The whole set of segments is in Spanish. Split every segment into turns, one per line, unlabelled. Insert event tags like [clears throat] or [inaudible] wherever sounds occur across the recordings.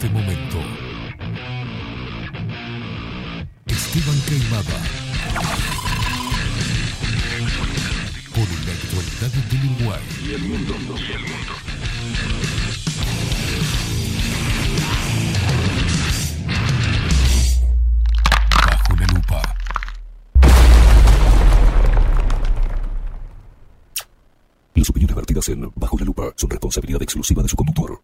este momento. Esteban Queimada. Con la actualidad del Uruguay. Y el mundo. Y el mundo. Bajo la lupa. Las opiniones vertidas en Bajo la lupa son responsabilidad exclusiva de su conductor.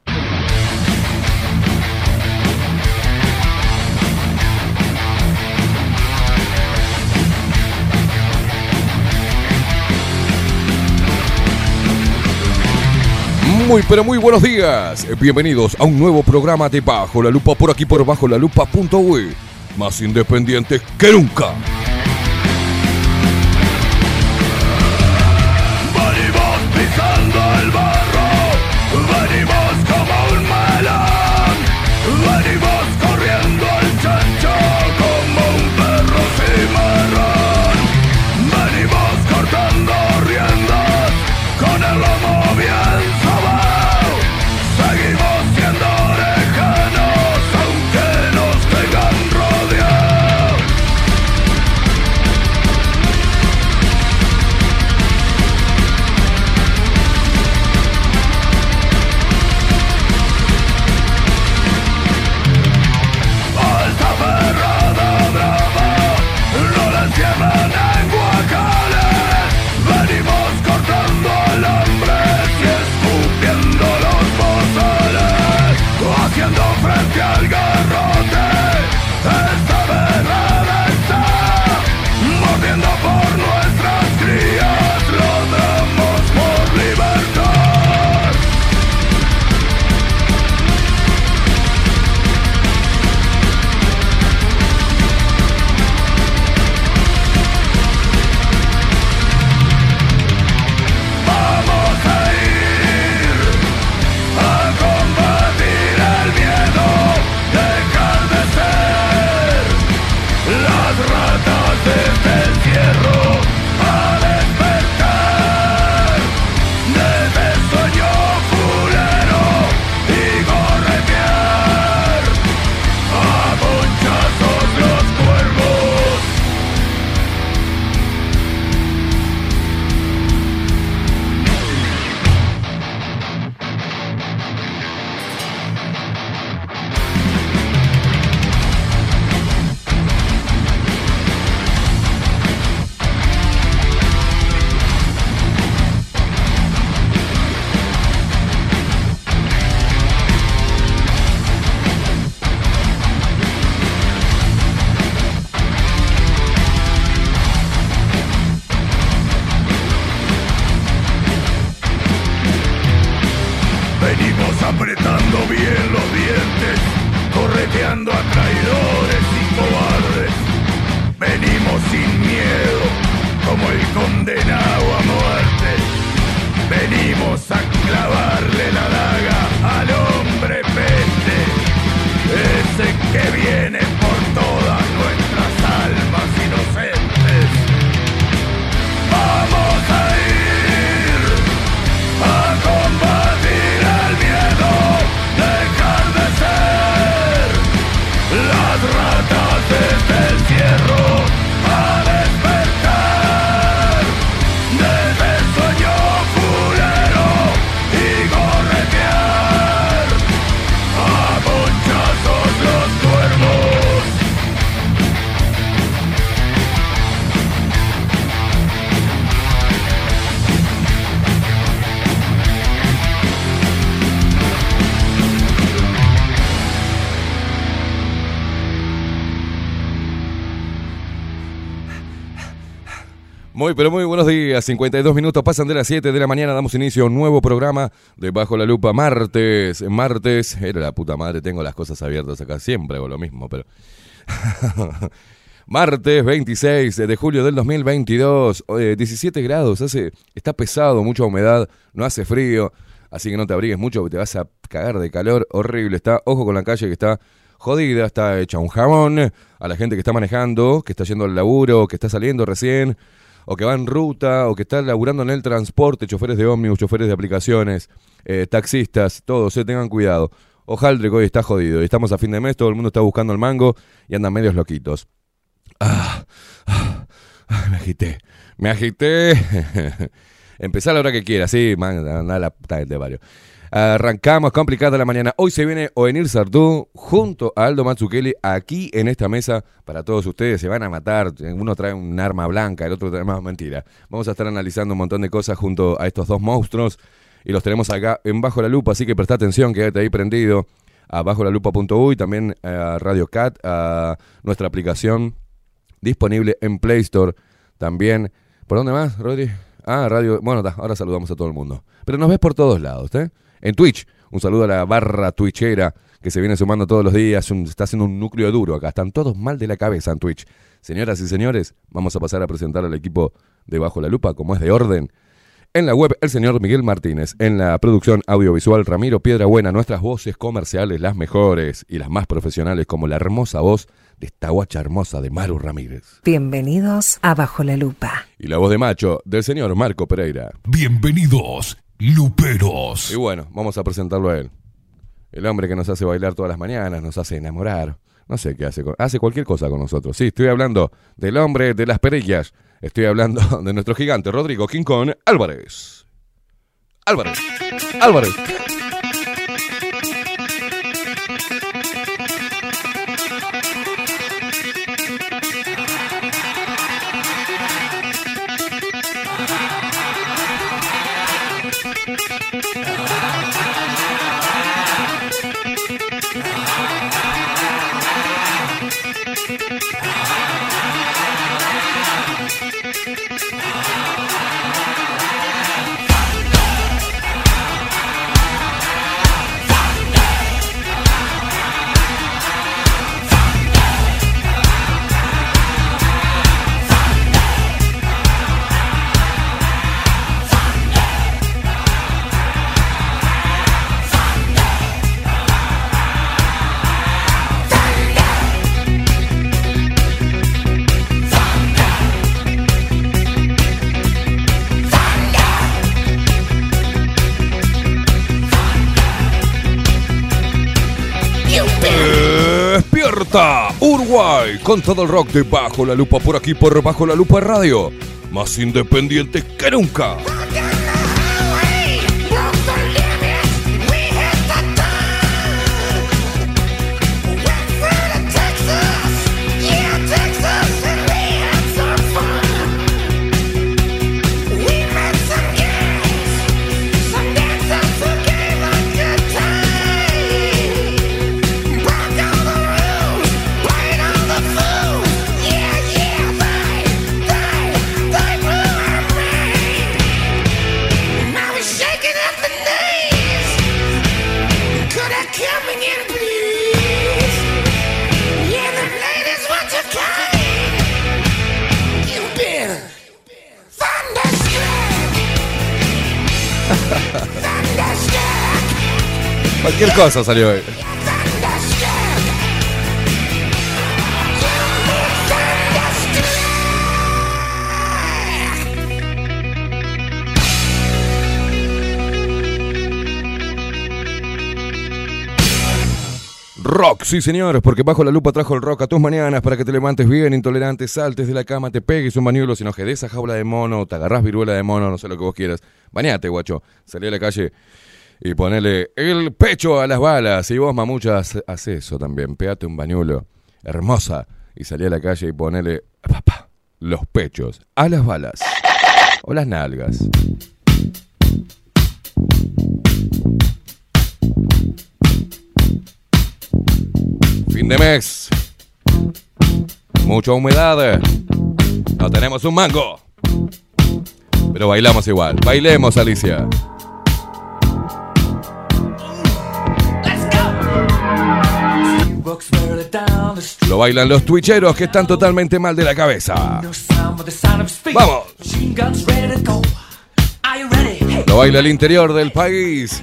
Muy pero muy buenos días. Bienvenidos a un nuevo programa de Bajo la Lupa por aquí por bajo la lupa.uy. Más independientes que nunca. Pero muy buenos días. 52 minutos pasan de las 7 de la mañana. Damos inicio a un nuevo programa de Bajo la Lupa. Martes. Martes. Era la puta madre. Tengo las cosas abiertas acá. Siempre hago lo mismo, pero. [laughs] Martes 26 de julio del 2022. eh, 17 grados. Hace, está pesado, mucha humedad. No hace frío. Así que no te abrigues mucho te vas a cagar de calor. Horrible. Está. Ojo con la calle que está jodida. Está hecha un jamón. A la gente que está manejando, que está yendo al laburo, que está saliendo recién o que va en ruta, o que está laburando en el transporte, choferes de ómnibus, choferes de aplicaciones, eh, taxistas, todos, eh, tengan cuidado.
Que hoy está jodido. Y estamos a fin de mes, todo el mundo está buscando el mango y andan medios loquitos. Ah, ah, ah, me agité. Me agité. [laughs] Empezá a la hora que quieras, sí, man, anda la puta de varios. Arrancamos complicada la mañana. Hoy se viene Oenir Sardú junto a Aldo Mazzucchelli aquí en esta mesa para todos ustedes. Se van a matar. Uno trae un arma blanca, el otro trae [laughs] más mentira. Vamos a estar analizando un montón de cosas junto a estos dos monstruos y los tenemos acá en Bajo la Lupa, así que presta atención, quédate ahí prendido a bajo la y también a Radio Cat, a nuestra aplicación disponible en Play Store. También, ¿por dónde más, Rodri? Ah, Radio, bueno, ahora saludamos a todo el mundo. Pero nos ves por todos lados, ¿eh? En Twitch. Un saludo a la barra twitchera que se viene sumando todos los días. está haciendo un núcleo duro acá. Están todos mal de la cabeza en Twitch. Señoras y señores, vamos a pasar a presentar al equipo de Bajo la Lupa, como es de orden. En la web, el señor Miguel Martínez. En la producción audiovisual, Ramiro Piedra Buena. Nuestras voces comerciales, las mejores y las más profesionales, como la hermosa voz de esta guacha hermosa de Maru Ramírez.
Bienvenidos a Bajo la Lupa.
Y la voz de macho del señor Marco Pereira.
Bienvenidos Luperos.
Y bueno, vamos a presentarlo a él. El hombre que nos hace bailar todas las mañanas, nos hace enamorar. No sé qué hace. Hace cualquier cosa con nosotros. Sí, estoy hablando del hombre de las perillas. Estoy hablando [laughs] de nuestro gigante Rodrigo King Álvarez. Álvarez. Álvarez. Uruguay, con todo el rock de Bajo la Lupa por aquí por Bajo la Lupa Radio. Más independiente que nunca. Cualquier cosa salió hoy. Rock, sí señores, porque bajo la lupa trajo el rock a tus mañanas para que te levantes bien, intolerante, saltes de la cama, te pegues un bañuelo, si no de esa jaula de mono, te agarrás viruela de mono, no sé lo que vos quieras. Bañate, guacho. Salí a la calle y ponele el pecho a las balas. Y vos, mamucha, hace eso también. Pégate un bañuelo. Hermosa. Y salí a la calle y ponele papá, los pechos a las balas. O las nalgas. Fin de mes. Mucha humedad. No tenemos un mango. Pero bailamos igual. Bailemos, Alicia. Lo bailan los twitcheros que están totalmente mal de la cabeza. ¡Vamos! Lo baila el interior del país.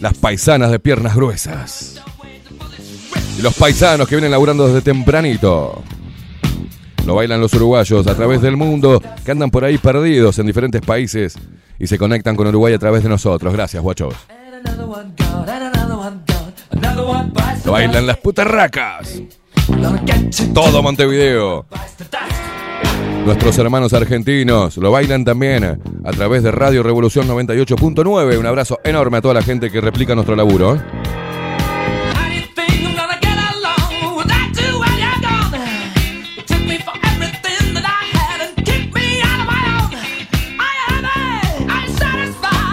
Las paisanas de piernas gruesas. Y los paisanos que vienen laburando desde tempranito. Lo bailan los uruguayos a través del mundo que andan por ahí perdidos en diferentes países y se conectan con Uruguay a través de nosotros. Gracias, guachos. Lo bailan las putarracas. Todo Montevideo. Nuestros hermanos argentinos lo bailan también a través de Radio Revolución 98.9. Un abrazo enorme a toda la gente que replica nuestro laburo. ¿eh?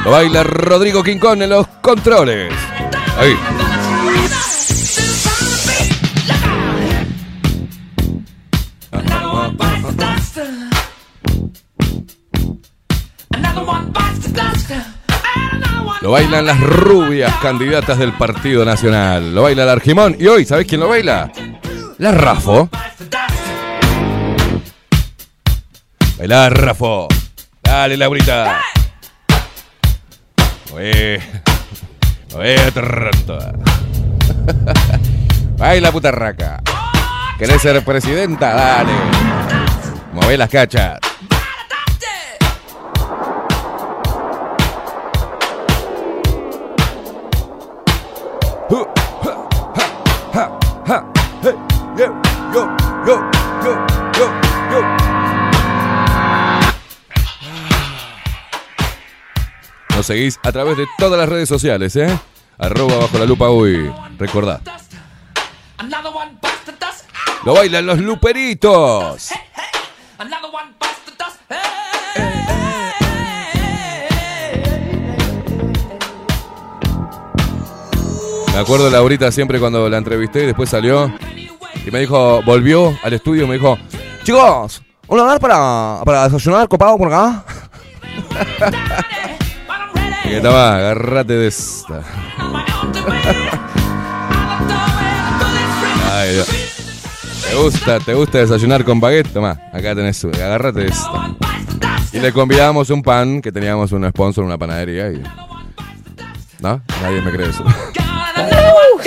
Lo baila Rodrigo Quincón en los controles. Ahí. Lo bailan las rubias candidatas del Partido Nacional. Lo baila el Argimón. Y hoy, ¿sabés quién lo baila? La Rafo. Baila Rafo. Dale, Laurita. Oye. Oye. [laughs] Baila putarraca. ¿Querés ser presidenta? Dale. Move las cachas. Nos seguís a través de todas las redes sociales, ¿eh? Arroba bajo la lupa uy. Recordá. Lo bailan los luperitos. Me acuerdo Laurita siempre cuando la entrevisté y después salió y me dijo, volvió al estudio y me dijo, chicos, un lugar para, para desayunar copado por acá. y que toma, agárrate de esta. Ay, Dios. ¿Te gusta, ¿Te gusta desayunar con baguette? Toma, acá tenés, agárrate de esta. Y le convidamos un pan, que teníamos un sponsor, una panadería y... ¿No? Nadie me cree eso.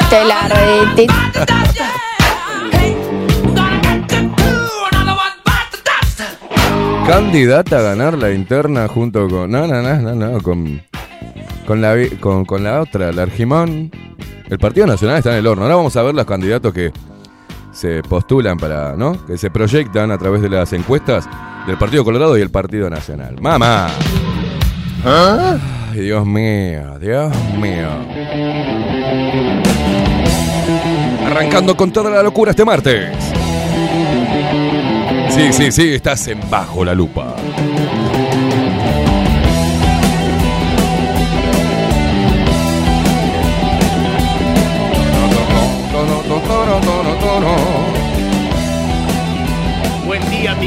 Te la rete.
Candidata a ganar la interna junto con... No, no, no, no, no, con... Con la, con, con la otra, la Argimón. El Partido Nacional está en el horno. Ahora vamos a ver los candidatos que se postulan para, ¿no? Que se proyectan a través de las encuestas del Partido Colorado y el Partido Nacional. ¡Mamá! Ay, Dios mío, Dios mío. Arrancando con toda la locura este martes. Sí, sí, sí, estás en bajo la lupa.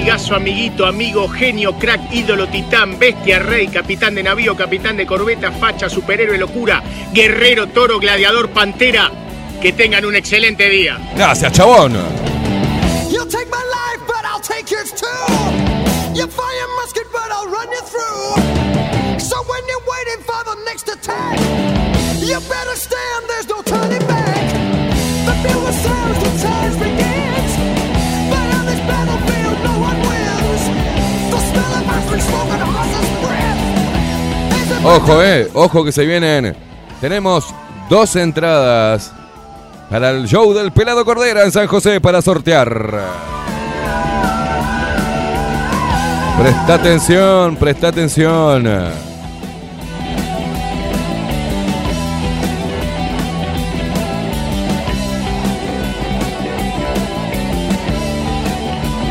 Amigazo, amiguito, amigo, genio, crack, ídolo, titán, bestia, rey, capitán de navío, capitán de corbeta, facha, superhéroe, locura, guerrero, toro, gladiador, pantera. Que tengan un excelente día.
Gracias, chabón.
You'll take my life, but I'll take yours too. You fire musket, but I'll run you through. So when you're waiting for the next attack, you better stand, there's no turning back.
Ojo, eh, ojo que se vienen. Tenemos dos entradas para el show del Pelado Cordera en San José para sortear. Presta atención, presta atención.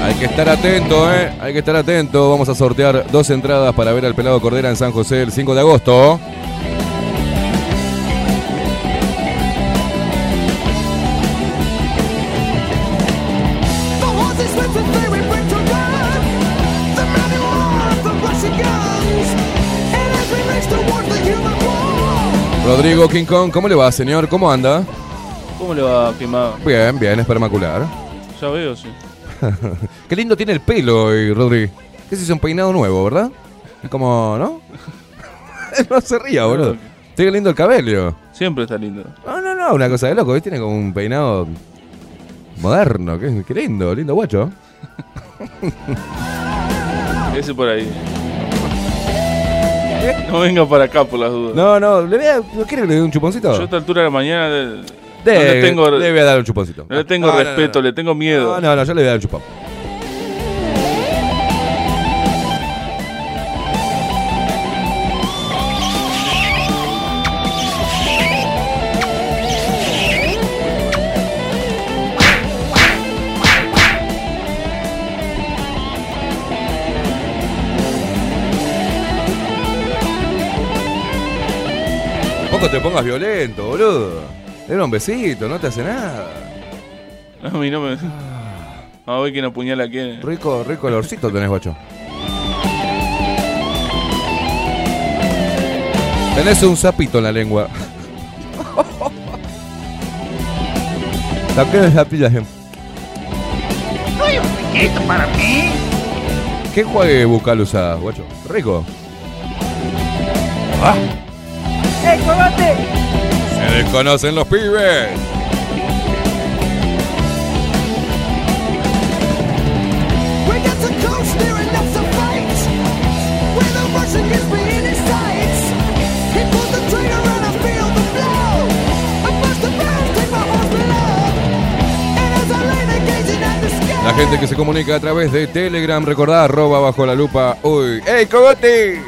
Hay que estar atento, ¿eh? Hay que estar atento. Vamos a sortear dos entradas para ver al Pelado Cordera en San José el 5 de agosto. Rodrigo King Kong, ¿cómo le va, señor? ¿Cómo anda?
¿Cómo le va, quemado?
Bien, bien, espermacular.
Ya veo, sí. [laughs]
Qué lindo tiene el pelo hoy, Rodri. Ese es un peinado nuevo, ¿verdad? Es como, ¿no? [laughs] no se ría, boludo. Tiene lindo el cabello.
Siempre está lindo.
No, no, no, una cosa de loco. ¿ves? Tiene como un peinado moderno. Qué, qué lindo, lindo guacho. [laughs]
Ese por ahí. No venga para acá por las dudas.
No, no, ¿le voy a, ¿no quiere que le dé un chuponcito?
Yo a esta altura de la mañana,
Debe,
le tengo-
debe dar un chuponcito.
No le tengo
no,
respeto,
no,
le tengo miedo.
No, no, no, yo le voy a dar un chupón. Tampoco te pongas violento, boludo. Era un besito, no te hace nada.
A mí no me. A ver quién apuñala a quién.
Rico, rico olorcito tenés, guacho. Tenés un sapito en la lengua. Saqué el sapito gente.
¿Esto para mí?
¿Qué juegue bucal usás, guacho? Rico. Ah. Desconocen los pibes. La gente que se comunica a través de Telegram, recordá, arroba bajo la lupa. Uy, ¡Ey, cogote!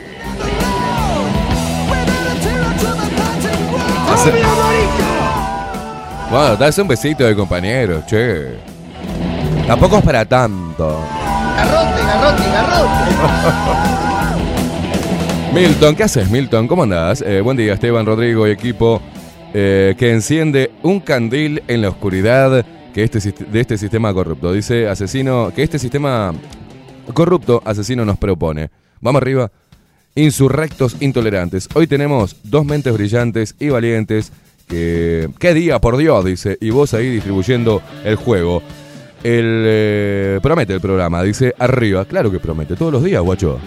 Hace- Bueno, dale un besito de compañero, che. Tampoco es para tanto.
Garrote, garrote, garrote.
Milton, ¿qué haces, Milton? ¿Cómo andás? Eh, buen día, Esteban, Rodrigo y equipo eh, que enciende un candil en la oscuridad que este, de este sistema corrupto. Dice asesino, que este sistema corrupto asesino nos propone. Vamos arriba. Insurrectos intolerantes. Hoy tenemos dos mentes brillantes y valientes. Que, ¡Qué día, por Dios! Dice. Y vos ahí distribuyendo el juego. El, eh, promete el programa. Dice arriba. Claro que promete. Todos los días, guacho.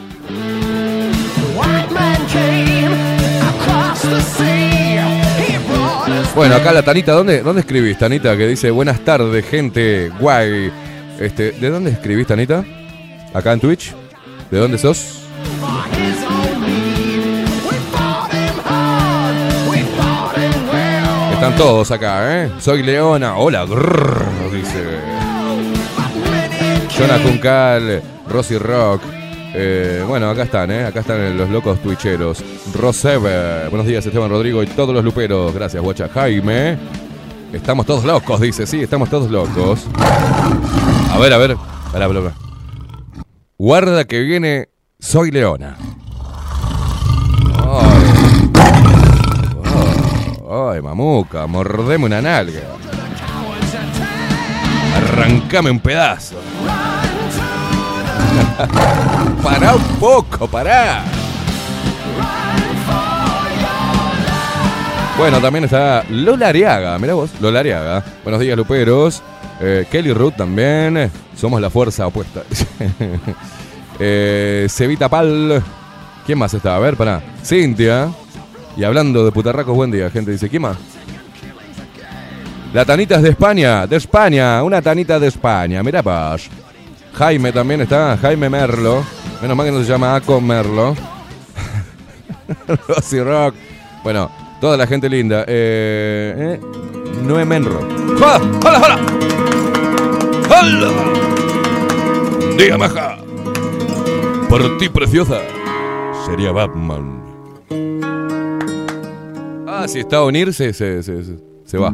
Bueno, acá la Tanita, ¿dónde, dónde escribís, Tanita? Que dice, buenas tardes, gente, guay. Este, ¿De dónde escribís, Tanita? ¿Acá en Twitch? ¿De dónde sos? Están todos acá, ¿eh? Soy Leona, hola, grrr, dice. Jonah Juncal, Rosy Rock. Eh, bueno, acá están, ¿eh? Acá están los locos twitcheros. Rosebe, buenos días, Esteban Rodrigo y todos los luperos. Gracias, guacha. Jaime. Estamos todos locos, dice. Sí, estamos todos locos. A ver, a ver. Pará, pará, pará. Guarda que viene Soy Leona. Ay. Oh, ay, mamuca, mordeme una nalga. Arrancame un pedazo. [laughs] pará un poco, pará. Bueno, también está Lola Ariaga, mirá vos, Lola Ariaga. Buenos días, Luperos. Eh, Kelly Ruth también. Somos la fuerza opuesta. [laughs] eh, Cevita Pal. ¿Quién más está? A ver, pará. Cintia. Y hablando de putarracos, buen día, gente. Dice, ¿quién más? La Tanita es de España, de España, una Tanita de España, mira vos. Jaime también está, Jaime Merlo. Menos mal que no se llama Aco Merlo. [laughs] Rosy Rock. Bueno, toda la gente linda. Eh, eh, Noé Menro. ¡Hola, hola, hola! ¡Hola! Día, maja. Por ti, preciosa. Sería Batman. Ah, si está a unirse, se, se, se, se va.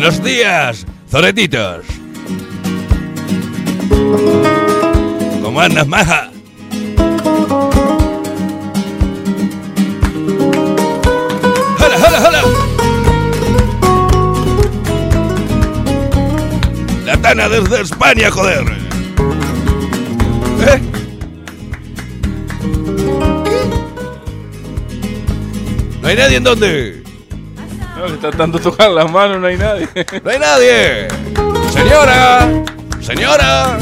Buenos días, zoretitos. ¿Cómo andas, maja? ¡Hala, hala, hala! La Tana desde España, joder. ¿Eh? ¿No hay nadie en dónde?
Que está tanto tocar las manos, no hay nadie. [laughs]
¡No hay nadie! ¡Señora! ¡Señora!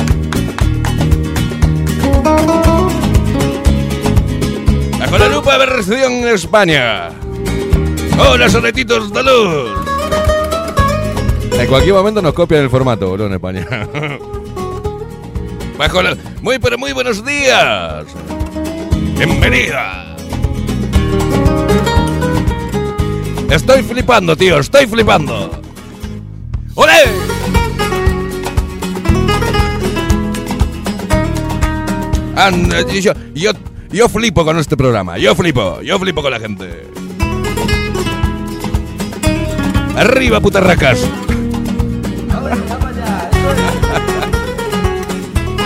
Bajo la lupa de versión en España. ¡Hola, sonetitos de luz! En cualquier momento nos copian el formato, boludo, en España. Bajo la... Muy, pero muy buenos días. Bienvenida. Estoy flipando, tío, estoy flipando. ¡Olé! Anda, yo, yo, yo flipo con este programa, yo flipo, yo flipo con la gente. Arriba, putarracas. [laughs]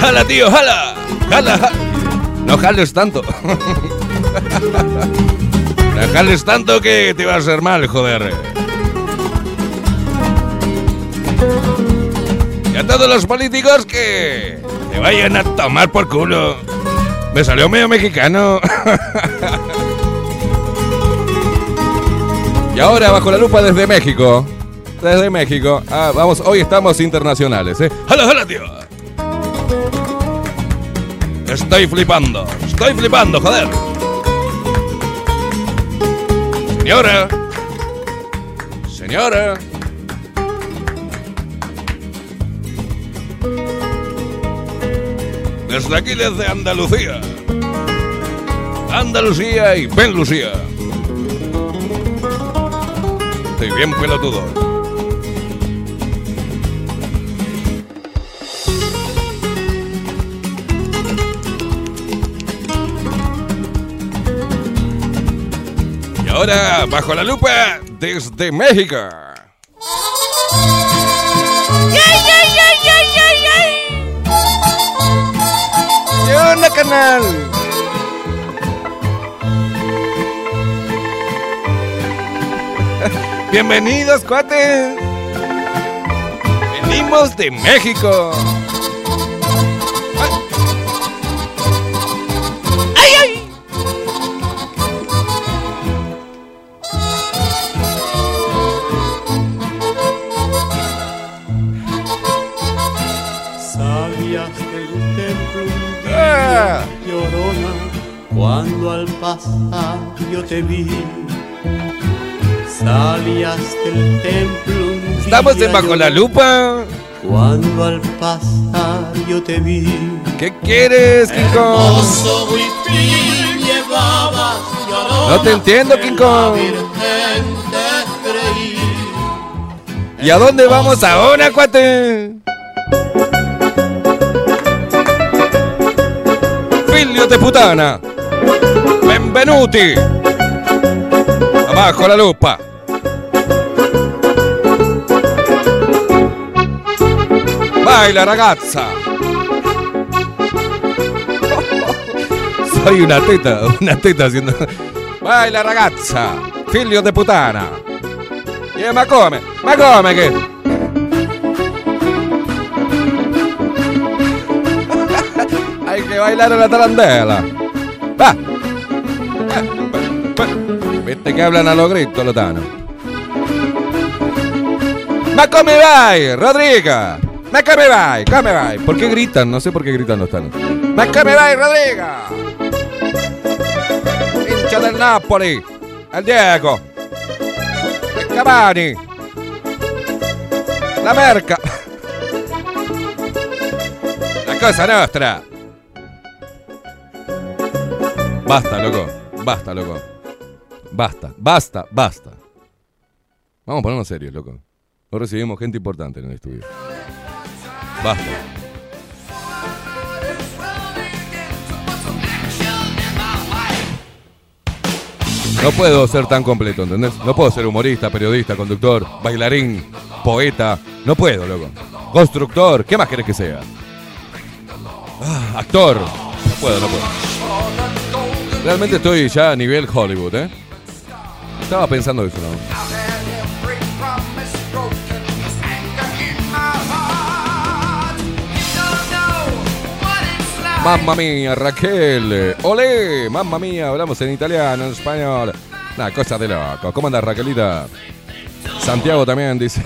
¡Jala, tío, jala! ¡Jala, jala! No jales tanto. [laughs] No jales tanto que te va a hacer mal, joder. Y a todos los políticos que te vayan a tomar por culo. Me salió medio mexicano. [laughs] y ahora bajo la lupa desde México. Desde México. Ah, vamos, hoy estamos internacionales, ¿eh? ¡Hala, hala, tío! Estoy flipando. Estoy flipando, joder. Señora. Señora. Desde aquí, desde Andalucía. Andalucía y Ben Lucía. Estoy bien pelotudo. Ahora, bajo la lupa, desde México. ¿Qué onda, canal? [laughs] Bienvenidos, cuates. Venimos de México.
Cuando al pasar yo te vi. Salías del templo un
Estamos en Bajo la Lupa.
Cuando al pasar yo te vi.
¿Qué quieres, King Kong? No te entiendo,
en
King Kong. ¿Y a dónde vamos ahora, cuate? Figlio de putana. Benvenuti. Abajo la lupa. Baila ragazza. Soy una teta, una teta haciendo. Baila ragazza. Figlio de putana. Eh, ma come? Ma come che? Hay que bailar la tarandela. Va, va. Viste que hablan a los gritos, Lotano. Ma come vai, Rodriga? Ma come vai? Come vai? ¿Por qué gritan? No sé por qué gritan los tanos. Ma come vai, Rodriga? Hincha del Napoli. Al Diego. El Cavani. La merca. La cosa nuestra. Basta, loco. Basta, loco. Basta, basta, basta. Vamos a ponernos serios, loco. Hoy recibimos gente importante en el estudio. Basta. No puedo ser tan completo, ¿entendés? No puedo ser humorista, periodista, conductor, bailarín, poeta. No puedo, loco. Constructor, ¿qué más querés que sea? Ah, actor. No puedo, no puedo. Realmente estoy ya a nivel Hollywood, ¿eh? Estaba pensando eso, ¿no? Mamma mía, Raquel. Olé, mamma mía, hablamos en italiano, en español. Una cosa de loco. ¿Cómo anda Raquelita? Santiago también dice,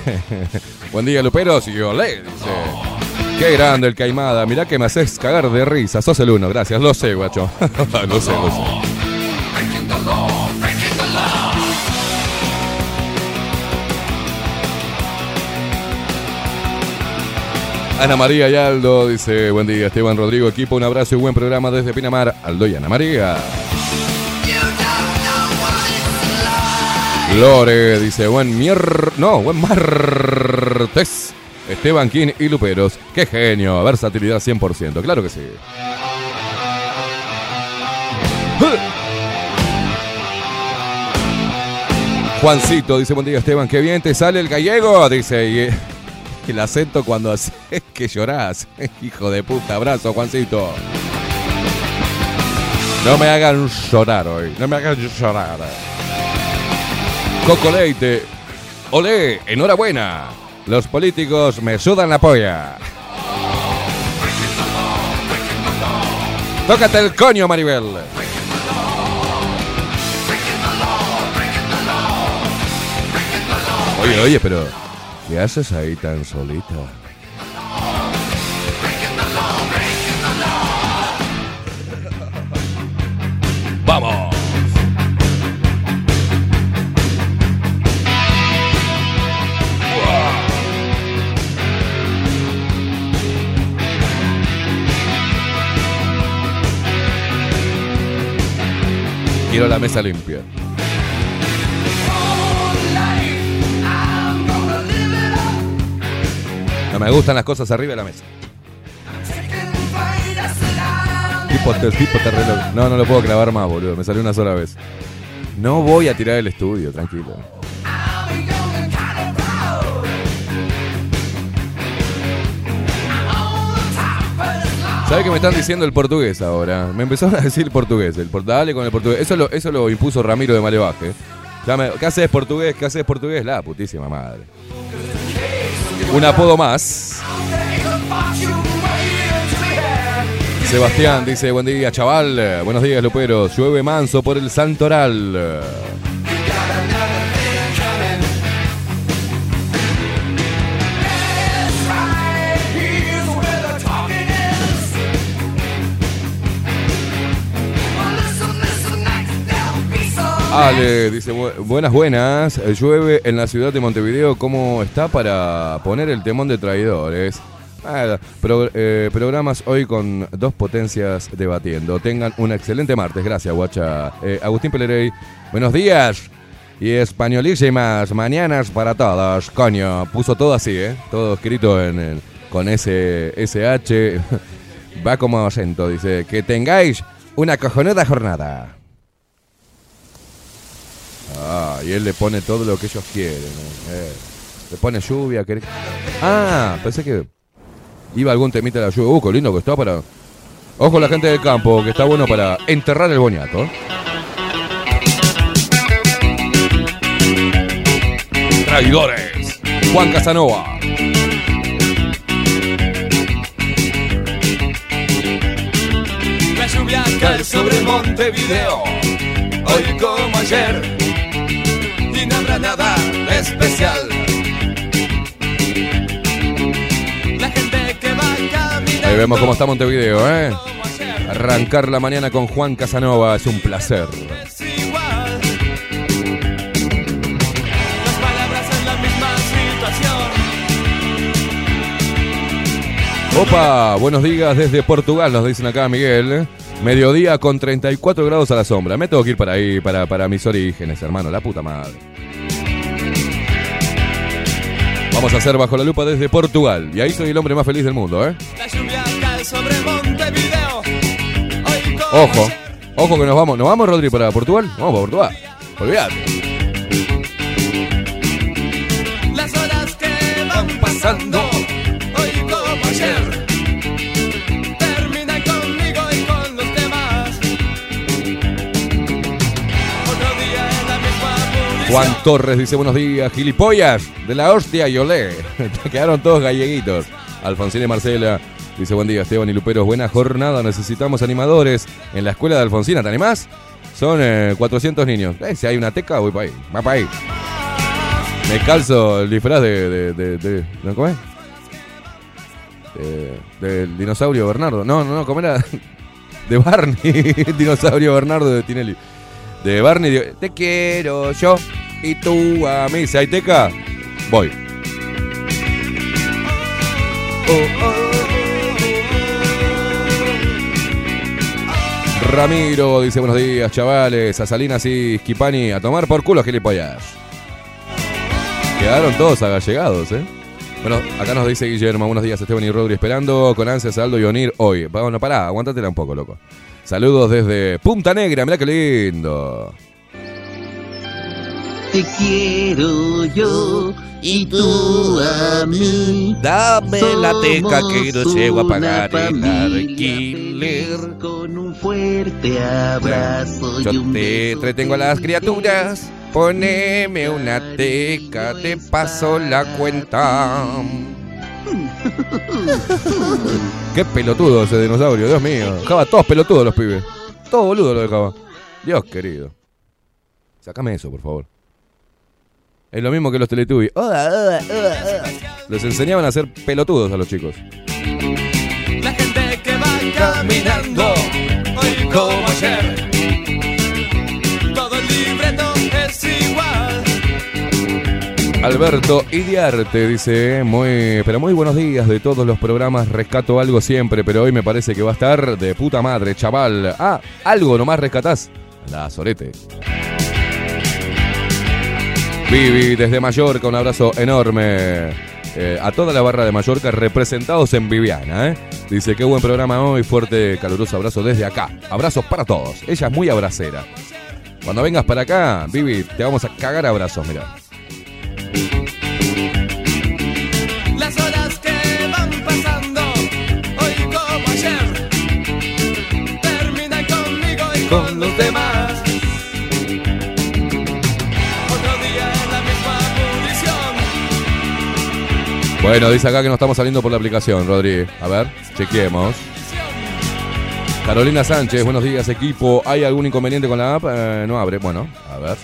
[laughs] buen día Luperos y olé, dice. Qué grande el Caimada, mirá que me haces cagar de risa, sos el uno, gracias, lo sé, guacho. [laughs] lo sé, lo sé. Ana María y Aldo dice, buen día Esteban Rodrigo, equipo, un abrazo y buen programa desde Pinamar, Aldo y Ana María. Lore dice, buen mier... No, buen martes. Esteban King y Luperos. Qué genio, versatilidad 100%, claro que sí. Juancito dice, buen día Esteban, qué bien te sale el gallego, dice, [laughs] el acento cuando haces que llorás. [laughs] Hijo de puta, abrazo Juancito. No me hagan llorar hoy, no me hagan llorar. Coco Leite, olé, enhorabuena. Los políticos me sudan la polla. Tócate el coño, Maribel. Oye, oye, pero ¿qué haces ahí tan solita? Quiero la mesa limpia. No me gustan las cosas arriba de la mesa. Tipo, tipo. No, no lo puedo clavar más, boludo. Me salió una sola vez. No voy a tirar el estudio, tranquilo. ¿Sabes qué me están diciendo el portugués ahora? Me empezaron a decir portugués, el dale con el portugués. Eso lo, impuso Ramiro de Malevaje. ¿Qué haces portugués? ¿Qué haces portugués? La putísima madre. Un apodo más. Sebastián dice, buen día chaval, buenos días Luperos, llueve manso por el Santoral. Ale dice, "Bu- buenas, buenas, llueve en la ciudad de Montevideo, ¿cómo está para poner el temón de traidores? Ah, pro- eh, programas hoy con dos potencias debatiendo. Tengan un excelente martes. Gracias, guacha. Eh, Agustín Pelerey, buenos días. Y españolísimas mañanas para todos. Coño, puso todo así, ¿eh? Todo escrito en, en- con ese SH. [laughs] Va como acento, dice. Que tengáis una cojonuda jornada. Ah, y él le pone todo lo que ellos quieren. ¿eh? Le pone lluvia. querés- Ah, pensé que iba algún temita de la lluvia. Uh, qué lindo que está para... Ojo la gente del campo, que está bueno para enterrar el boñato. Traidores. Juan Casanova.
La lluvia cae sobre Montevideo, hoy como ayer, nada especial. La gente que va caminando
Ahí vemos cómo está Montevideo, ¿eh? Arrancar la mañana con Juan Casanova es un placer. Opa, buenos días desde Portugal, nos dicen acá Miguel. Mediodía con 34 grados a la sombra. Me tengo que ir para ahí, para, para mis orígenes, hermano, la puta madre. Vamos a hacer bajo la lupa desde Portugal. Y ahí soy el hombre más feliz del mundo, ¿eh?
La lluvia cae sobre Montevideo, hoy
Ojo, ojo que nos vamos. ¿Nos vamos, Rodri, para Portugal? Vamos para Portugal. Olvídate.
Las horas que van pasando,
Juan Torres dice buenos días, gilipollas, de la hostia y olé. [laughs] Quedaron todos galleguitos. Alfonsín y Marcela dice buen día, Esteban y Luperos, buena jornada, necesitamos animadores en la escuela de Alfonsina, ¿te animás? Son eh, 400 niños. Eh, si hay una teca, voy para ahí, va para ahí. Me calzo el disfraz de. de, de, de- ¿no, ¿Cómo es? De- del dinosaurio Bernardo. No, no, no, ¿cómo era? [laughs] De Barney. [laughs] dinosaurio Bernardo de Tinelli. De Barney. de- Te quiero yo y tú a mí. Si hay voy. Ramiro dice buenos días, chavales. A Salinas y Skipani a tomar por culo gilipollas. Quedaron todos agallegados, ¿eh? Bueno, acá nos dice Guillermo, buenos días Esteban y Rodri, esperando con ansias a Aldo y Onir hoy. Bueno, pará, aguántatela un poco, loco. Saludos desde Punta Negra, mirá qué lindo.
Te quiero yo y tú a mí.
Dame la teca que no llego a pagar el alquiler.
Con un fuerte abrazo
Yo
y un
te entretengo a las criaturas. Poneme una teca, te paso la cuenta. Qué pelotudo ese dinosaurio, Dios mío. Dejaba todos pelotudos los pibes. Todo boludo lo dejaba. Dios querido. Sácame eso, por favor. Es lo mismo que los Teletubbies. Les enseñaban a ser pelotudos a los chicos.
La gente que va caminando, hoy como ayer. Todo el libreto es.
Alberto Idiarte dice, muy, pero muy buenos días de todos los programas, rescato algo siempre, pero hoy me parece que va a estar de puta madre, chaval. Ah, algo nomás rescatás. La sorete. Vivi desde Mallorca, un abrazo enorme. Eh, a toda la barra de Mallorca representados en Viviana, ¿eh? Dice, qué buen programa hoy, fuerte, caluroso abrazo desde acá. Abrazos para todos. Ella es muy abracera. Cuando vengas para acá, Vivi, te vamos a cagar abrazos, mira.
Con los demás. Otro día la misma.
Bueno, dice acá que no estamos saliendo por la aplicación, Rodri. A ver, chequeemos. Carolina Sánchez, buenos días, equipo. ¿Hay algún inconveniente con la app? Eh, no abre. Bueno, a ver.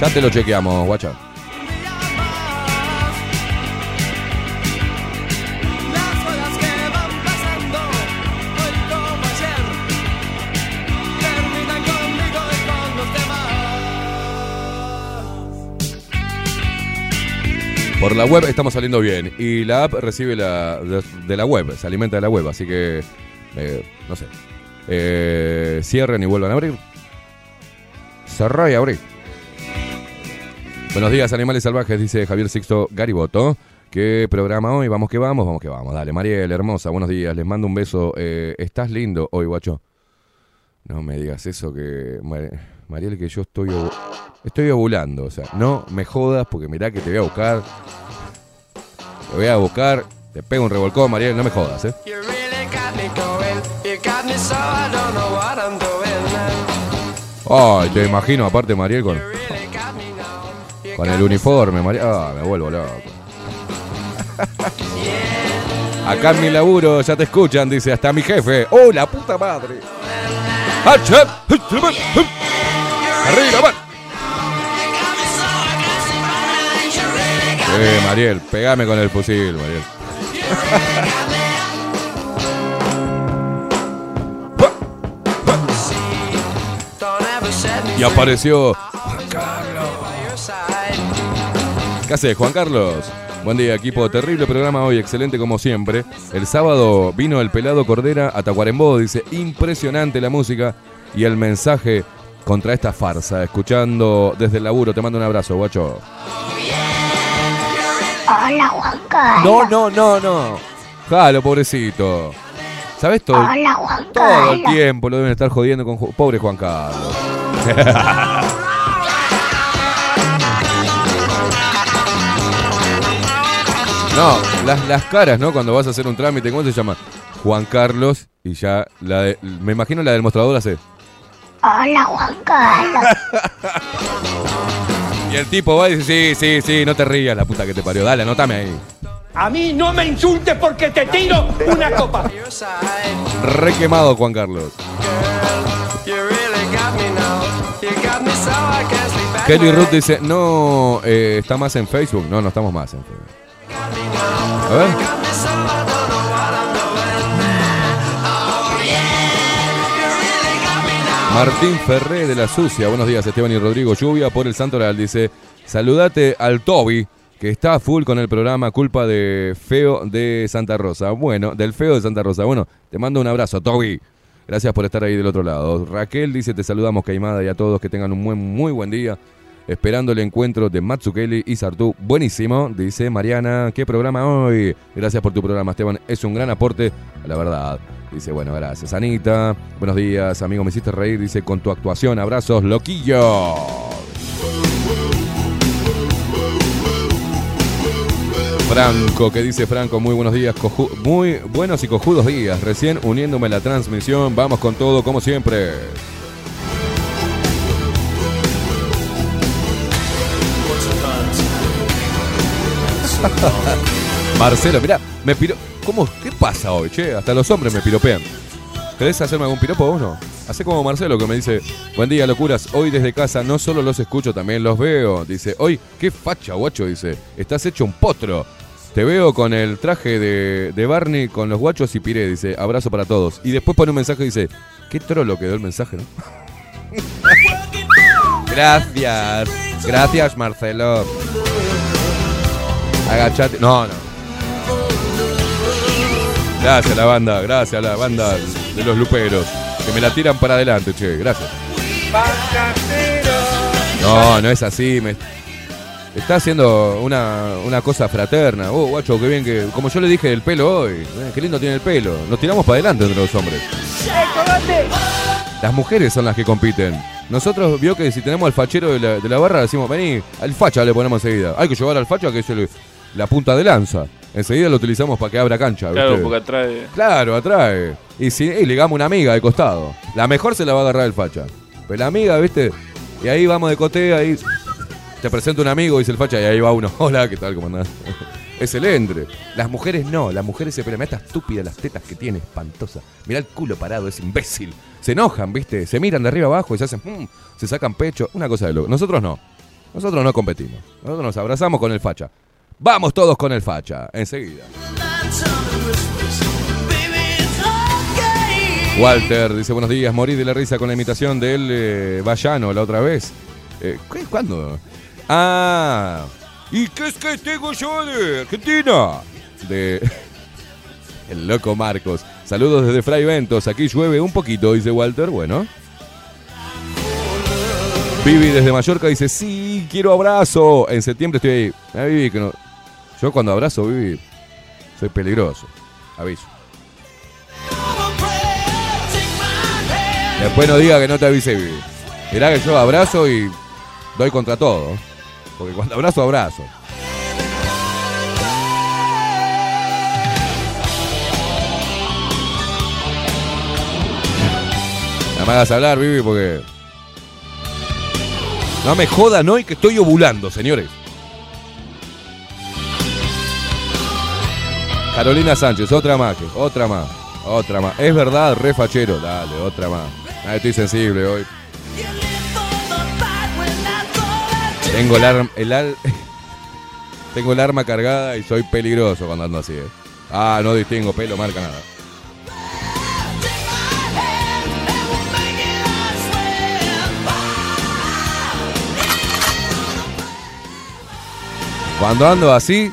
Ya te lo chequeamos, guacha. Por la web estamos saliendo bien. Y la app recibe la, de, la web, se alimenta de la web. Así que, eh, no sé. Eh, cierren y vuelvan a abrir. Cerrá y abrí. Buenos días, animales salvajes, dice Javier Sixto Gariboto. ¿Qué programa hoy? Vamos que vamos, vamos que vamos. Dale, Mariel, hermosa, buenos días. Les mando un beso. Eh, ¿Estás lindo hoy, guacho? No me digas eso que... Mar- Mariel, que yo estoy, ovu- estoy ovulando. O sea, no me jodas porque mirá que te voy a buscar. Te voy a buscar. Te pego un revolcón, Mariel, no me jodas, ¿eh? Ay, te imagino, aparte, Mariel, con, con el
me
uniforme, Mariel. Ah, me vuelvo loco. Acá en mi laburo ya te escuchan, dice hasta mi jefe. ¡Oh, la puta madre! ¡Arriba, man! Eh, Mariel, pegame con el fusil, Mariel. Y apareció.
side.
¿Qué haces, Juan Carlos? Buen día, equipo. Terrible programa hoy, excelente como siempre. El sábado vino el pelado Cordera a Tacuarembó, dice, impresionante la música y el mensaje contra esta farsa. Escuchando desde el laburo, te mando un abrazo, guacho.
Hola, Juan Carlos.
No, no, no, no. Jalo, pobrecito. ¿Sabes todo?
Hola, Juan
Todo el
Carlos.
tiempo lo deben estar jodiendo con pobre Juan Carlos. [laughs] No, las, las caras, ¿no? Cuando vas a hacer un trámite, ¿cómo se llama? Juan Carlos y ya la de- me imagino la del mostrador hace.
Hola, Juan Carlos. [laughs]
Y el tipo va y dice, sí, sí, sí, no te rías, la puta que te parió. Dale, anótame ahí.
A mí no me insultes porque te tiro una copa.
Re quemado Juan Carlos. Kelly Ruth dice, no, eh, está más en Facebook. No, no estamos más en Facebook. A ver. Martín Ferré de la Sucia. Buenos días, Esteban y Rodrigo. Lluvia por el Santo Real. Dice, saludate al Toby, que está full con el programa Culpa de Feo de Santa Rosa. Bueno, del Feo de Santa Rosa. Bueno, te mando un abrazo, Toby. Gracias por estar ahí del otro lado. Raquel dice, te saludamos, Caimada, y a todos que tengan un buen, muy buen día. Esperando el encuentro de Matsukeli y Sartú. Buenísimo, dice Mariana. ¿Qué programa hoy? Gracias por tu programa, Esteban. Es un gran aporte la verdad. Dice, bueno, gracias. Anita, buenos días, amigo, me hiciste reír. Dice, con tu actuación, abrazos, loquillo. Franco, ¿qué dice Franco? Muy buenos días, muy buenos y cojudos días. Recién uniéndome a la transmisión, vamos con todo como siempre. [laughs] Marcelo, mirá, me piro... ¿Cómo? ¿Qué pasa hoy, che? Hasta los hombres me piropean. ¿Querés hacerme algún piropo vos no? Hace como Marcelo que me dice, buen día, locuras. Hoy desde casa no solo los escucho, también los veo. Dice, hoy, qué facha, guacho, dice. Estás hecho un potro. Te veo con el traje de, de Barney, con los guachos y piré, dice, abrazo para todos. Y después pone un mensaje y dice, qué trolo quedó el mensaje, ¿no? [laughs] Gracias. Gracias, Marcelo. Agachate. No, no. Gracias a la banda, gracias a la banda de los luperos. Que me la tiran para adelante, che. Gracias. No, no es así. Me está haciendo una, una cosa fraterna. Oh, guacho, qué bien que. Como yo le dije del pelo hoy. eh, qué lindo tiene el pelo. Nos tiramos para adelante entre los hombres. Las mujeres son las que compiten. Nosotros vio que si tenemos al fachero de la, barra, decimos, vení, al facha le ponemos enseguida. Hay que llevar al facha que es el- la punta de lanza. Enseguida lo utilizamos para que abra cancha.
Claro,
¿viste?
porque atrae.
Claro, atrae. Y si y ligamos una amiga de costado. La mejor se la va a agarrar el facha. Pero la amiga, ¿viste? Y ahí vamos de cotea, ahí. Te presento un amigo, dice el facha, y ahí va uno. [laughs] Hola, ¿qué tal? ¿Cómo andás? [laughs] Es el entre. Las mujeres no, las mujeres se pelean. Mirá esta estúpida las tetas que tiene, espantosa. Mirá el culo parado, es imbécil. Se enojan, ¿viste? Se miran de arriba abajo y se hacen. "Mm", se sacan pecho. Una cosa de loco. Nosotros no. Nosotros no competimos. Nosotros nos abrazamos con el facha. Vamos todos con el facha, enseguida. Walter dice buenos días, morí de la risa con la imitación del eh, Vallano la otra vez. Eh. ¿Cuándo? Ah, ¿y qué es que tengo yo de Argentina? De [laughs] el loco Marcos. Saludos desde Fray Ventos, aquí llueve un poquito, dice Walter, bueno. Vivi desde Mallorca dice, sí, quiero abrazo. En septiembre estoy ahí. Ah, Vivi, que no. Yo cuando abrazo, Vivi, soy peligroso. Aviso. Después no diga que no te avise, Vivi. Mirá que yo abrazo y doy contra todo. Porque cuando abrazo, abrazo. No me hagas hablar, Vivi, porque... No me jodan hoy que estoy ovulando, señores. Carolina Sánchez, otra más, otra más, otra más. Es verdad, re fachero. Dale, otra más. Estoy sensible hoy. Tengo el arma, [laughs] Tengo el arma cargada y soy peligroso cuando ando así. eh. Ah, no distingo pelo, marca nada. Cuando ando así,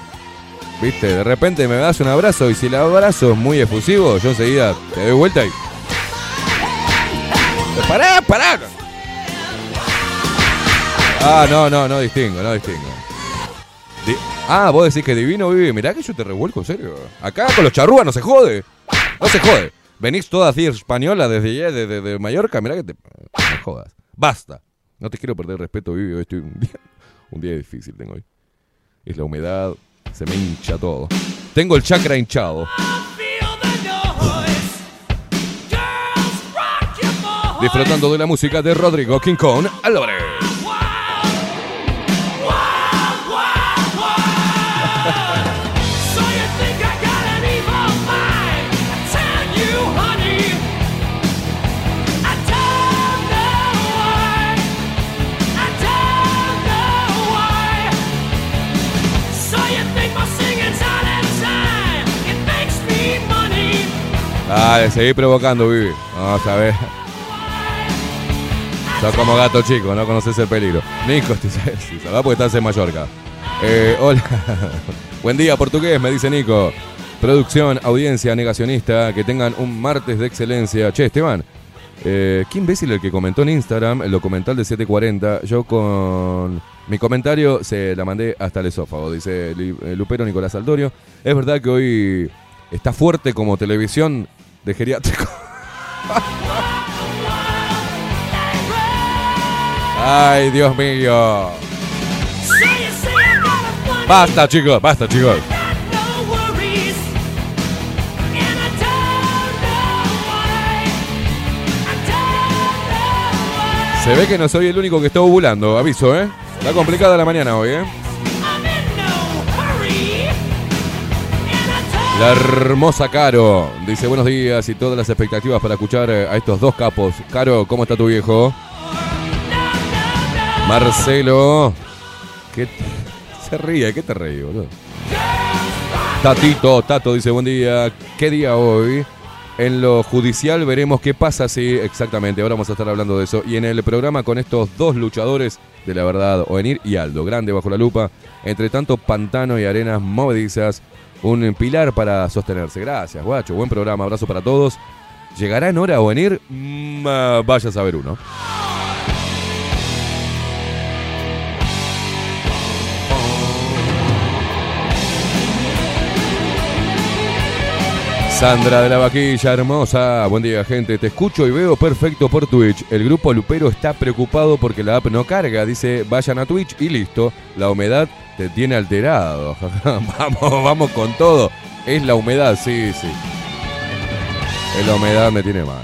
viste, de repente me das un abrazo y si el abrazo es muy efusivo, yo enseguida te doy vuelta y. ¡Pará, pará! Ah, no, no, no distingo, no distingo. Di- ah, vos decís que divino vive. Mirá que yo te revuelco, en serio. Acá con los charrúas no se jode. No se jode. Venís toda así española desde de, de- de Mallorca. Mirá que te. No jodas. Basta. No te quiero perder respeto, Vivi. Hoy estoy un día, un día difícil tengo hoy. Es la humedad. Se me hincha todo. Tengo el chakra hinchado. Disfrutando de la música de Rodrigo King Kong Álvarez. Dale, seguí provocando, Vivi. Vamos a ver. Sos como gato chico, no conoces el peligro. Nico, si va [laughs] porque estás en Mallorca. Eh, hola. [laughs] Buen día, portugués, me dice Nico. Producción, audiencia negacionista, que tengan un martes de excelencia. Che, Esteban, eh, qué imbécil el que comentó en Instagram el documental de 740. Yo con mi comentario se la mandé hasta el esófago, dice eh, Lupero Nicolás Aldorio. Es verdad que hoy está fuerte como televisión de geriátrico. Ay, Dios mío. Basta, chicos, basta, chicos. Se ve que no soy el único que está ovulando, aviso, ¿eh? Está complicada la mañana hoy, ¿eh? La hermosa Caro dice buenos días y todas las expectativas para escuchar eh, a estos dos capos. Caro, ¿cómo está tu viejo? Marcelo. ¿Qué se ríe? ¿Qué te reí, boludo? Tatito, Tato dice buen día. ¿Qué día hoy? En lo judicial veremos qué pasa. Sí, exactamente. Ahora vamos a estar hablando de eso. Y en el programa con estos dos luchadores de la verdad, Ovenir y Aldo, grande bajo la lupa. Entre tanto, pantano y arenas movedizas. Un pilar para sostenerse. Gracias, guacho. Buen programa. Abrazo para todos. ¿Llegará en hora Ovenir? Mm, ah, vaya a saber uno. Sandra de la Vaquilla, hermosa. Buen día, gente. Te escucho y veo perfecto por Twitch. El grupo Lupero está preocupado porque la app no carga. Dice, vayan a Twitch y listo. La humedad te tiene alterado. [laughs] vamos, vamos con todo. Es la humedad, sí, sí. Es la humedad me tiene mal.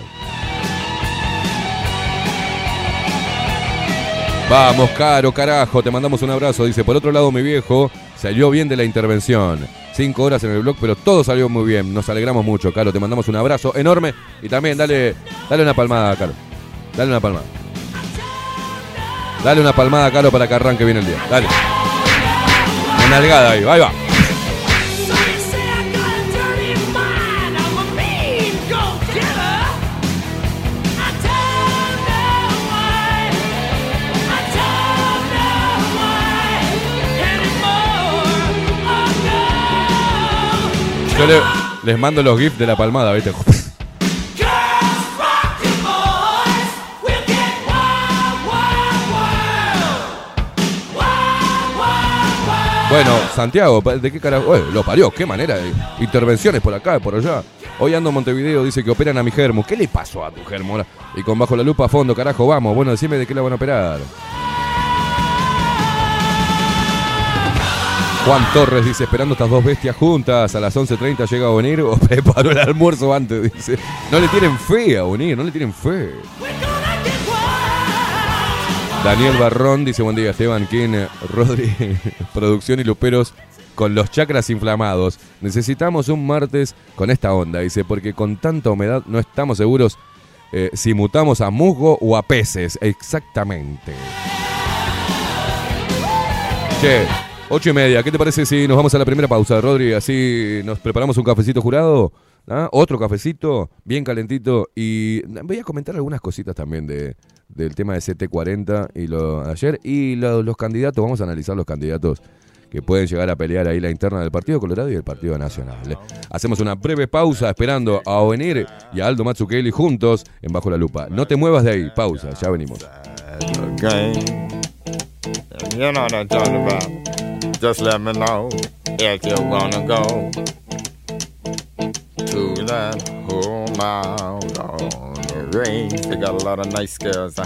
Vamos, Caro, carajo, te mandamos un abrazo. Dice, por otro lado, mi viejo salió bien de la intervención. Cinco horas en el blog, pero todo salió muy bien. Nos alegramos mucho, Caro. Te mandamos un abrazo enorme. Y también dale, dale una palmada, Caro. Dale una palmada. Dale una palmada, Caro, para que arranque bien el día. Dale. Nalgada ahí. Yo le- les mando los gifs de la palmada, ¿viste? Bueno, Santiago, ¿de qué carajo? Lo parió, qué manera de intervenciones por acá, por allá. Hoy ando Montevideo, dice que operan a mi germo. ¿Qué le pasó a tu germo? Y con bajo la lupa a fondo, carajo, vamos. Bueno, decime de qué la van a operar. Juan Torres dice, esperando estas dos bestias juntas, a las 11.30 llega a venir [laughs] o preparó el almuerzo antes, dice. No le tienen fe a unir, no le tienen fe. Daniel Barrón dice, buen día Esteban, King, Rodri, [laughs] producción y luperos con los chakras inflamados. Necesitamos un martes con esta onda, dice, porque con tanta humedad no estamos seguros eh, si mutamos a musgo o a peces. Exactamente. Che, ocho y media, ¿qué te parece si nos vamos a la primera pausa, Rodri? Así nos preparamos un cafecito jurado, ¿ah? otro cafecito, bien calentito. Y voy a comentar algunas cositas también de, del tema de CT40 y lo ayer. Y lo- los candidatos, vamos a analizar los candidatos que pueden llegar a pelear ahí la interna del Partido Colorado y el Partido Nacional. ¿eh? Hacemos una breve pausa esperando a Ovenir y a Aldo Matsukeli juntos en Bajo la Lupa. No te muevas de ahí, pausa, ya venimos.
Just let me know if go to that They got a lot of nice girls. huh?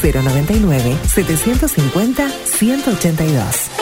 099 750 182.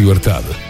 Libertad.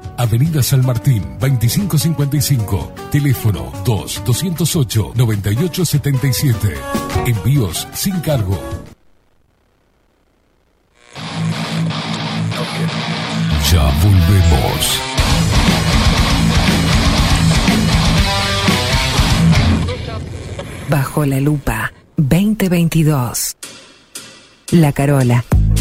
Avenida San Martín, 2555. Teléfono 2-208-9877. Envíos sin cargo. Ya volvemos.
Bajo la lupa 2022. La Carola.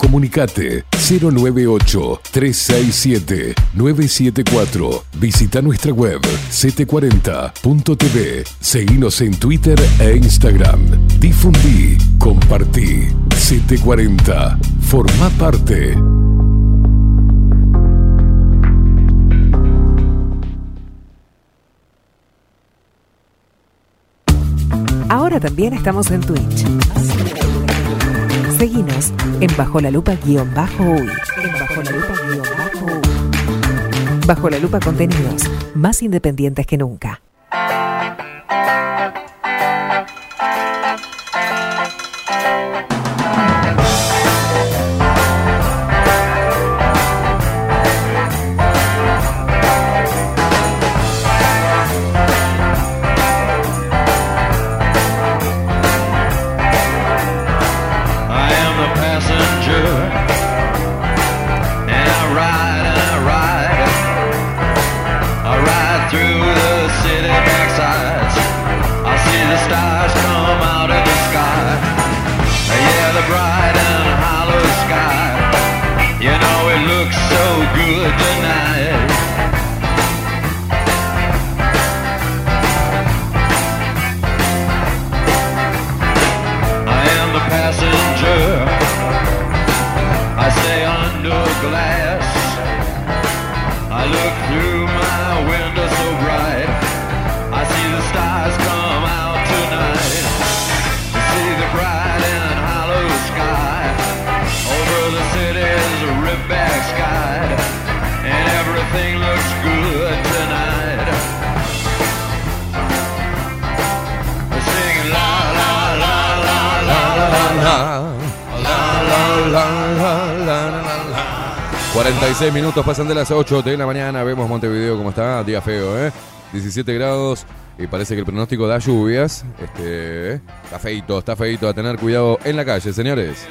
Comunicate 098-367-974. Visita nuestra web ct40.tv. Seguinos en Twitter e Instagram. Difundí, compartí. CT40. Forma parte.
Ahora también estamos en Twitch. Seguinos en Bajo la Lupa guion bajo uy. En Bajo la. Bajo la Lupa contenidos más independientes que nunca.
46 minutos pasan de las 8 de la mañana. Vemos Montevideo como está. Día feo, ¿eh? 17 grados. Y parece que el pronóstico da lluvias. Este. Está feito, está feito. A tener cuidado en la calle, señores.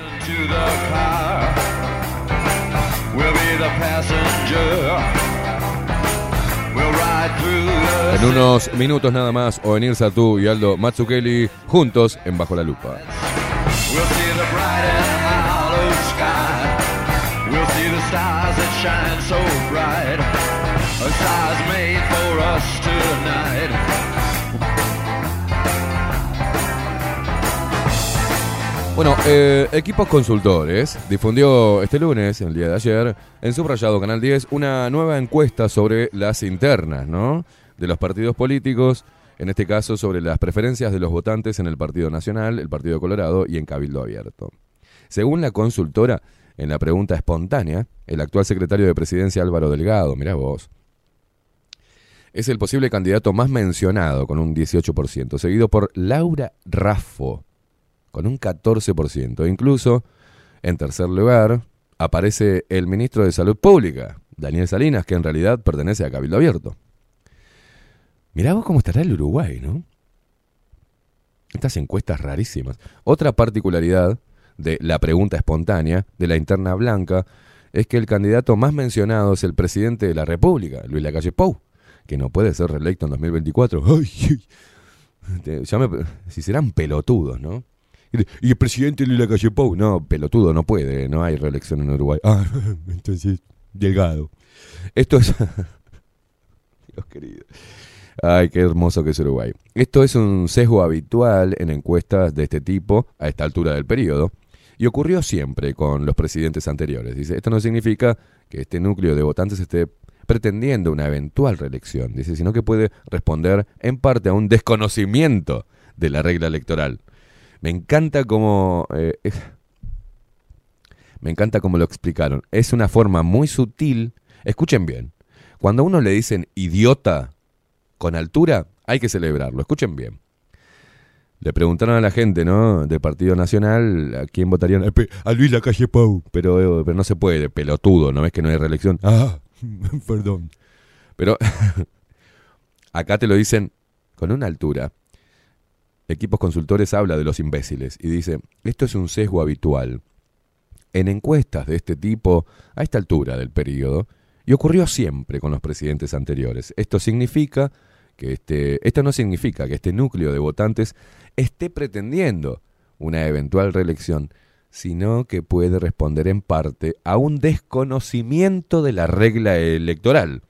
En unos minutos nada más, Ovenir Satú y Aldo Matsukeli juntos en Bajo la Lupa. Bueno, eh, Equipos Consultores difundió este lunes, el día de ayer, en Subrayado Canal 10, una nueva encuesta sobre las internas, ¿no? De los partidos políticos, en este caso sobre las preferencias de los votantes en el Partido Nacional, el Partido Colorado y en Cabildo Abierto. Según la consultora, en la pregunta espontánea, el actual secretario de Presidencia Álvaro Delgado, mirá vos, es el posible candidato más mencionado con un 18%, seguido por Laura Raffo con un 14%. Incluso, en tercer lugar, aparece el ministro de Salud Pública, Daniel Salinas, que en realidad pertenece a Cabildo Abierto. Mirá vos cómo estará el Uruguay, ¿no? Estas encuestas rarísimas. Otra particularidad de la pregunta espontánea de la interna blanca es que el candidato más mencionado es el presidente de la República, Luis Lacalle Pou, que no puede ser reelecto en 2024. Ay, ay. Te- ya me- si serán pelotudos, ¿no? Y el presidente Luis Lacalle Pou, no, pelotudo, no puede, no hay reelección en Uruguay. Ah, [laughs] entonces, Delgado. Esto es... [laughs] Dios querido. Ay, qué hermoso que es Uruguay. Esto es un sesgo habitual en encuestas de este tipo a esta altura del periodo y ocurrió siempre con los presidentes anteriores. Dice, esto no significa que este núcleo de votantes esté pretendiendo una eventual reelección, dice, sino que puede responder en parte a un desconocimiento de la regla electoral. Me encanta cómo eh, [laughs] me encanta cómo lo explicaron. Es una forma muy sutil. Escuchen bien. Cuando a uno le dicen idiota con altura, hay que celebrarlo. Escuchen bien. Le preguntaron a la gente, ¿no? Del Partido Nacional a quién votarían. Eh, A Luis Lacalle Pou. Pero, eh, pero no se puede, pelotudo. ¿No ves que no hay reelección? Ah, [laughs] perdón. Pero [laughs] acá te lo dicen con una altura. Equipos consultores habla de los imbéciles y dice, esto es un sesgo habitual en encuestas de este tipo a esta altura del periodo y ocurrió siempre con los presidentes anteriores. Esto significa que este, esto no significa que este núcleo de votantes esté pretendiendo una eventual reelección, sino que puede responder en parte a un desconocimiento de la regla electoral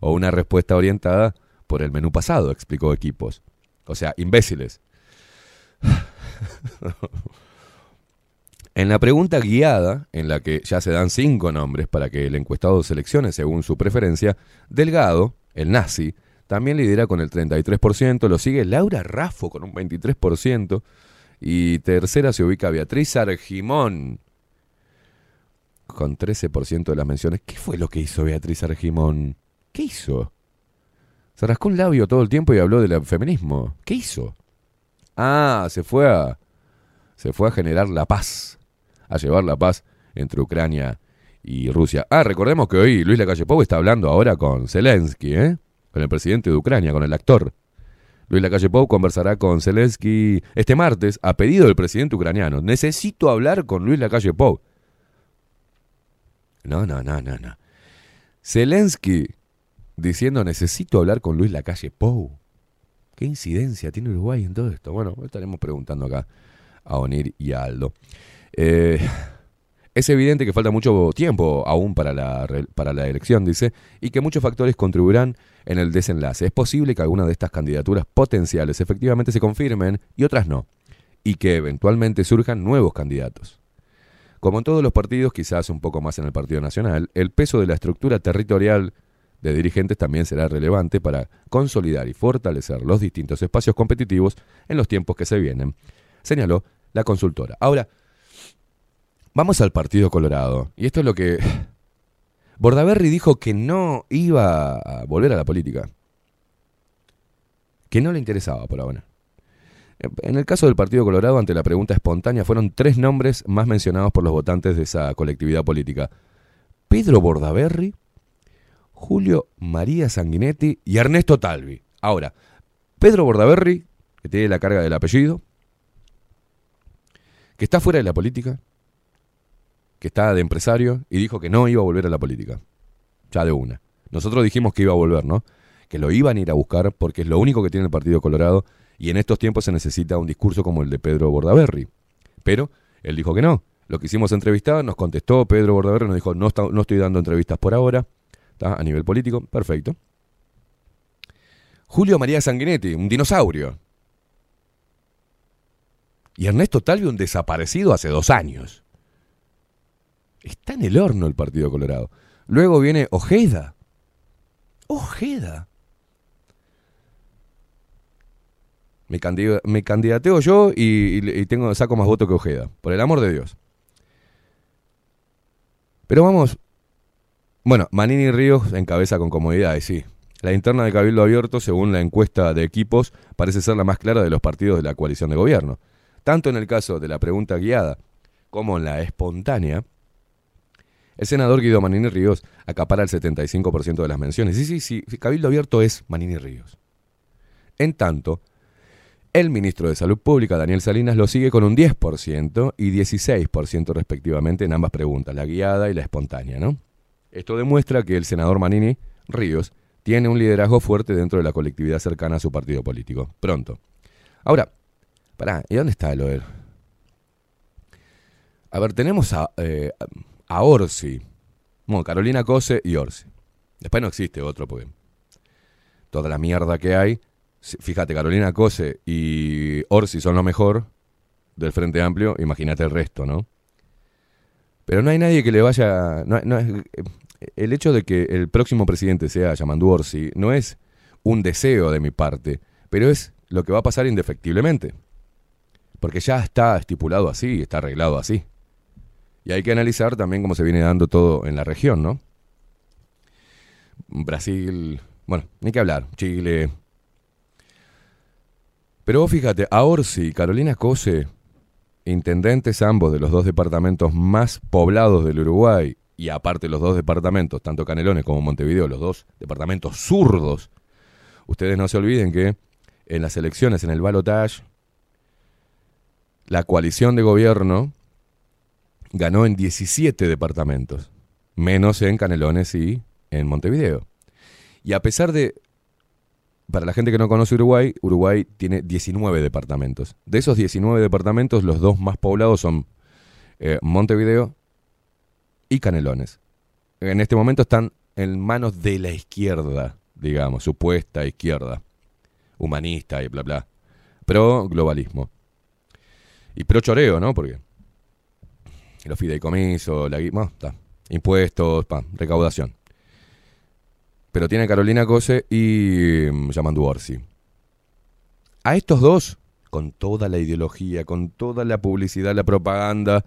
o una respuesta orientada por el menú pasado, explicó Equipos. O sea, imbéciles. En la pregunta guiada, en la que ya se dan cinco nombres para que el encuestado seleccione según su preferencia, Delgado, el nazi, también lidera con el 33%, lo sigue Laura Raffo con un 23%, y tercera se ubica Beatriz Argimón con 13% de las menciones. ¿Qué fue lo que hizo Beatriz Argimón? ¿Qué hizo? Se rascó un labio todo el tiempo y habló del feminismo. ¿Qué hizo? Ah, se fue a se fue a generar la paz, a llevar la paz entre Ucrania y Rusia. Ah, recordemos que hoy Luis Lacalle Pou está hablando ahora con Zelensky, ¿eh? Con el presidente de Ucrania, con el actor. Luis Lacalle Pou conversará con Zelensky este martes a pedido del presidente ucraniano. Necesito hablar con Luis Lacalle Pou. No, no, no, no, no. Zelensky diciendo necesito hablar con Luis Lacalle Pou. ¿Qué incidencia tiene Uruguay en todo esto? Bueno, estaremos preguntando acá a Onir y a Aldo. Eh, Es evidente que falta mucho tiempo aún para la, para la elección, dice, y que muchos factores contribuirán en el desenlace. Es posible que algunas de estas candidaturas potenciales efectivamente se confirmen y otras no, y que eventualmente surjan nuevos candidatos. Como en todos los partidos, quizás un poco más en el Partido Nacional, el peso de la estructura territorial de dirigentes también será relevante para consolidar y fortalecer los distintos espacios competitivos en los tiempos que se vienen, señaló la consultora. Ahora, vamos al Partido Colorado. Y esto es lo que... [sighs] Bordaberry dijo que no iba a volver a la política. Que no le interesaba por ahora. En el caso del Partido Colorado, ante la pregunta espontánea, fueron tres nombres más mencionados por los votantes de esa colectividad política. Pedro Bordaberry, Julio María Sanguinetti y Ernesto Talvi. Ahora, Pedro Bordaberry, que tiene la carga del apellido, que está fuera de la política, que está de empresario y dijo que no iba a volver a la política. Ya de una. Nosotros dijimos que iba a volver, ¿no? Que lo iban a ir a buscar porque es lo único que tiene el Partido Colorado y en estos tiempos se necesita un discurso como el de Pedro Bordaberry. Pero él dijo que no. Lo que hicimos entrevistar, nos contestó Pedro Bordaberry, nos dijo, no, no estoy dando entrevistas por ahora, ¿tá? a nivel político, perfecto. Julio María Sanguinetti, un dinosaurio. Y Ernesto Talvi, un desaparecido hace dos años. Está en el horno el Partido Colorado. Luego viene Ojeda. Ojeda. Me, me candidateo yo y, tengo, saco más votos que Ojeda. Por el amor de Dios. Pero vamos. Bueno, Manini Ríos encabeza con comodidad, y sí. La interna de Cabildo Abierto, según la encuesta de equipos, parece ser la más clara de los partidos de la coalición de gobierno. Tanto en el caso de la pregunta guiada como en la espontánea, el senador Guido Manini Ríos acapara el 75% de las menciones. Sí, sí, sí, Cabildo Abierto es Manini Ríos. En tanto, el ministro de Salud Pública, Daniel Salinas, lo sigue con un 10% y 16% respectivamente en ambas preguntas, la guiada y la espontánea, ¿no? Esto demuestra que el senador Manini Ríos tiene un liderazgo fuerte dentro de la colectividad cercana a su partido político. Pronto. Ahora, pará, ¿y dónde está el OER? A ver, tenemos a, eh, a Orsi. Bueno, Carolina Cose y Orsi. Después no existe otro, porque toda la mierda que hay. Fíjate, Carolina Cose y Orsi son lo mejor del Frente Amplio. Imagínate el resto, ¿no? Pero no hay nadie que le vaya. no- no es- el hecho de que el próximo presidente sea Yamandu Orsi no es un deseo de mi parte, pero es lo que va a pasar indefectiblemente. Porque ya está estipulado así, está arreglado así. Y hay que analizar también cómo se viene dando todo en la región, ¿no? Brasil, bueno, ni que hablar, Chile. Pero fíjate, a Orsi Carolina Cose, intendentes ambos de los dos departamentos más poblados del Uruguay, y aparte los dos departamentos, tanto Canelones como Montevideo, los dos departamentos zurdos, ustedes no se olviden que en las elecciones, en el balotage, la coalición de gobierno ganó en 17 departamentos, menos en Canelones y en Montevideo. Y a pesar de, para la gente que no conoce Uruguay, Uruguay tiene 19 departamentos. De esos 19 departamentos, los dos más poblados son eh, Montevideo y Canelones. En este momento están en manos de la izquierda, digamos, supuesta izquierda, humanista y bla bla. Pro globalismo. Y pro choreo, ¿no? Porque los fideicomisos, la, bueno, está, impuestos, pa, recaudación. Pero tiene Carolina Cose y mm, Yamandu Orsi. A estos dos, con toda la ideología, con toda la publicidad, la propaganda,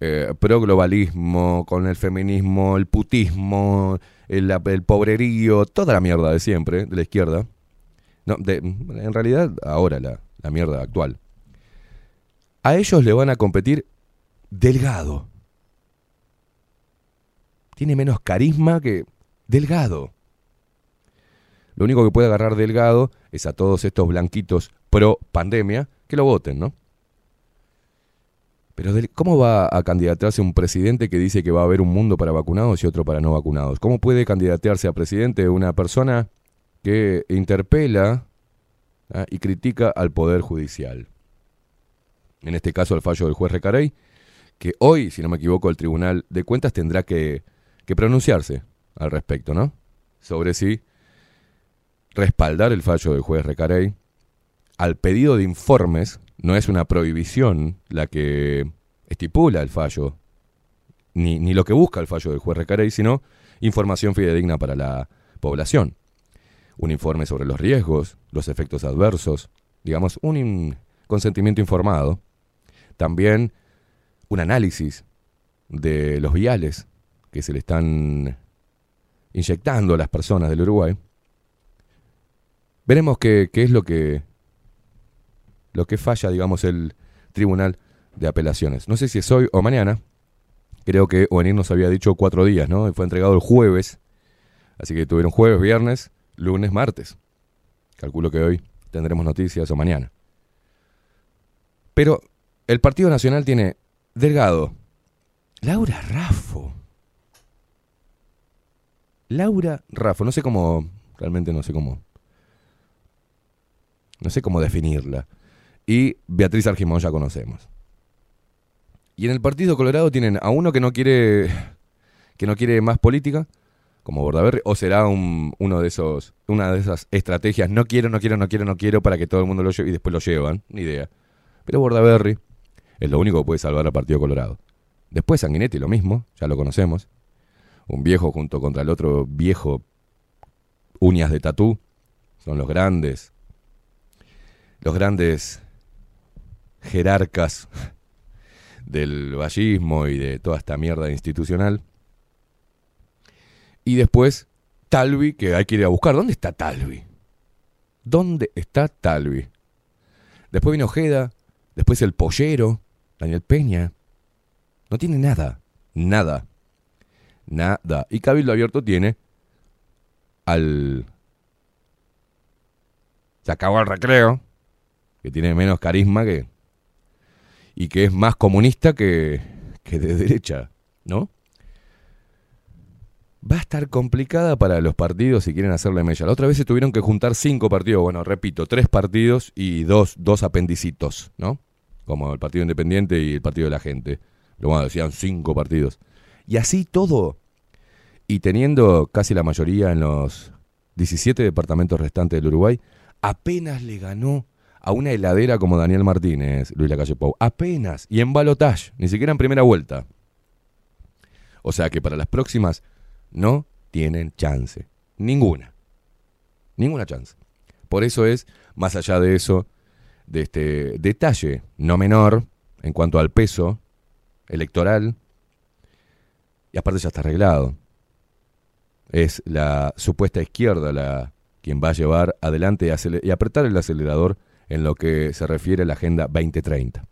eh, pro globalismo, con el feminismo, el putismo, el, el pobrerío, toda la mierda de siempre, de la izquierda. No, de- en realidad, ahora la, la mierda actual. A ellos le van a competir Delgado. Tiene menos carisma que Delgado. Lo único que puede agarrar Delgado es a todos estos blanquitos pro pandemia que lo voten, ¿no? Pero ¿cómo va a candidatearse un presidente que dice que va a haber un mundo para vacunados y otro para no vacunados? ¿Cómo puede candidatearse a presidente una persona que interpela ah, y critica al Poder Judicial? En este caso, el fallo del juez Recarey, que hoy, si no me equivoco, el Tribunal de Cuentas tendrá que, que pronunciarse al respecto, ¿no? Sobre si respaldar el fallo del juez Recarey al pedido de informes, no es una prohibición la que estipula el fallo, ni, ni lo que busca el fallo del juez Recarey, sino información fidedigna para la población. Un informe sobre los riesgos, los efectos adversos, digamos, un consentimiento informado. También un análisis de los viales que se le están inyectando a las personas del Uruguay. Veremos qué, es lo que, lo que falla, digamos, el Tribunal de Apelaciones. No sé si es hoy o mañana. Creo que Ovenir nos había dicho cuatro días, ¿no? Fue entregado el jueves. Así que tuvieron jueves, viernes, lunes, martes. Calculo que hoy tendremos noticias o mañana. Pero el Partido Nacional tiene Delgado, Laura Raffo. Laura Raffo, no sé cómo, realmente no sé cómo, no sé cómo definirla. Y Beatriz Argimón ya conocemos. Y en el Partido Colorado tienen a uno que no quiere, que no quiere más política, como Bordaberry, o será un, uno de esos, una de esas estrategias, no quiero, no quiero, no quiero, no quiero, para que todo el mundo lo lleve y después lo llevan, ni idea. Pero Bordaberry es lo único que puede salvar al Partido Colorado. Después Sanguinetti lo mismo, ya lo conocemos. Un viejo junto contra el otro viejo, uñas de tatú, son los grandes, los grandes jerarcas [laughs] del vallismo y de toda esta mierda institucional. Y después Talvi, que hay que ir a buscar. ¿Dónde está Talvi? ¿Dónde está Talvi? Después vino Ojeda, después el Pollero, Daniel Peña. No tiene nada, nada, nada. Y Cabildo Abierto tiene al... Se acabó el recreo, que tiene menos carisma que... Y que es más comunista que, que de derecha, ¿no? Va a estar complicada para los partidos si quieren hacerle mella. La otra vez se tuvieron que juntar cinco partidos. Bueno, repito, tres partidos y dos, dos apendicitos, ¿no? Como el Partido Independiente y el Partido de la Gente. Pero bueno, decían cinco partidos. Y así todo. Y teniendo casi la mayoría en los 17 departamentos restantes del Uruguay, apenas le ganó a una heladera como Daniel Martínez, Luis Lacalle Pou. Apenas. Y en balotage, ni siquiera en primera vuelta. O sea que para las próximas no tienen chance. Ninguna. Ninguna chance. Por eso es, más allá de eso, de este detalle no menor en cuanto al peso electoral, y aparte ya está arreglado. Es la supuesta izquierda la quien va a llevar adelante y, y apretar el acelerador en lo que se refiere a la Agenda 2030.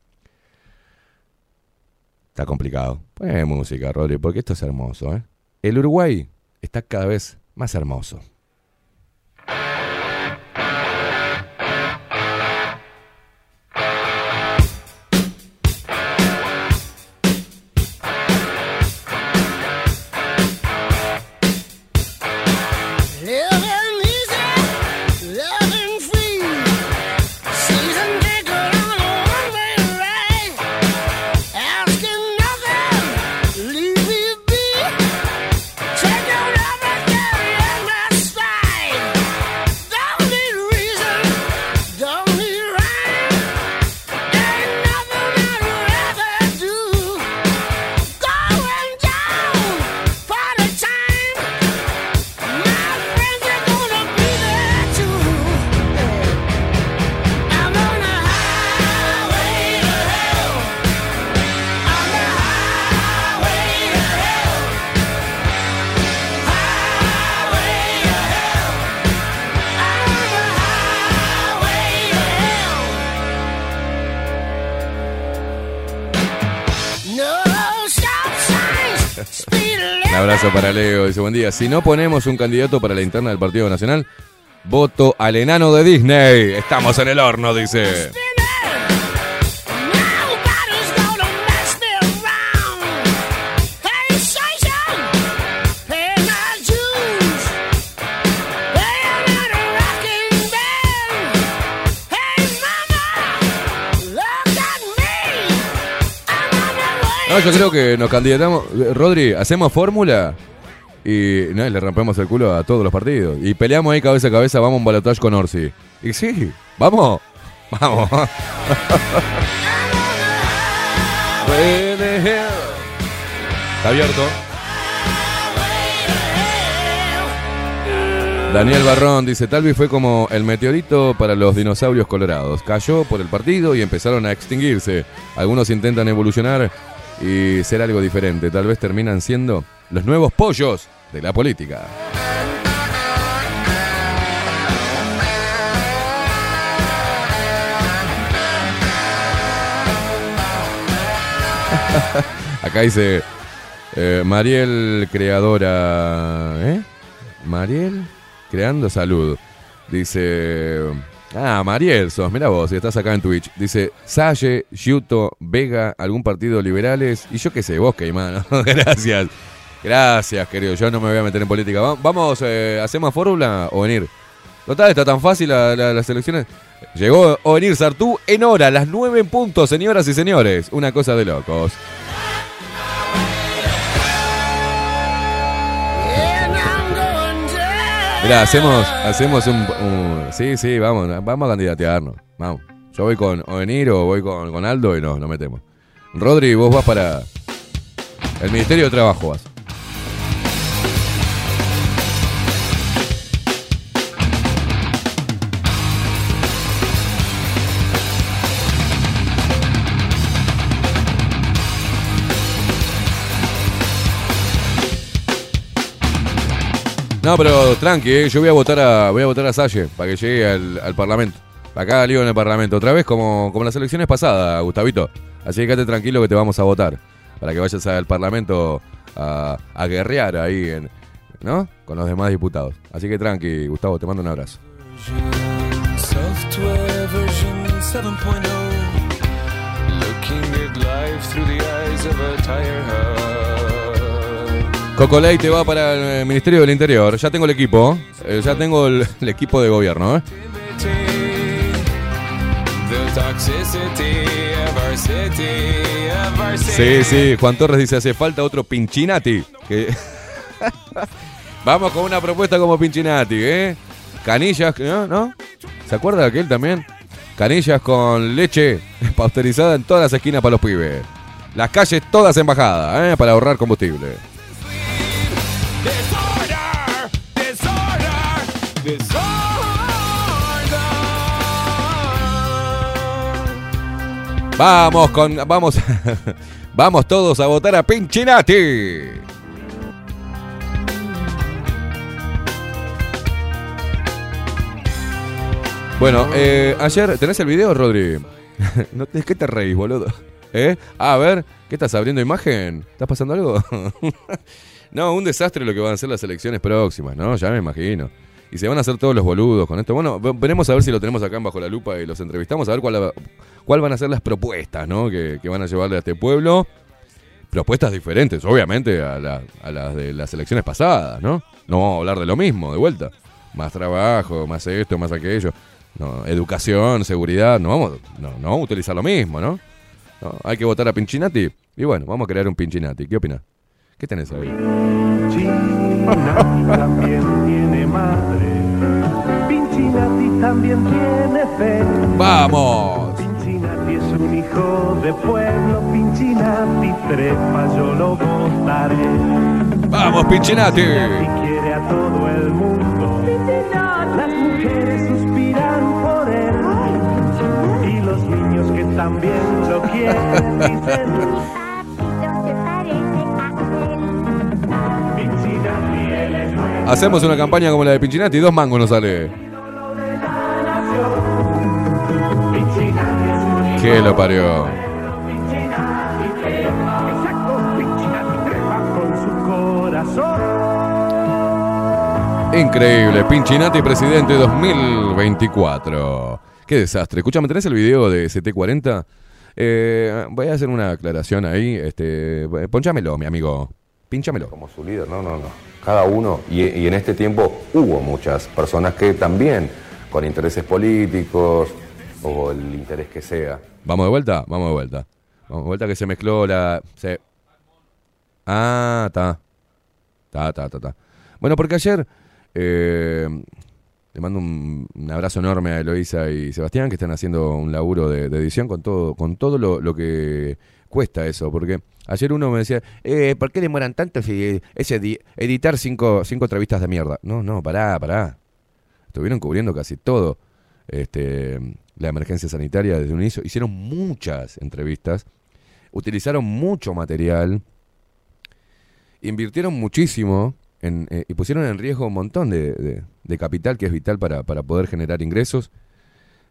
Está complicado. Pon música, Rodri, porque esto es hermoso. ¿eh? El Uruguay está cada vez más hermoso. Para Leo. Dice, buen día. Si no ponemos un candidato para la interna del Partido Nacional, voto al enano de Disney. Estamos en el horno, dice. Yo creo que nos candidatamos. Rodri, hacemos fórmula y le rompemos el culo a todos los partidos. Y peleamos ahí cabeza a cabeza, vamos a un balotaje con Orsi. Y sí, vamos, vamos. Está abierto. Daniel Barrón dice, tal vez fue como el meteorito para los dinosaurios colorados. Cayó por el partido y empezaron a extinguirse. Algunos intentan evolucionar y ser algo diferente. Tal vez terminan siendo los nuevos pollos de la política. [laughs] Acá dice eh, Mariel Creadora. ¿Eh? Mariel Creando Salud. Dice. Ah, Mariel sos, mira vos, si estás acá en Twitch. Dice, Salle, Yuto, Vega, algún partido liberales. Y yo qué sé, vos mano. [laughs] Gracias. Gracias, querido. Yo no me voy a meter en política. Va- Vamos, eh, ¿hacemos fórmula o venir? Total, está tan fácil la- la- las elecciones. Llegó Ovenir Sartú en hora, las nueve en punto, señoras y señores. Una cosa de locos. Mira, hacemos, hacemos un, Sí, sí, vamos, vamos a candidatearnos. Vamos. Yo voy con Ovenir o voy con, con Aldo y nos, nos metemos. Rodri, vos vas para. El Ministerio de Trabajo vas. No, pero tranqui, eh, yo voy a votar a voy a votar a Salle para que llegue al, al Parlamento. Acá lío en el Parlamento, otra vez como, como las elecciones pasadas, Gustavito. Así que quédate tranquilo que te vamos a votar. Para que vayas al Parlamento a, a guerrear ahí, en, ¿no? Con los demás diputados. Así que tranqui, Gustavo, te mando un abrazo. Cocolay te va para el Ministerio del Interior. Ya tengo el equipo. eh, ya tengo el, equipo de gobierno, ¿eh? Sí, sí, Juan Torres dice, hace falta otro Pinchinati. [laughs] Vamos con una propuesta como Pinchinati, ¿eh? Canillas, ¿no? ¿no? ¿Se acuerda de aquel también? Canillas con leche [laughs] pasteurizada en todas las esquinas para los pibes. Las calles todas en bajada, ¿eh? Para ahorrar combustible. Vamos con. Vamos. [laughs] vamos todos a votar a Pinchinati. Bueno, eh, ayer. ¿Tenés el video, Rodri? [laughs] no, te- ¿Qué te reís, boludo? ¿Eh? A ver, ¿qué estás abriendo imagen? ¿Estás pasando algo? [laughs] no, un desastre lo que van a ser las elecciones próximas, ¿no? Ya me imagino. Y se van a hacer todos los boludos con esto. Bueno, ve- veremos a ver si lo tenemos acá en bajo la lupa y los entrevistamos, a ver cuál, cuál van a ser las propuestas, ¿no? Que, van a llevarle a este pueblo. Propuestas diferentes, obviamente, a, la- a las de las elecciones pasadas, ¿no? No vamos a hablar de lo mismo, de vuelta. Más trabajo, más esto, más aquello. Educación, seguridad, no vamos, no, no vamos a utilizar lo mismo, ¿no? Hay que votar a Pinchinati. Y bueno, vamos a crear un Pinchinati. ¿Qué opinas? ¿Qué tenés ahí?
Madre. Pinchinati también tiene fe.
¡Vamos!
Pinchinati es un hijo de pueblo. Pinchinati trepa, yo lo votaré.
¡Vamos, Pinchinati!
Pinchinati quiere a todo el mundo. Las mujeres suspiran por él. Y los niños que también lo quieren [laughs] dicen.
Hacemos una campaña como la de Pinchinati, dos mangos nos sale. ¿Qué lo parió? Increíble, Pinchinati presidente 2024. Qué desastre. Escúchame, ¿tenés el video de CT40? Eh, voy a hacer una aclaración ahí. Este, ponchámelo, mi amigo. Pinchámelo.
Como su líder, no, no, no. Cada uno, y, y en este tiempo hubo muchas personas que también, con intereses políticos o el interés que sea,
Vamos de vuelta, vamos de vuelta. Con vuelta que se mezcló la. se- Ah, está. Está, está, está, está. Bueno, porque ayer. eh, le mando un, un abrazo enorme a Eloisa y Sebastián que están haciendo un laburo de, de edición con todo, con todo lo, lo que cuesta eso. Porque ayer uno me decía, eh, ¿por qué demoran tanto si es edi- editar cinco, cinco entrevistas de mierda? No, no, pará, pará. Estuvieron cubriendo casi todo. Este, la emergencia sanitaria desde un inicio. Hicieron muchas entrevistas. Utilizaron mucho material. Invirtieron muchísimo en, eh, y pusieron en riesgo un montón de, de- de capital que es vital para, para poder generar ingresos.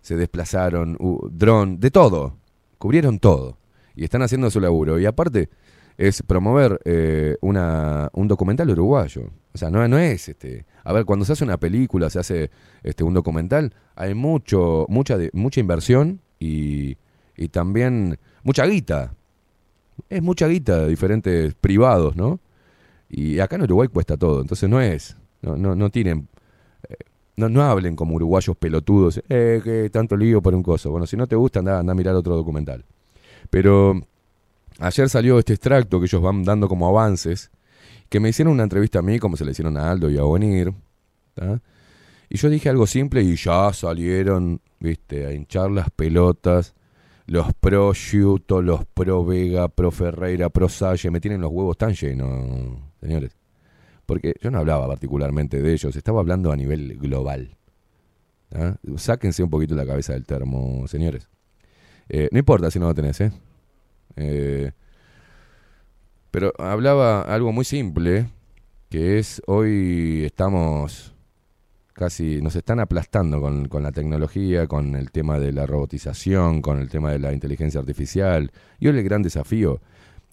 Se desplazaron, uh, dron, de todo. Cubrieron todo. Y están haciendo su laburo. Y aparte es promover eh, una, un documental uruguayo. O sea, no, no es este. A ver, cuando se hace una película, se hace este un documental, hay mucho, mucha, mucha inversión y, y también mucha guita. Es mucha guita de diferentes privados, ¿no? Y acá en Uruguay cuesta todo, entonces no es, no, no, no tienen, eh, no, no hablen como uruguayos pelotudos, eh, que tanto lío por un coso. Bueno, si no te gusta, anda, anda a mirar otro documental. Pero ayer salió este extracto que ellos van dando como avances, que me hicieron una entrevista a mí, como se le hicieron a Aldo y a Bonir, y yo dije algo simple y ya salieron, viste, a hinchar las pelotas. Los pro Giuto, los pro Vega, pro Ferreira, pro Salle, me tienen los huevos tan llenos, señores. Porque yo no hablaba particularmente de ellos, estaba hablando a nivel global. Sáquense un poquito la cabeza del termo, señores. Eh, no importa si no lo tenés, ¿eh? Eh, Pero hablaba algo muy simple, que es hoy estamos casi, nos están aplastando con, con la tecnología, con el tema de la robotización, con el tema de la inteligencia artificial. Y hoy el gran desafío,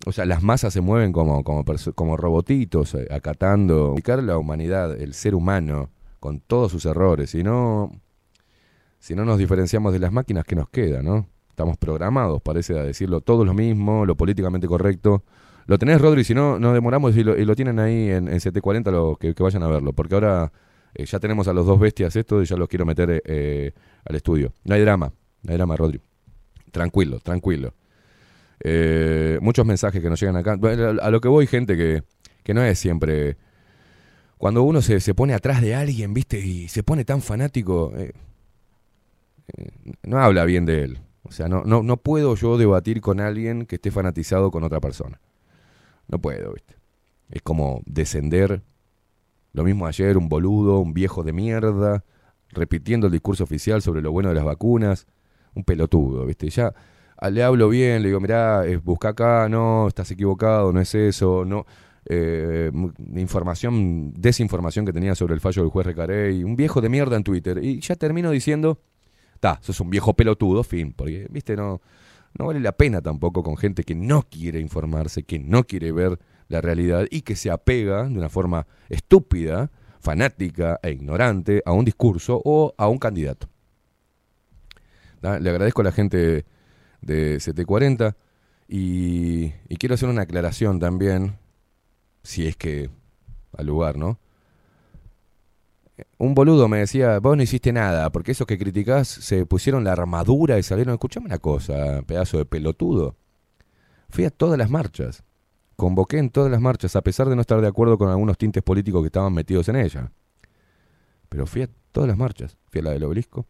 o sea, las masas se mueven como, como, como robotitos, eh, acatando, la humanidad, el ser humano, con todos sus errores. Si no, si no nos diferenciamos de las máquinas, ¿qué nos queda, no? Estamos programados, parece, a decirlo todo lo mismo, lo políticamente correcto. Lo tenés, Rodri, si no, nos demoramos y lo, tienen ahí en, en 740, lo, que, vayan a verlo, porque ahora eh, ya tenemos a los dos bestias esto y ya los quiero meter eh, eh, al estudio. No hay drama, no hay drama, Rodri. Tranquilo, tranquilo. Muchos mensajes que nos llegan acá. A lo que voy, gente, que, que no es siempre... Cuando uno se, se pone atrás de alguien, viste, y se pone tan fanático, no habla bien de él. O sea, no, no, no puedo yo debatir con alguien que esté fanatizado con otra persona. No puedo, ¿viste? Es como descender. Lo mismo ayer, un boludo, un viejo de mierda, repitiendo el discurso oficial sobre lo bueno de las vacunas. Un pelotudo, ¿viste? Ya ah, le hablo bien, le digo, mirá, eh, busca acá, no, estás equivocado, no es eso, no. Eh, información, desinformación que tenía sobre el fallo del juez Recarey. Un viejo de mierda en Twitter. Y ya termino diciendo, ta, sos un viejo pelotudo, fin, porque, viste, no, no vale la pena tampoco con gente que no quiere informarse, que no quiere ver la realidad y que se apega de una forma estúpida, fanática e ignorante a un discurso o a un candidato. ¿Da? Le agradezco a la gente de CT40 y, y quiero hacer una aclaración también, si es que al lugar, ¿no? Un boludo me decía, vos no hiciste nada, porque esos que criticás se pusieron la armadura y salieron. Escuchame una cosa, pedazo de pelotudo. Fui a todas las marchas. Convoqué en todas las marchas, a pesar de no estar de acuerdo con algunos tintes políticos que estaban metidos en ella. Pero fui a todas las marchas. Fui a la del obelisco,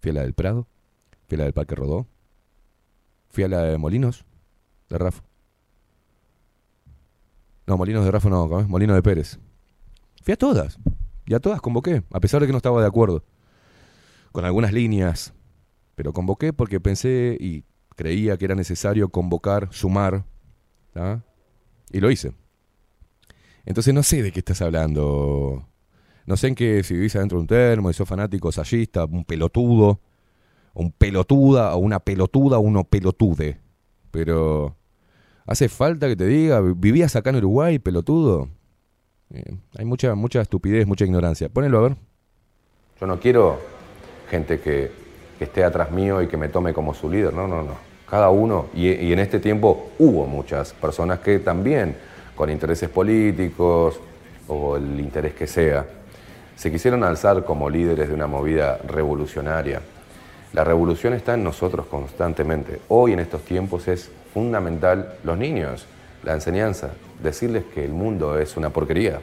fui a la del Prado, fui a la del Parque Rodó, fui a la de Molinos, de Rafa. No, Molinos de Rafa no, ¿cómo? Molino de Pérez. Fui a todas. Y a todas convoqué, a pesar de que no estaba de acuerdo. Con algunas líneas. Pero convoqué porque pensé y creía que era necesario convocar, sumar. Y lo hice. Entonces no sé de qué estás hablando. No sé en qué, si vivís adentro de un termo, y sos fanático, sayista, un pelotudo, un pelotuda, o una pelotuda, o uno pelotude. Pero, ¿hace falta que te diga, vivías acá en Uruguay, pelotudo? Hay mucha, mucha estupidez, mucha ignorancia. Ponelo a ver.
Yo no quiero gente que, que esté atrás mío y que me tome como su líder, no, no, no. Cada uno, y, y en este tiempo hubo muchas personas que también, con intereses políticos o el interés que sea, se quisieron alzar como líderes de una movida revolucionaria. La revolución está en nosotros constantemente. Hoy en estos tiempos es fundamental los niños, la enseñanza, decirles que el mundo es una porquería,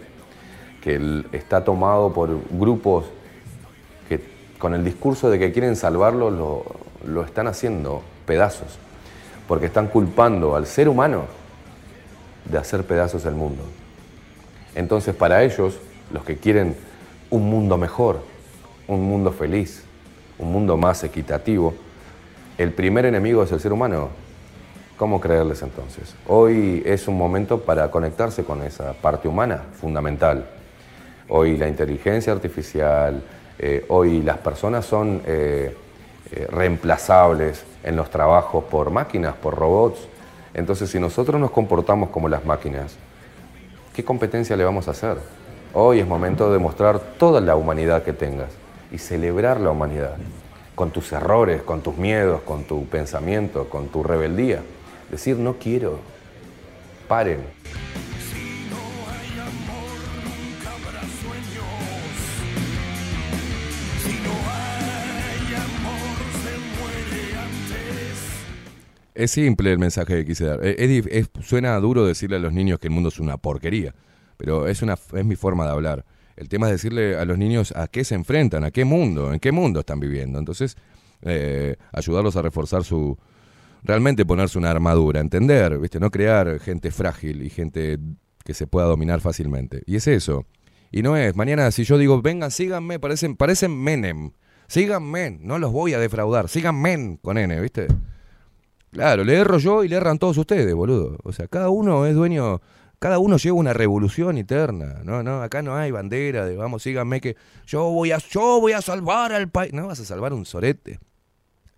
que está tomado por grupos que con el discurso de que quieren salvarlo lo, lo están haciendo pedazos, porque están culpando al ser humano de hacer pedazos el mundo. Entonces para ellos, los que quieren un mundo mejor, un mundo feliz, un mundo más equitativo, el primer enemigo es el ser humano. ¿Cómo creerles entonces? Hoy es un momento para conectarse con esa parte humana fundamental. Hoy la inteligencia artificial, eh, hoy las personas son eh, eh, reemplazables en los trabajos por máquinas, por robots. Entonces, si nosotros nos comportamos como las máquinas, ¿qué competencia le vamos a hacer? Hoy es momento de mostrar toda la humanidad que tengas y celebrar la humanidad, con tus errores, con tus miedos, con tu pensamiento, con tu rebeldía. Decir, no quiero, paren.
Es simple el mensaje que quise dar. Eh, Es, suena duro decirle a los niños que el mundo es una porquería, pero es, una, es mi forma de hablar. El tema es decirle a los niños a qué se enfrentan, a qué mundo, en qué mundo están viviendo. Entonces, eh, ayudarlos a reforzar su... Realmente ponerse una armadura, entender, ¿viste? No crear gente frágil y gente que se pueda dominar fácilmente. Y es eso. Y no es, mañana si yo digo, vengan, síganme, parecen, parecen Menem. Síganme, no los voy a defraudar. Síganme con N, ¿viste? Claro, le erro yo y le erran todos ustedes, boludo. O sea, cada uno es dueño, cada uno lleva una revolución eterna. No, no, acá no hay bandera de vamos, síganme que yo voy a, yo voy a salvar al país. No vas a salvar un sorete.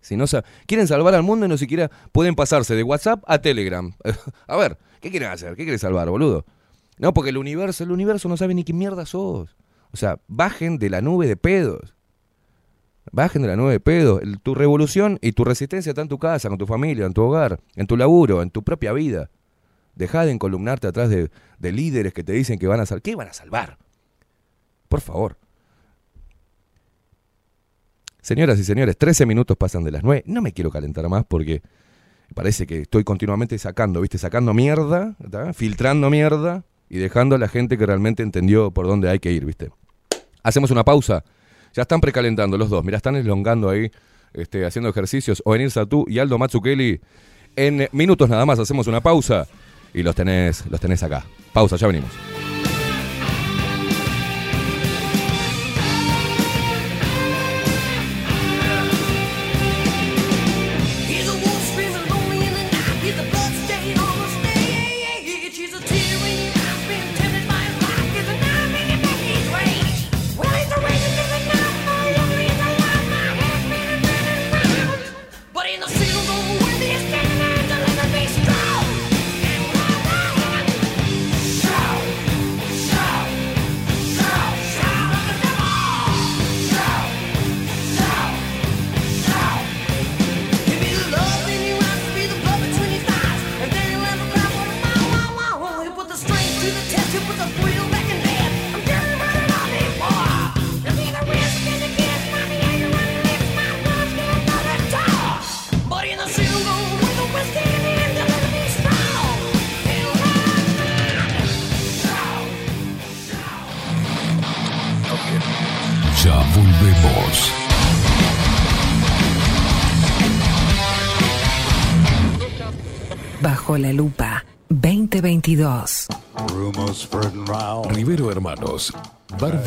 Si no sa- quieren salvar al mundo y no siquiera pueden pasarse de WhatsApp a Telegram. [laughs] a ver, ¿qué quieren hacer? ¿Qué quieren salvar, boludo? No, porque el universo, el universo no sabe ni qué mierda sos. O sea, bajen de la nube de pedos. Bajen de la nube de pedos. Tu revolución y tu resistencia está en tu casa, con tu familia, en tu hogar, en tu laburo, en tu propia vida. Deja de encolumnarte atrás de, de líderes que te dicen que van a salvar. ¿Qué van a salvar? Por favor. Señoras y señores, 13 minutos pasan de las 9. No me quiero calentar más porque parece que estoy continuamente sacando, ¿viste? Sacando mierda, filtrando mierda y dejando a la gente que realmente entendió por dónde hay que ir, ¿viste? Hacemos una pausa. Ya están precalentando los dos. Mira, están elongando ahí, este, haciendo ejercicios. Oenir Satú y Aldo Matsukeli. En minutos nada más hacemos una pausa y los tenés, los tenés acá. Pausa, ya venimos.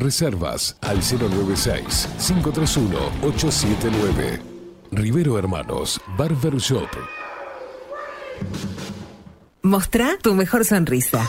Reservas al 096-531-879. Rivero Hermanos, Barber Shop.
Mostrá tu mejor sonrisa.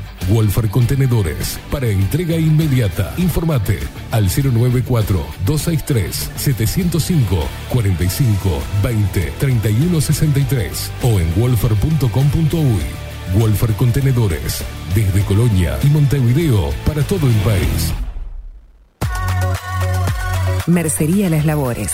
Wolfer Contenedores para entrega inmediata. Informate al 094-263-705 45 20 31 63 o en wolfer.com.uy. Wolfer Contenedores desde Colonia y Montevideo para todo el país.
Mercería Las Labores.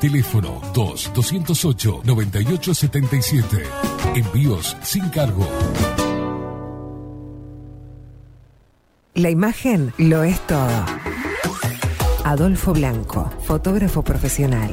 Teléfono 2-208-9877. Envíos sin cargo.
La imagen lo es todo. Adolfo Blanco, fotógrafo profesional.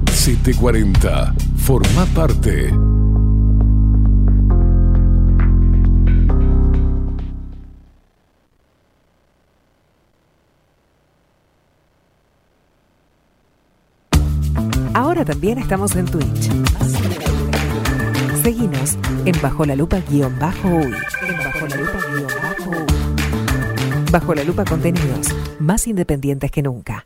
740. Forma parte.
Ahora también estamos en Twitch. Seguinos en Bajo la Lupa guion bajo uy. Bajo la Lupa contenidos más independientes que nunca.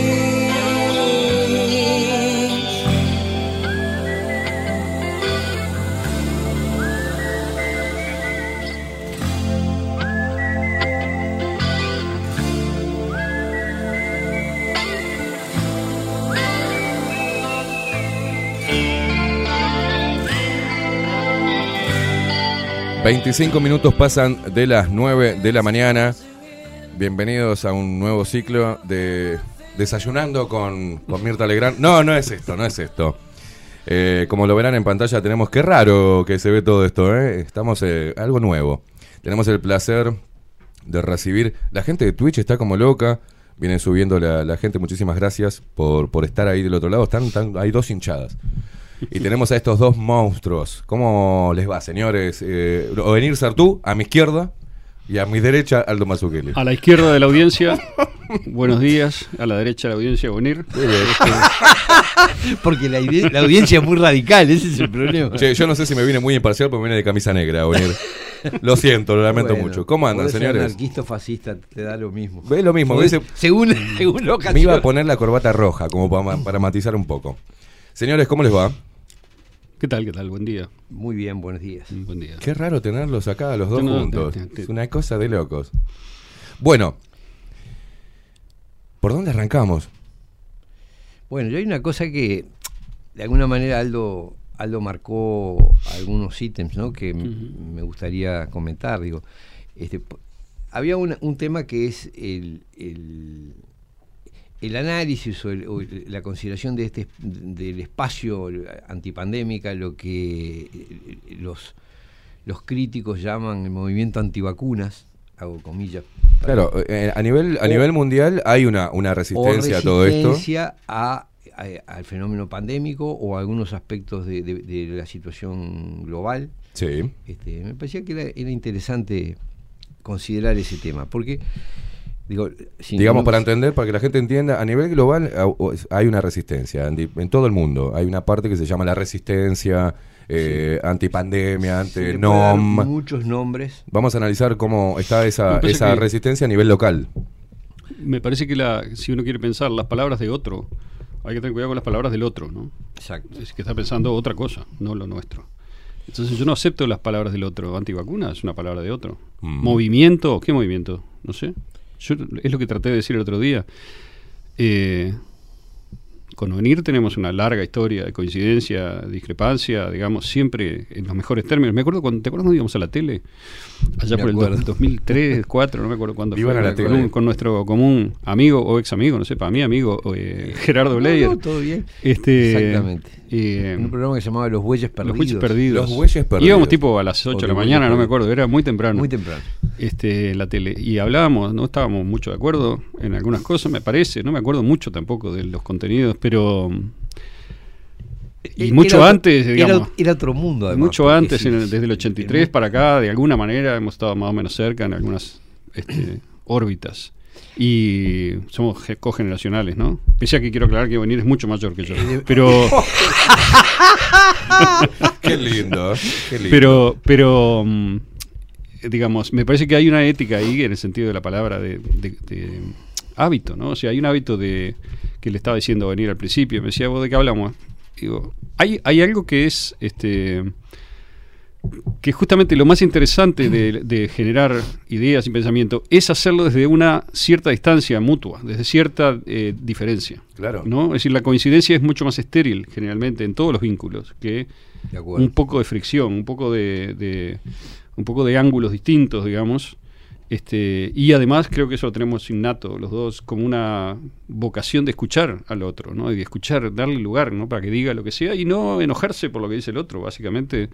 25 minutos pasan de las 9 de la mañana. Bienvenidos a un nuevo ciclo de Desayunando con, con Mirta Legrand. No, no es esto, no es esto. Eh, como lo verán en pantalla, tenemos. Qué raro que se ve todo esto, ¿eh? Estamos. eh, algo nuevo. Tenemos el placer de recibir. La gente de Twitch está como loca. Vienen subiendo la, gente. Muchísimas gracias por, por estar ahí del otro lado. Están- hay dos hinchadas. Y tenemos a estos dos monstruos. ¿Cómo les va, señores? Eh, Ovenir Sartú, a mi izquierda, y a mi derecha, Aldo Mazzucchelli.
A la izquierda de la audiencia, buenos días. A la derecha de la audiencia, venir.
Porque la, la audiencia es muy radical, ese es el problema.
Che, yo no sé si me viene muy imparcial porque me viene de camisa negra, Ovenir. Lo siento, lo lamento
Bueno,
mucho. ¿Cómo andan, señores?
anarquista fascista, te da lo mismo.
Ve lo mismo, dice-
según, según ocasión.
Me iba a poner la corbata roja, como para, para matizar un poco. Señores, ¿cómo les va?
¿Qué tal? ¿Qué tal? Buen día.
Muy bien, buenos días.
Buen día.
Qué raro tenerlos acá, los dos
No,
juntos.
te- te-
Es una cosa de locos. Bueno, ¿por dónde arrancamos?
Bueno, yo hay una cosa que de alguna manera Aldo, Aldo marcó algunos ítems ¿no? que me gustaría comentar. Digo, este, había un tema que es el, el, el análisis o, el- o la consideración de este del espacio antipandémica, lo que eh, los, los críticos llaman el movimiento antivacunas, hago comillas.
Claro, eh, a nivel, a
O-
nivel mundial hay una, una resistencia a todo esto.
resistencia a, a- al fenómeno pandémico o a algunos aspectos de, de- de la situación global.
Sí.
Este, me parecía que era, era interesante considerar ese tema, porque digo,
Digamos, para entender, para que la gente entienda, a nivel global o- hay una resistencia en, todo el mundo. Hay una parte que se llama la resistencia, eh, antipandemia,
dar
anti-NOM.
muchos nombres.
Vamos a analizar cómo está esa, esa resistencia a nivel local.
Me parece que la, si uno quiere pensar las palabras de otro, hay que tener cuidado con las palabras del otro, ¿no?
Exacto.
Es que está pensando otra cosa, no lo nuestro. Entonces yo no acepto las palabras del otro. Antivacuna es una palabra de otro.
Mm.
Movimiento, ¿qué movimiento? No sé. Yo, es lo que traté de decir el otro día. Eh, con Venir tenemos una larga historia de coincidencia, discrepancia, digamos, siempre en los mejores términos. Me acuerdo cuando, ¿te acuerdas cuando íbamos a la tele? Allá
Me
por el
acuerdo.
do- 2003, 2004, no me acuerdo cuándo fue.
a la tele.
con nuestro común amigo o ex amigo, no sé, para mí amigo, eh, Gerardo
No,
Bleyer.
no, todo bien.
Este,
Exactamente.
Eh,
En un programa que se llamaba Los Bueyes Perdidos.
los bueyes perdidos.
Los bueyes perdidos.
Íbamos tipo a las 8
O
de la mañana, no me acuerdo, era muy temprano.
Muy temprano.
Este, en la tele. Y hablábamos, no estábamos mucho de acuerdo en algunas cosas, me parece. No me acuerdo mucho tampoco de los contenidos, pero. Y
Era
mucho antes,
era-
digamos.
Era, otro mundo, además.
mucho antes,
sí,
en el- desde el
sí,
83
sí.
para acá, de alguna manera hemos estado más o menos cerca en algunas este, órbitas. Y somos ge- cogeneracionales, ¿no? Pese a que quiero aclarar que venir es mucho mayor que yo.
Eh,
Pero. [laughs]
Qué lindo, qué lindo.
Pero, pero mm, digamos, me parece que hay una ética ahí en el sentido de la palabra de, de- de hábito, ¿no? O sea, hay un hábito de que le estaba diciendo venir al principio, me decía, ¿vos de qué hablamos? Digo, hay, hay algo que es este que justamente lo más interesante de, de generar ideas y pensamiento es hacerlo desde una cierta distancia mutua, desde cierta eh, diferencia.
Claro.
¿no? Es decir, la coincidencia es mucho más estéril generalmente en todos los vínculos que un poco de fricción, un poco de, de- un poco de ángulos distintos, digamos. Este, y además creo que eso lo tenemos innato los dos como una vocación de escuchar al otro, ¿no? Y de escuchar, darle lugar, ¿no? Para que diga lo que sea y no enojarse por lo que dice el otro. Básicamente,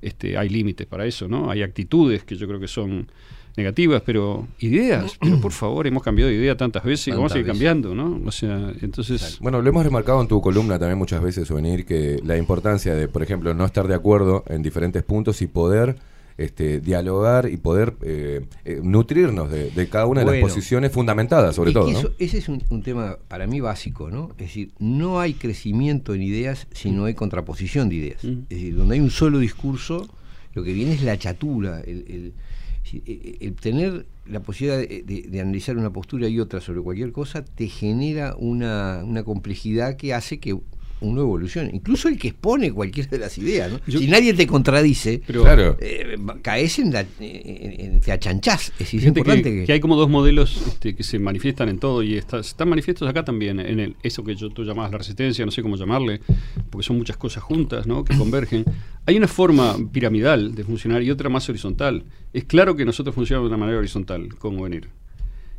este, hay límites para eso, ¿no? Hay actitudes que yo creo que son negativas, pero ideas, pero por favor, hemos cambiado de idea tantas veces y vamos a seguir cambiando, ¿no? O sea, entonces
Bueno, lo hemos remarcado en tu columna también muchas veces, Souvenir, que la importancia de, por ejemplo, no estar de acuerdo en diferentes puntos y poder este, dialogar y poder eh, eh, nutrirnos de, de cada una de
Bueno.
las posiciones fundamentadas, sobre
Es
todo,
que
¿no?
eso- ese es un, un tema para mí básico, ¿no? Es decir, no hay crecimiento en ideas si no hay contraposición de ideas.
Mm.
Es decir, donde hay un solo discurso, lo que viene es la chatura, el, el- el tener la posibilidad de, de- de analizar una postura y otra sobre cualquier cosa te genera una, una complejidad que hace que uno evolucione. Incluso el que expone cualquiera de las ideas, ¿no? si nadie te contradice,
Pero-
Claro.
eh, caes en la... en- en- te achanchás. Es importante
que,
que...
que hay como dos modelos este, que se manifiestan en todo y está- están manifiestos acá también, en el, eso que yo, tú llamabas la resistencia, no sé cómo llamarle, porque son muchas cosas juntas ¿no? que convergen. Hay una forma piramidal de funcionar y otra más horizontal. Es claro que nosotros funcionamos de una manera horizontal, como venir.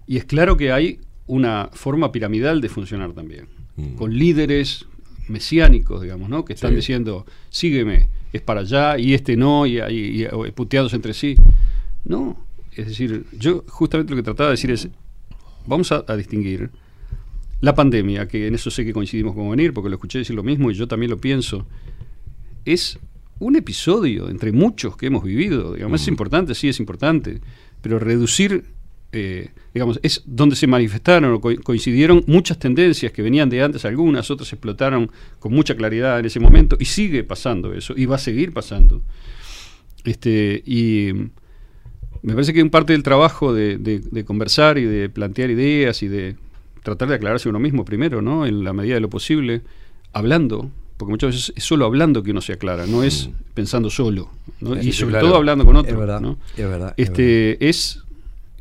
Y es claro que hay una forma piramidal de funcionar también, con líderes mesiánicos, digamos, ¿no? que están
Sí.
diciendo, sígueme, es para allá, y este no, y, y- y- puteados entre sí. No, es decir, yo justamente lo que trataba de decir es, vamos a, a distinguir la pandemia, que en eso sé que coincidimos con venir, porque lo escuché decir lo mismo y yo también lo pienso, es un episodio entre muchos que hemos vivido. Digamos, es importante, sí es importante, pero reducir, eh, digamos, es donde se manifestaron o co- coincidieron muchas tendencias que venían de antes, algunas, otras explotaron con mucha claridad en ese momento y sigue pasando eso y va a seguir pasando. Este, y me parece que un parte del trabajo de, de- de conversar y de plantear ideas y de tratar de aclararse uno mismo primero, ¿no? En la medida de lo posible, hablando, porque muchas veces es solo hablando que uno se aclara, no es pensando solo, ¿no? Y sobre
claro.
todo hablando con otro,
Es verdad,
¿no?
es verdad, es
Este, es,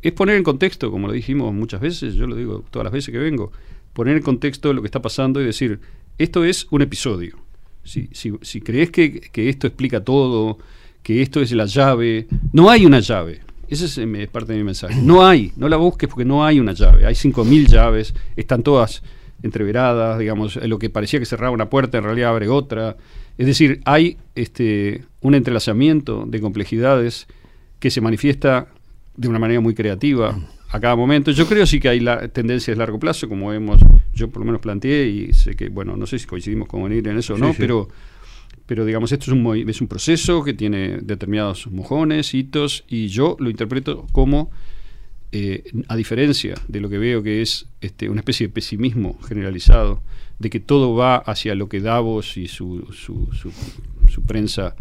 es poner en contexto, como lo dijimos muchas veces, yo lo digo todas las veces que vengo, poner en contexto lo que está pasando y decir, esto es un episodio. Si, crees que, esto explica todo, que esto es la llave, no hay una llave. Ese es eh, parte de mi mensaje. No hay, no la busques porque no hay una llave. Hay 5.000 llaves, están todas entreveradas, digamos, lo que parecía que cerraba una puerta en realidad abre otra. Es decir, hay este, un entrelazamiento de complejidades que se manifiesta de una manera muy creativa a cada momento. Yo creo sí que hay la tendencias de largo plazo, como hemos, yo por lo menos planteé, y sé que, bueno, no sé si coincidimos con venir en eso o
Sí,
no,
sí.
pero pero digamos, esto es un, es un proceso que tiene determinados mojones, hitos, y yo lo interpreto como, eh, a diferencia de lo que veo que es este, una especie de pesimismo generalizado, de que todo va hacia lo que Davos y su, su, su- su prensa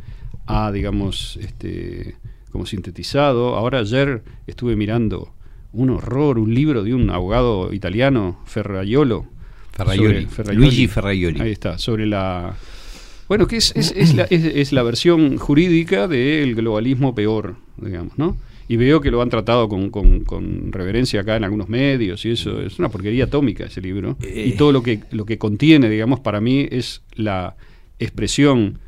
ha, digamos, este, como sintetizado. Ahora ayer estuve mirando un horror, un libro de un abogado italiano, Ferraiolo.
Ferraioli, Luigi Ferraioli.
Ahí está, sobre la... Bueno, que es, es, es la, es- es la versión jurídica del globalismo peor, digamos, ¿no? Y veo que lo han tratado con, con- con reverencia acá en algunos medios y eso. Es una porquería atómica ese libro. y todo lo que, lo que contiene, digamos, para mí es la expresión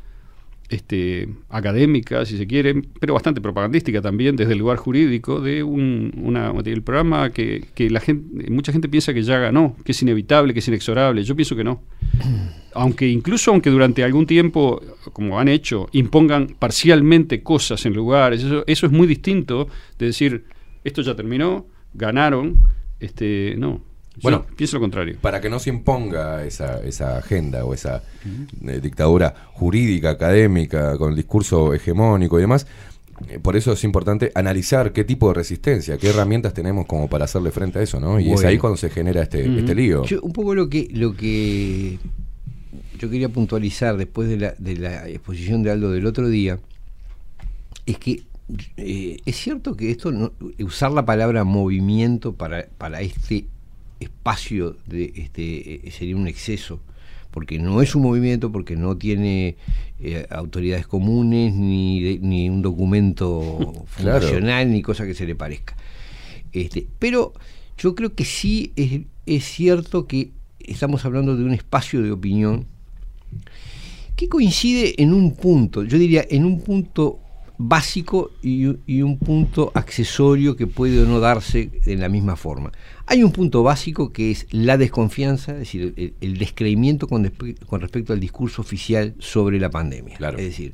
este, académica, si se quiere, pero bastante propagandística también desde el lugar jurídico de un una, del programa que, que la gente, mucha gente piensa que ya ganó, que es inevitable, que es inexorable. Yo pienso que no. [clears throat] Aunque incluso aunque durante algún tiempo, como han hecho, impongan parcialmente cosas en lugares, eso, eso es muy distinto de decir, esto ya terminó, ganaron, este, no. Yo
Bueno,
pienso lo contrario.
Para que no se imponga esa, esa agenda o esa eh, dictadura jurídica, académica, con el discurso hegemónico y demás, eh, por eso es importante analizar qué tipo de resistencia, qué herramientas tenemos como para hacerle frente a eso, ¿no? Y es ahí cuando se genera este, este lío.
Yo, un poco lo que lo que yo quería puntualizar después de la, de la exposición de Aldo del otro día es que eh, es cierto que esto no- usar la palabra movimiento para, para este espacio de este eh, sería un exceso porque no es un movimiento porque no tiene eh, autoridades comunes ni, ni un documento [laughs]
Claro.
fundacional ni cosa que se le parezca este, pero yo creo que sí es, es cierto que estamos hablando de un espacio de opinión que coincide en un punto, yo diría en un punto básico y, y un punto accesorio que puede o no darse de la misma forma. Hay un punto básico que es la desconfianza, es decir, el, el descreimiento con, con respecto al discurso oficial sobre la pandemia. Es decir,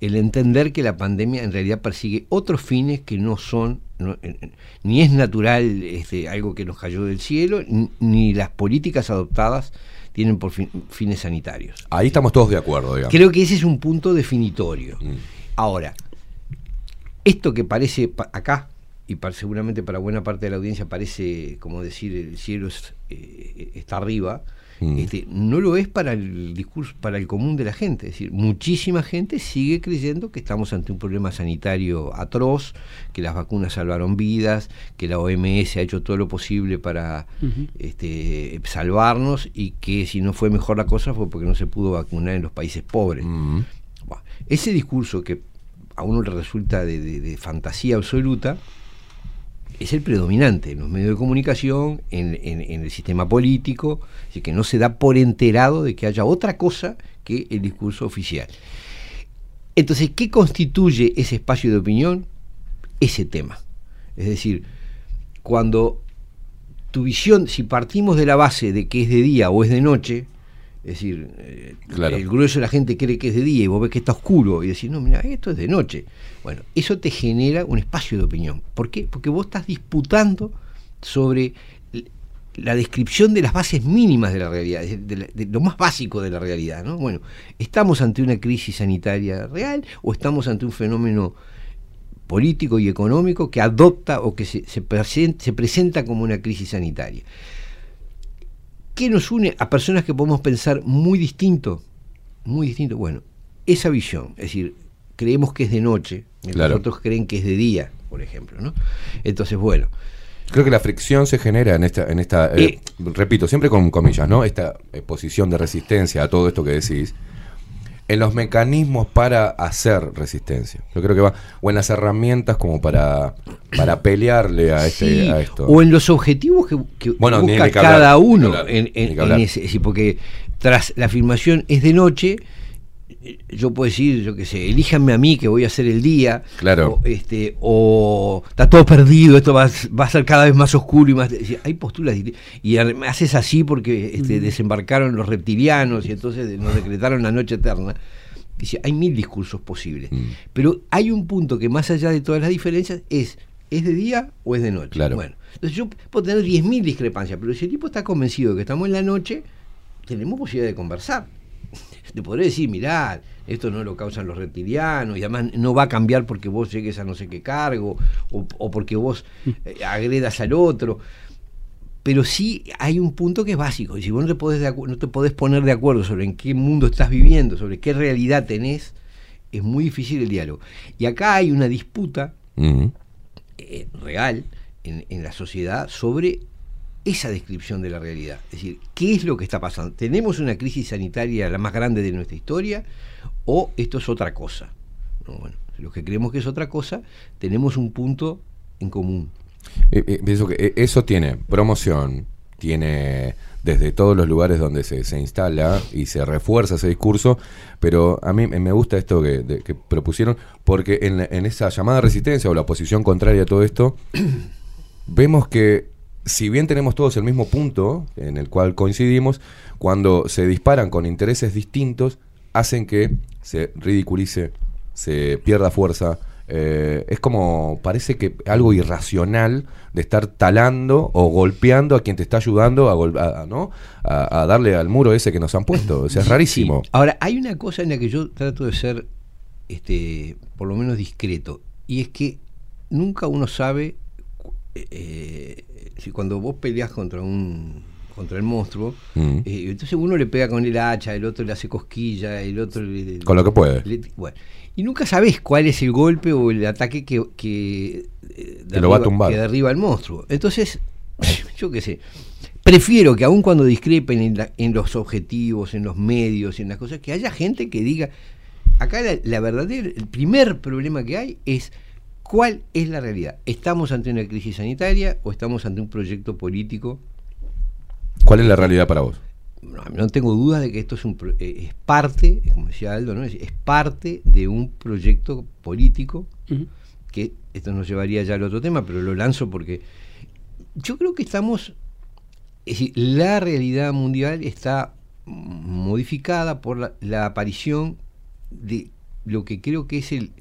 el entender que la pandemia en realidad persigue otros fines que no son, no- eh, eh, ni es natural este, algo que nos cayó del cielo, ni, ni las políticas adoptadas tienen por fin- fines sanitarios.
Ahí estamos todos de acuerdo, digamos.
Creo que ese es un punto definitorio.
Mm.
Ahora, esto que parece pa- acá, y para- seguramente para buena parte de la audiencia parece como decir el cielo es, eh, está arriba,
Mm.
este, no lo es para el discurso, para el común de la gente. Es decir, muchísima gente sigue creyendo que estamos ante un problema sanitario atroz, que las vacunas salvaron vidas, que la OMS ha hecho todo lo posible para este, salvarnos y que si no fue mejor la cosa fue porque no se pudo vacunar en los países pobres.
Mm.
Bueno, ese discurso que a uno le resulta de, fantasía absoluta es el predominante en los medios de comunicación, en el sistema político, así que no se da por enterado de que haya otra cosa que el discurso oficial. Entonces, ¿qué constituye ese espacio de opinión? Ese tema. Es decir, cuando tu visión, si partimos de la base de que es de día o es de noche, es decir, eh,
Claro.
el grueso de la gente cree que es de día y vos ves que está oscuro y decís, no, mira, esto es de noche. Bueno, eso te genera un espacio de opinión. ¿Por qué? Porque vos estás disputando sobre la descripción de las bases mínimas de la realidad, de, lo más básico de la realidad. ¿no? Bueno, ¿estamos ante una crisis sanitaria real o estamos ante un fenómeno político y económico que adopta o que se, se presen- se presenta como una crisis sanitaria? ¿Qué nos une a personas que podemos pensar muy distinto? Muy distinto. Bueno, esa visión, es decir, creemos que es de noche,
Claro.
otros creen que es de día, por ejemplo, ¿no? Entonces, bueno,
Creo que la fricción se genera en esta, en esta eh, repito, siempre con comillas, ¿no? Esta eh, posición de resistencia a todo esto que decís, en los mecanismos para hacer resistencia. Yo creo que va, o en las herramientas como para, para pelearle a, este,
Sí,
a esto.
O en los objetivos que, que
Bueno,
busca
que hablar,
cada
que
uno
hablar,
en, en- en ese, porque tras la afirmación es de noche, yo puedo decir, yo qué sé, elíjanme a mí que voy a hacer el día,
Claro.
o, este, o está todo perdido, esto va, a- va a ser cada vez más oscuro y más... hay posturas, dist- y además es así porque este, desembarcaron los reptilianos y entonces nos decretaron la noche eterna. Dice, hay mil discursos posibles,
Mm.
pero hay un punto que más allá de todas las diferencias es, ¿es de día o es de noche?
Claro.
Bueno, entonces yo puedo tener 10.000 discrepancias, pero si el tipo está convencido de que estamos en la noche, tenemos posibilidad de conversar. Te podré decir, mirá, esto no lo causan los reptilianos y además no va a cambiar porque vos llegues a no sé qué cargo o, o porque vos eh, agredas al otro. Pero sí hay un punto que es básico. Y si vos no te, podés de no te podés poner de acuerdo sobre en qué mundo estás viviendo, sobre qué realidad tenés, es muy difícil el diálogo. Y acá hay una disputa eh, real en, en la sociedad sobre esa descripción de la realidad. Es decir, ¿qué es lo que está pasando? ¿Tenemos una crisis sanitaria la más grande de nuestra historia o esto es otra cosa? No, bueno, los que creemos que es otra cosa, tenemos un punto en común.
Eh, eh, eh, eso tiene promoción, tiene desde todos los lugares donde se, se instala y se refuerza ese discurso, pero a mí me gusta esto que, que propusieron, porque en, en esa llamada resistencia o la posición contraria a todo esto, [clears throat] vemos que si bien tenemos todos el mismo punto en el cual coincidimos, cuando se disparan con intereses distintos, hacen que se ridiculice, se pierda fuerza. eh, es como, parece que algo irracional de estar talando o golpeando a quien te está ayudando a, a- a- ¿no? a, a darle al muro ese que nos han puesto. O sea, es rarísimo.
Ahora, hay una cosa en la que yo trato de ser, este, por lo menos discreto, y es que nunca uno sabe eh, si cuando vos peleas contra un contra el monstruo,
Mm.
eh, entonces uno le pega con el hacha, el otro le hace cosquilla, el otro le,
Con lo que puede.
le- bueno, y nunca sabés cuál es el golpe o el ataque que, que, eh,
Que lo va a
derriba-
tumbar.
que derriba al monstruo. Entonces, [laughs] yo qué sé, prefiero que aun cuando discrepen en, la- en los objetivos, en los medios, en las cosas, que haya gente que diga, acá la, la verdadera, el primer problema que hay es cuál es la realidad. ¿Estamos ante una crisis sanitaria o estamos ante un proyecto político?
¿Cuál es la realidad para vos?
No, no tengo dudas de que esto es, un, pro- eh, es parte, como decía Aldo, ¿no? es, es parte de un proyecto político que esto nos llevaría ya al otro tema, pero lo lanzo porque yo creo que estamos, es decir, la realidad mundial está modificada por la, la aparición de lo que creo que es el,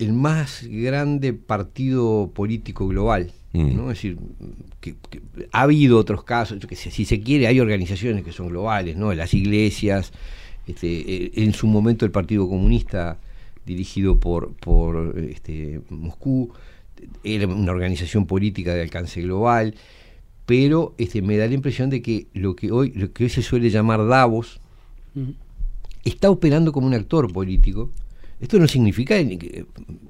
el más grande partido político global.
Mm.
¿no? Es decir, que, que ha habido otros casos, qué sé, si se quiere, hay organizaciones que son globales, ¿no? Las iglesias, este, eh, en su momento el Partido Comunista, dirigido por, por este, Moscú, era una organización política de alcance global, pero este, me da la impresión de que lo que hoy, lo que hoy se suele llamar Davos, está operando como un actor político. Esto no significa, que,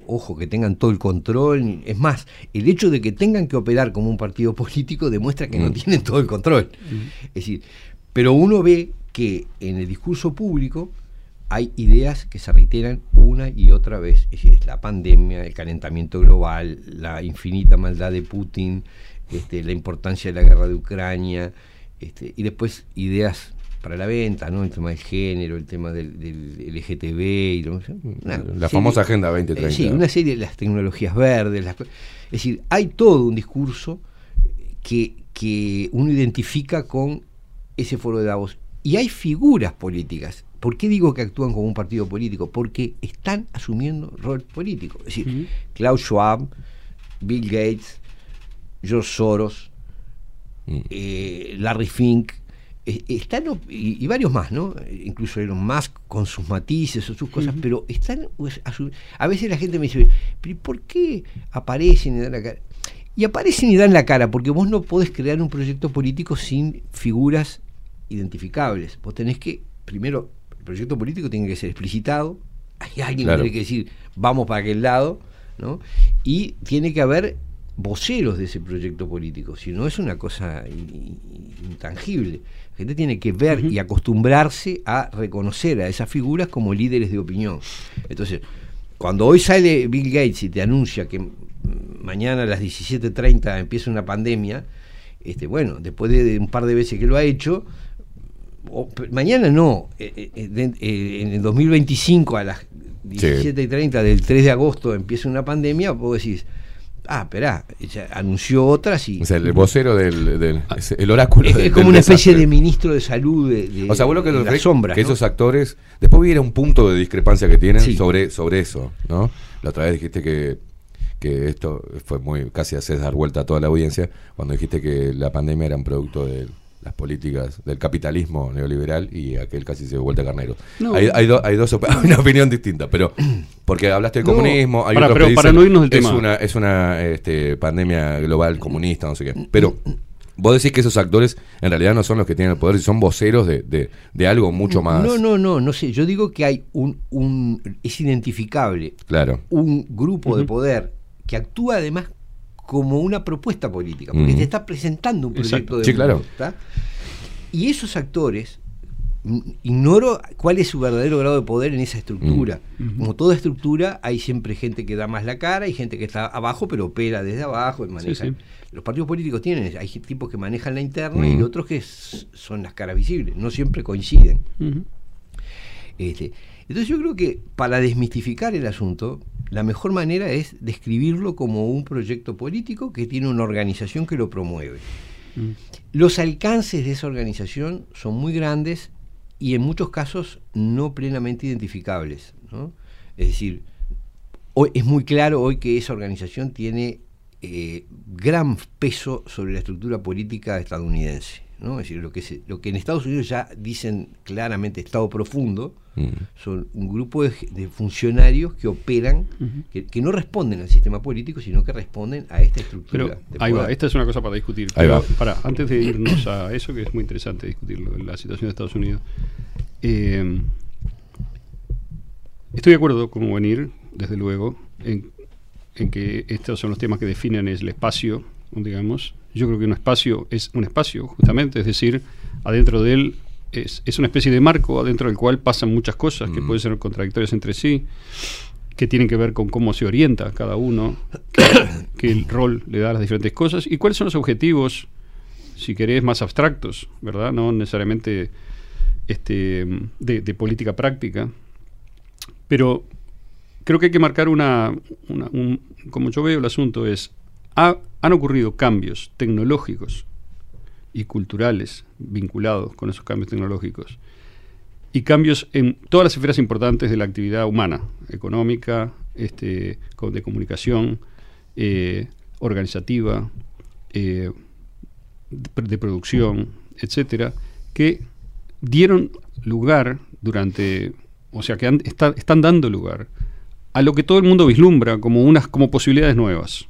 ojo, que tengan todo el control. Es más, el hecho de que tengan que operar como un partido político demuestra que no
Mm.
tienen todo el control. Es decir, pero uno ve que en el discurso público hay ideas que se reiteran una y otra vez. Es decir, la pandemia, el calentamiento global, la infinita maldad de Putin, este, la importancia de la guerra de Ucrania, este, y después ideas para la venta, ¿no? El tema del género, el tema del, del LGTB, y lo- una
La
serie-
famosa Agenda 2030.
eh, sí, una serie de las tecnologías verdes. las es decir, hay todo un discurso que, que uno identifica con ese foro de Davos. Y hay figuras políticas. ¿Por qué digo que actúan como un partido político? Porque están asumiendo rol político. Es decir, Klaus Schwab, Bill Gates, George Soros, eh, Larry Fink, están, op- y, y varios más, ¿no? Eh, Incluso Elon Musk con sus matices o sus cosas, pero están, pues, a, su- a veces la gente me dice, pero ¿y ¿por qué aparecen y dan la cara? Y aparecen y dan la cara, porque vos no podés crear un proyecto político sin figuras identificables. Vos tenés que, primero, el proyecto político tiene que ser explicitado, hay alguien
Claro.
que tiene que decir, vamos para aquel lado, ¿no? Y tiene que haber voceros de ese proyecto político, si no es una cosa in- in- intangible. La gente tiene que ver y acostumbrarse a reconocer a esas figuras como líderes de opinión. Entonces, cuando hoy sale Bill Gates y te anuncia que mañana a las 17.30 empieza una pandemia, este, bueno, después de un par de veces que lo ha hecho, o- mañana no, eh, eh, de- eh, en el 2025 a las 17.30 del 3 de agosto empieza una pandemia, vos decís, ah, esperá, anunció otras y...
O sea, el vocero del, del- es el oráculo
Es,
del-
es como
del
una especie
desastre.
de ministro de salud de, de-
O sea, vos lo que,
de las sombras,
que
¿no?
esos actores. Después hubiera un punto de discrepancia que tienen
Sí.
sobre, sobre eso, ¿no? La otra vez dijiste que, que esto fue muy. casi haces dar vuelta a toda la audiencia cuando dijiste que la pandemia era un producto de las políticas del capitalismo neoliberal y aquel casi se vuelta carnero.
No.
Hay, hay, do- hay dos op- hay [laughs] una opinión distinta, pero [clears throat] porque hablaste del
No.
comunismo, hay otros
pero
que
para no irnos del
es
tema.
una es una este, pandemia global comunista, no sé qué. Pero vos decís que esos actores en realidad no son los que tienen el poder, son voceros de, de, de algo mucho más.
No, no, no, no sé. Yo digo que hay un, un es identificable
Claro.
un grupo de poder que actúa además como una propuesta política, porque te está presentando un proyecto
Exacto.
de
Sí,
mundo,
claro.
Y esos actores mm, ignoro cuál es su verdadero grado de poder en esa estructura.
Mm.
Como toda estructura, hay siempre gente que da más la cara y gente que está abajo, pero opera desde abajo y maneja.
sí.
Los partidos políticos tienen, hay tipos que manejan la interna y
Mm.
otros que son las caras visibles, no siempre coinciden. Este, entonces yo creo que para desmistificar el asunto, la mejor manera es describirlo como un proyecto político que tiene una organización que lo promueve. Los alcances de esa organización son muy grandes y en muchos casos no plenamente identificables. ¿no? Es decir, hoy, es muy claro hoy que esa organización tiene eh, gran peso sobre la estructura política estadounidense. ¿no? Es decir, lo que, se- lo que en Estados Unidos ya dicen claramente Estado profundo,
Mm.
son un grupo de, de funcionarios que operan, que, que no responden al sistema político, sino que responden a esta estructura.
Pero ahí va, esta es una cosa para discutir.
Ahí
Pero,
va.
pará, antes de irnos a eso, que es muy interesante discutirlo, la situación de Estados Unidos. eh, estoy de acuerdo con venir, desde luego, en, en que estos son los temas que definen el espacio, digamos. Yo creo que un espacio es un espacio, justamente, es decir, adentro de él es, es una especie de marco adentro del cual pasan muchas cosas que pueden ser contradictorias entre sí, que tienen que ver con cómo se orienta cada uno, que, que el rol le da a las diferentes cosas y cuáles son los objetivos, si querés, más abstractos, ¿verdad? No necesariamente este, de, de política práctica. Pero creo que hay que marcar una, una- un- como yo veo el asunto es, ha- han ocurrido cambios tecnológicos y culturales vinculados con esos cambios tecnológicos y cambios en todas las esferas importantes de la actividad humana, económica, este, de comunicación, eh, organizativa, eh, de, producción, etcétera, que dieron lugar durante, o sea, que están dando lugar a lo que todo el mundo vislumbra como unas como posibilidades nuevas.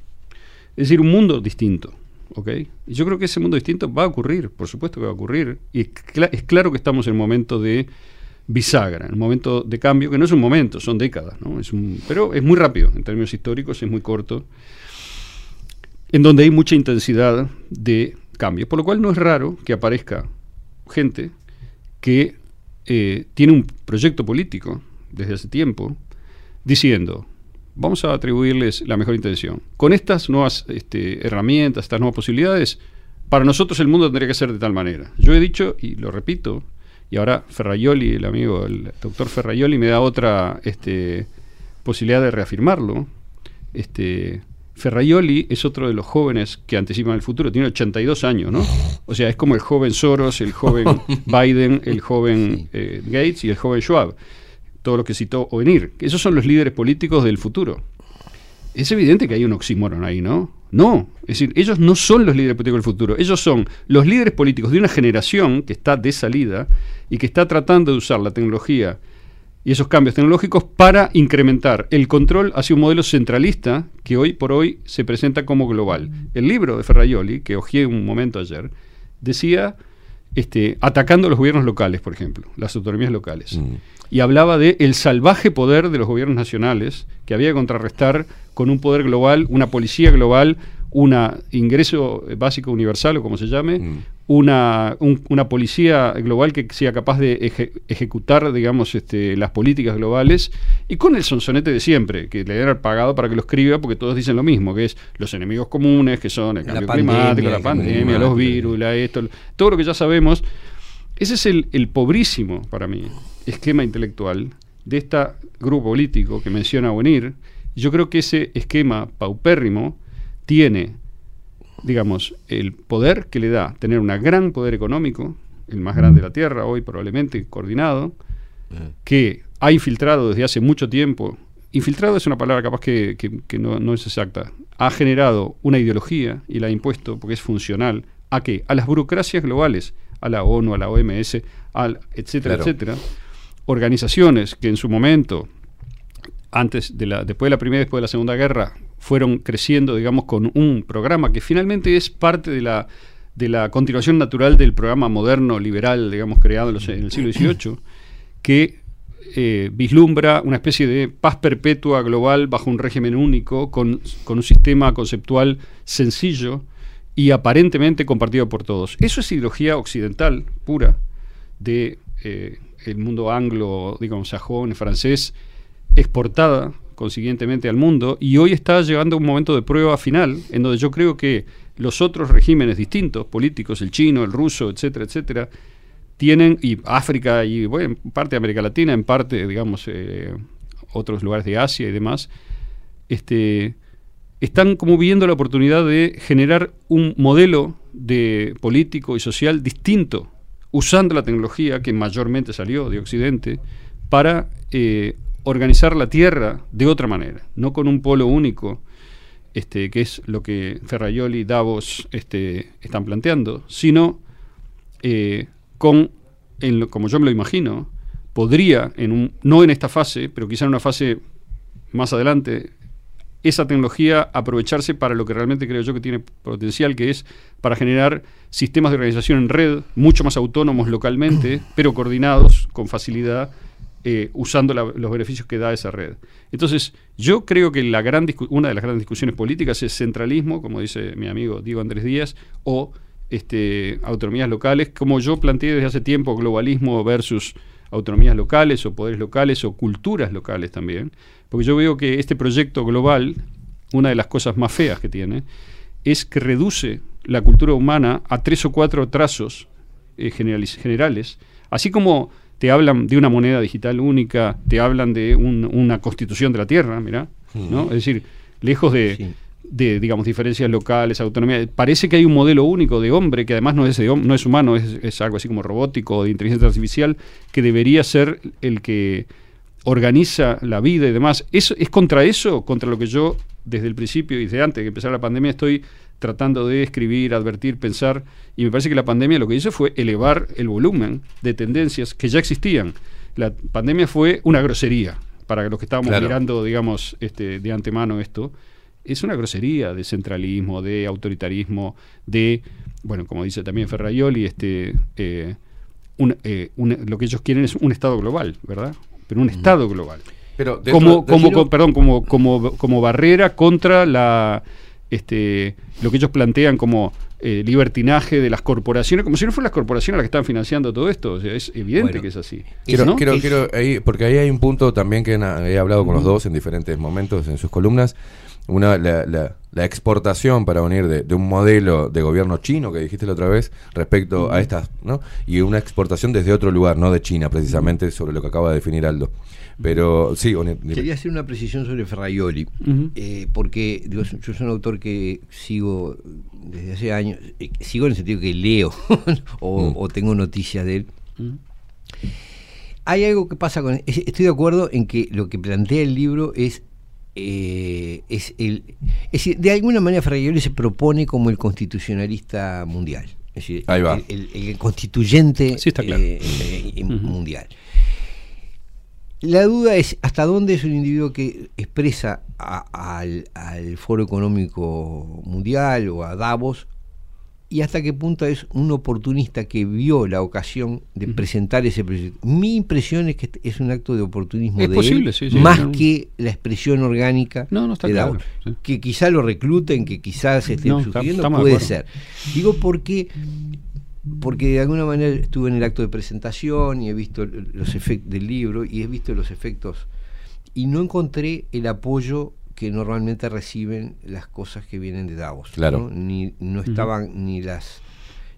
Es decir, un mundo distinto. ¿Ok? Y yo creo que ese mundo distinto va a ocurrir, por supuesto que va a ocurrir. Y es, cla- es claro que estamos en un momento de bisagra, en un momento de cambio, que no es un momento, son décadas, ¿no? Pero es muy rápido, en términos históricos es muy corto, en donde hay mucha intensidad de cambio. Por lo cual no es raro que aparezca gente que eh, tiene un proyecto político desde hace tiempo diciendo, vamos a atribuirles la mejor intención. Con estas nuevas este, herramientas, estas nuevas posibilidades, para nosotros el mundo tendría que ser de tal manera. Yo he dicho, y lo repito, y ahora Ferraioli, el amigo, el doctor Ferraioli, me da otra este, posibilidad de reafirmarlo. Este, Ferraioli es otro de los jóvenes que anticipan el futuro, tiene 82 años, ¿no? O sea, es como el joven Soros, el joven [laughs] Biden, el joven eh, Gates y el joven Schwab, todo lo que citó Ovenir. Esos son los líderes políticos del futuro. es evidente que hay un oxímoron ahí, ¿no? No, es decir, ellos no son los líderes políticos del futuro, ellos son los líderes políticos de una generación que está de salida y que está tratando de usar la tecnología y esos cambios tecnológicos para incrementar el control hacia un modelo centralista que hoy por hoy se presenta como global. El libro de Ferraioli, que hojeé un momento ayer, decía este, atacando los gobiernos locales, por ejemplo, las autonomías locales. Y hablaba de el salvaje poder de los gobiernos nacionales que había que contrarrestar con un poder global, una policía global, un ingreso básico universal o como se llame, una, un- una policía global que sea capaz de eje- ejecutar, digamos, este, las políticas globales y con el sonsonete de siempre, que le han pagado para que lo escriba porque todos dicen lo mismo, que es los enemigos comunes, que son el
La
cambio
pandemia,
climático, la pandemia, los virus, la esto, todo lo que ya sabemos. Ese es el, el pobrísimo, para mí, esquema intelectual de este grupo político que menciona Bonir. Yo creo que ese esquema paupérrimo tiene, digamos, el poder que le da tener un gran poder económico, el más grande de la Tierra hoy probablemente, coordinado, que ha infiltrado desde hace mucho tiempo, infiltrado es una palabra capaz que, que- que no, no es exacta, ha generado una ideología y la ha impuesto porque es funcional. A qué? A las burocracias globales, a la ONU, a la OMS, al, etcétera,
Claro.
etcétera, organizaciones que en su momento antes de la, después de la primera y después de la segunda guerra, fueron creciendo, digamos, con un programa que finalmente es parte de la, de la continuación natural del programa moderno, liberal, digamos, creado en, los- en el siglo XVIII, [clears throat] que eh, vislumbra una especie de paz perpetua global bajo un régimen único, con, con un sistema conceptual sencillo y aparentemente compartido por todos. Eso es ideología occidental pura de eh, el mundo anglo, digamos, sajón, francés, exportada consiguientemente al mundo y hoy está llegando un momento de prueba final en donde yo creo que los otros regímenes distintos, políticos, el chino, el ruso, etcétera, etcétera, tienen, y África y bueno, en parte de América Latina, en parte, digamos, eh, otros lugares de Asia y demás, este, están como viendo la oportunidad de generar un modelo de político y social distinto, usando la tecnología que mayormente salió de Occidente, para eh, organizar la Tierra de otra manera, no con un polo único, este, que es lo que Ferraioli y Davos este, están planteando, sino eh, con, en lo- como yo me lo imagino, podría, en un, no en esta fase, pero quizá en una fase más adelante, esa tecnología aprovecharse para lo que realmente creo yo que tiene potencial, que es para generar sistemas de organización en red mucho más autónomos localmente, [clears throat] pero coordinados con facilidad, eh, usando la- los beneficios que da esa red. Entonces, yo creo que la gran una de las grandes discusiones políticas es centralismo, como dice mi amigo Diego Andrés Díaz, o este, autonomías locales, como yo planteé desde hace tiempo, globalismo versus autonomías locales o poderes locales o culturas locales también, porque yo veo que este proyecto global, una de las cosas más feas que tiene, es que reduce la cultura humana a tres o cuatro trazos eh, generales, así como te hablan de una moneda digital única, te hablan de un- una constitución de la tierra, mira, ¿no? Es decir, lejos de, de, digamos, diferencias locales, autonomía, parece que hay un modelo único de hombre que además no es, no es humano, es, es algo así como robótico de inteligencia artificial, que debería ser el que organiza la vida y demás. ¿Es, es contra eso, contra lo que yo desde el principio y desde antes de que empezara la pandemia estoy tratando de escribir, advertir, pensar, y me parece que la pandemia lo que hizo fue elevar el volumen de tendencias que ya existían. La pandemia fue una grosería para los que estábamos
Claro.
mirando, digamos, este, de antemano esto. Es una grosería de centralismo, de autoritarismo, de, bueno, como dice también Ferraioli, este, eh, un- eh, un- lo que ellos quieren es un Estado global, ¿verdad? Pero un Estado global.
Pero dentro-
como,
dentro-
como, co- perdón, como, como, como barrera contra la este lo que ellos plantean como eh, libertinaje de las corporaciones, como si no fueran las corporaciones las que están financiando todo esto. O sea, es evidente
Bueno,
que es así.
Quiero,
¿no?
quiero, quiero ahí, porque ahí hay un punto también que he hablado con los dos en diferentes momentos en sus columnas. Una, la, la- la exportación para unir de, de un modelo de gobierno chino que dijiste la otra vez respecto a estas, ¿no? Y una exportación desde otro lugar, no de China precisamente, sobre lo que acaba de definir Aldo. Pero sí.
Quería hacer una precisión sobre Ferraioli, eh, porque digo, yo soy un autor que sigo desde hace años, eh, sigo en el sentido que leo [laughs] o, o tengo noticias de él. Hay algo que pasa con... es- Estoy de acuerdo en que lo que plantea el libro es eh, es el. Es decir, de alguna manera Fragioli se propone como el constitucionalista mundial. Es decir,
Ahí va.
El, el- el constituyente
Sí, está claro.
eh, eh, mundial. La duda es hasta dónde es un individuo que expresa a- al, al Foro Económico Mundial o a Davos y hasta qué punto es un oportunista que vio la ocasión de presentar ese proyecto. Mi impresión es que es un acto de oportunismo
Es
de
posible,
él,
sí, sí,
más
no.
que la expresión orgánica
No, no está
de
claro,
Davos.
sí.
Que quizá lo recluten, que quizás se esté
No, está-
sugiriendo, puede ser. Digo porque porque de alguna manera estuve en el acto de presentación y he visto los efectos del libro y he visto los efectos y no encontré el apoyo que normalmente reciben las cosas que vienen de Davos.
Claro.
¿no? Ni, no estaban ni las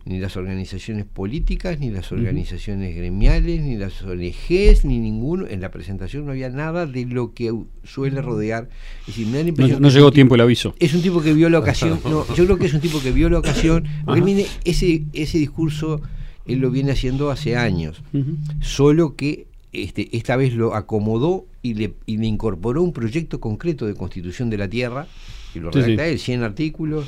ni las organizaciones políticas, ni las organizaciones gremiales, ni las ONGs, ni ninguno. En la presentación no había nada de lo que suele rodear. Es decir, me da la
No,
impresión
no
que
llegó tiempo el aviso.
es un tipo que vio la ocasión. [laughs] No, yo creo que es un tipo que vio la ocasión. Porque viene- ese, ese discurso él lo viene haciendo hace años. Solo que este, esta vez lo acomodó y le, y le incorporó un proyecto concreto de constitución de la tierra, que lo
Sí,
redacta
sí.
él, 100 artículos.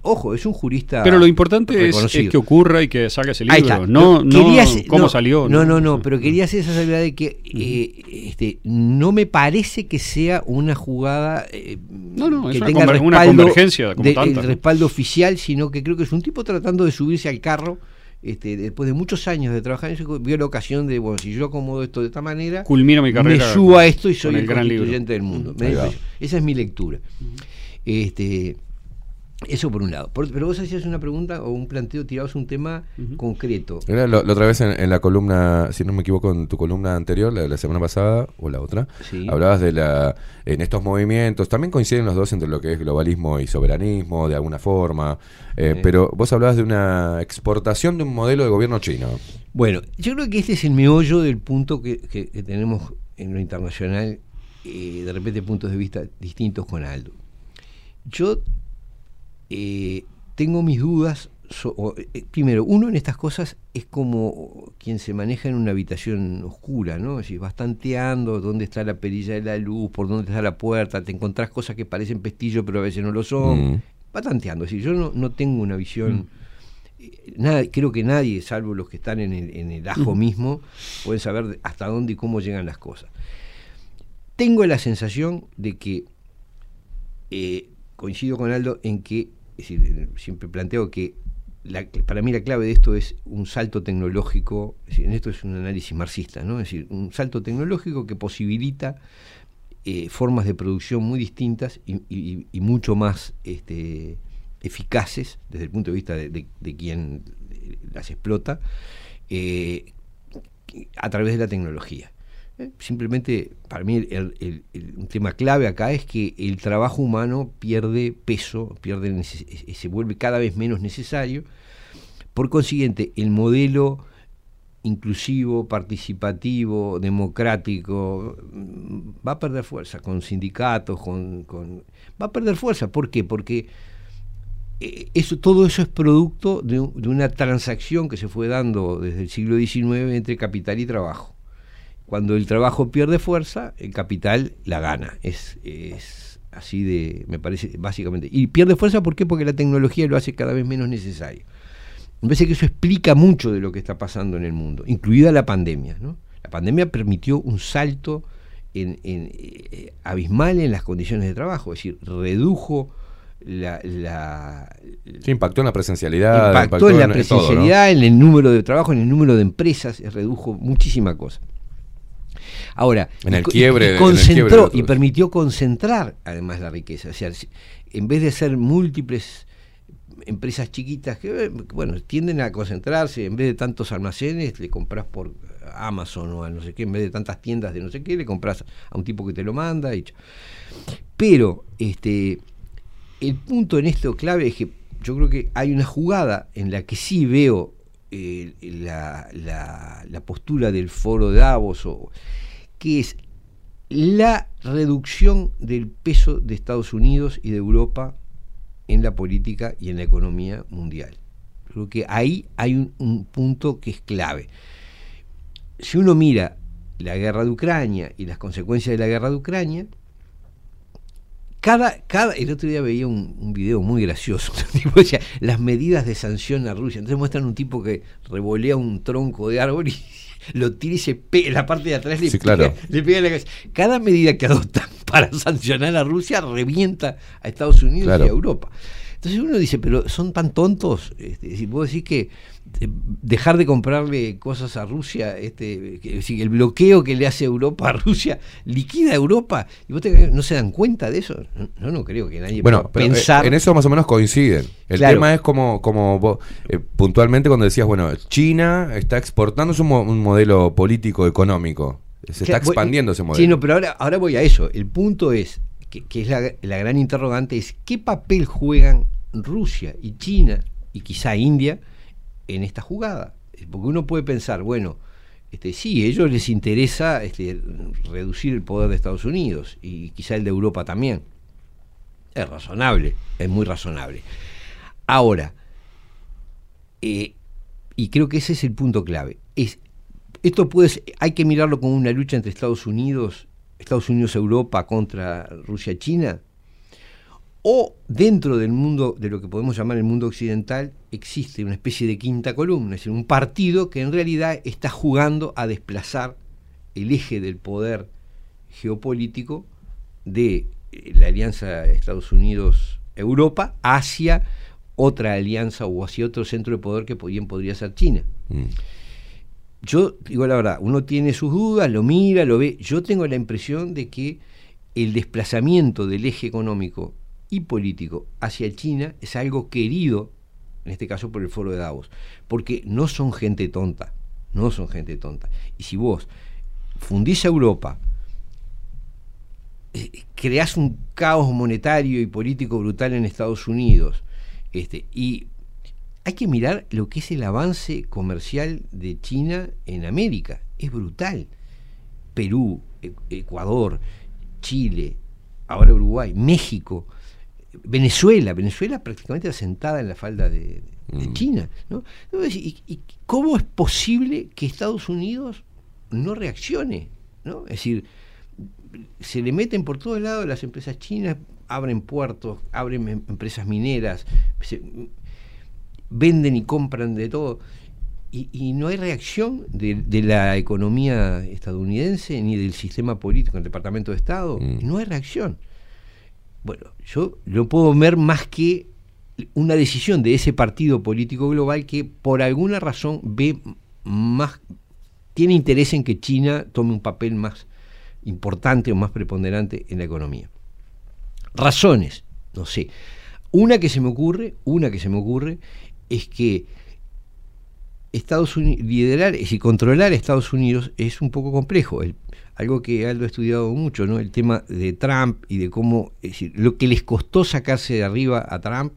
Ojo, es un jurista.
Pero lo importante es, es que ocurra y que salga ese
Ahí
libro.
está.
No, no
Quería hacer-
cómo
no,
salió.
No, no, no, pero quería hacer esa salvedad de que eh, este, no me parece que sea una jugada eh,
No, no, es
que
una
tenga
conver- una
respaldo
convergencia como
de-
tantas,
el respaldo oficial, sino que creo que es un tipo tratando de subirse al carro. Este, después de muchos años de trabajar en eso, vio la ocasión de, bueno, si yo acomodo esto de esta manera,
Culmino mi carrera
me subo a esto y soy el,
el gran libro.
constituyente del mundo. Me. Esa es mi lectura. Este, eso por un lado. Por- pero vos hacías una pregunta o un planteo, tirabas un tema concreto.
Era lo- la otra vez en, en la columna, si no me equivoco, en tu columna anterior, la de la semana pasada o la otra,
Sí.
hablabas de la en estos movimientos, también coinciden los dos entre lo que es globalismo y soberanismo, de alguna forma, eh,
Sí.
pero vos hablabas de una exportación de un modelo de gobierno chino.
Bueno, yo creo que este es el meollo del punto que, que- que tenemos en lo internacional, eh, de repente puntos de vista distintos con Aldo. Yo eh, tengo mis dudas. so- o, eh, primero, uno en estas cosas es como quien se maneja en una habitación oscura, ¿no? Es decir, vas tanteando dónde está la perilla de la luz, por dónde está la puerta, te encontrás cosas que parecen pestillo pero a veces no lo son.
Mm.
Va tanteando, es decir, yo no, no tengo una visión eh, nada, creo que nadie, salvo los que están en el, en el ajo mismo, pueden saber hasta dónde y cómo llegan las cosas. Tengo la sensación de que eh, coincido con Aldo en que, eh, siempre planteo que para mí la clave de esto es un salto tecnológico, en esto es un análisis marxista, ¿no? Es decir, un salto tecnológico que posibilita eh, formas de producción muy distintas y, mucho más este, eficaces desde el punto de vista de, de- quien eh, las explota a través de la tecnología. Simplemente, para mí, el- un tema clave acá es que el trabajo humano pierde peso, pierde eh, se vuelve cada vez menos necesario. Por consiguiente, el modelo inclusivo, participativo, democrático, mm, va a perder fuerza con sindicatos, con, va a perder fuerza. ¿Por qué? Porque eh, eso, todo eso es producto de una transacción que se fue dando desde el siglo XIX entre capital y trabajo. Cuando el trabajo pierde fuerza, el capital la gana. Es, es así de, me parece, básicamente. Y pierde fuerza, ¿por qué? Porque la tecnología lo hace cada vez menos necesario. Me parece que eso explica mucho de lo que está pasando en el mundo, incluida la pandemia. ¿no? La pandemia permitió un salto en- en, eh, abismal en las condiciones de trabajo, es decir, redujo la, la-
Sí, impactó en la presencialidad.
impactó en la
todo, ¿no?
presencialidad, en el número de trabajo, en el número de empresas, redujo muchísima cosa. Ahora,
En el
y co- y-
quiebre
y
de- en el
concentró
quiebre
y permitió concentrar además la riqueza. O sea, en vez de ser múltiples empresas chiquitas que, eh, bueno, tienden a concentrarse, en vez de tantos almacenes, le compras por Amazon o a no sé qué, en vez de tantas tiendas de no sé qué, le compras a un tipo que te lo manda y pero este el punto en esto clave es que yo creo que hay una jugada en la que sí veo eh, la, la- la postura del foro de Davos, o, que es la reducción del peso de Estados Unidos y de Europa en la política y en la economía mundial. Creo que ahí hay un, un punto que es clave. Si uno mira la guerra de Ucrania y las consecuencias de la guerra de Ucrania, cada, cada, el otro día veía un, video muy gracioso, [laughs] tipo las medidas de sanción a Rusia. Entonces muestran un tipo que revolea un tronco de árbol y lo tira y se pega, la parte de atrás le,
Sí,
pega,
claro.
le pega en la cabeza. Cada medida que adoptan [laughs] para sancionar a Rusia revienta a Estados Unidos
Claro.
y a Europa. Entonces uno dice, pero son tan tontos. Este, si vos decís que eh, dejar de comprarle cosas a Rusia, este, que, decir, el bloqueo que le hace Europa a Rusia liquida a Europa. ¿Y vos te- no se dan cuenta de eso? No, no creo que nadie
Bueno,
pueda
eh,
pensar.
en eso más o menos coinciden. El
Claro.
tema es como, como vos, eh, puntualmente cuando decías, bueno, China está exportando es un, mo- un modelo político económico. Se está
voy-
expandiendo ese modelo.
Sí, no, pero ahora, ahora voy a eso. El punto es, que, es la, gran interrogante, es qué papel juegan Rusia y China y quizá India en esta jugada. Porque uno puede pensar, bueno, este, sí, a ellos les interesa este, reducir el poder de Estados Unidos y quizá el de Europa también. Es razonable, es muy razonable. Ahora, eh, y creo que ese es el punto clave, es esto puede hay que mirarlo como una lucha entre Estados Unidos, Estados Unidos Europa contra Rusia China o dentro del mundo de lo que podemos llamar el mundo occidental existe una especie de quinta columna, es decir, un partido que en realidad está jugando a desplazar el eje del poder geopolítico de eh, la alianza Estados Unidos Europa hacia otra alianza o hacia otro centro de poder que podría ser China.
Mm.
Yo digo la verdad, uno tiene sus dudas, lo mira, lo ve. Yo tengo la impresión de que el desplazamiento del eje económico y político hacia China es algo querido, en este caso por el foro de Davos, porque no son gente tonta, no son gente tonta. Y si vos fundís a Europa, eh, creás un caos monetario y político brutal en Estados Unidos, este, y hay que mirar lo que es el avance comercial de China en América. Es brutal. Perú, E- Ecuador, Chile, ahora Uruguay, México, Venezuela, Venezuela prácticamente asentada en la falda de, de China. ¿y, y cómo es posible que Estados Unidos no reaccione? ¿no? Es decir, se le meten por todos lados las empresas chinas, abren puertos, abren em- empresas mineras, se- venden y compran de todo. Y, y no hay reacción de, de la economía estadounidense ni del sistema político, el Departamento de Estado. No hay reacción. Bueno, yo no puedo ver más que una decisión de ese partido político global que por alguna razón ve más, tiene interés en que China tome un papel más importante o más preponderante en la economía. Razones, no sé. Una que se me ocurre, una que se me ocurre, es que Estados Unidos, liderar, es decir, controlar a Estados Unidos es un poco complejo. El- algo que Aldo ha estudiado mucho, ¿no? El tema de Trump y de cómo, es decir, lo que les costó sacarse de arriba a Trump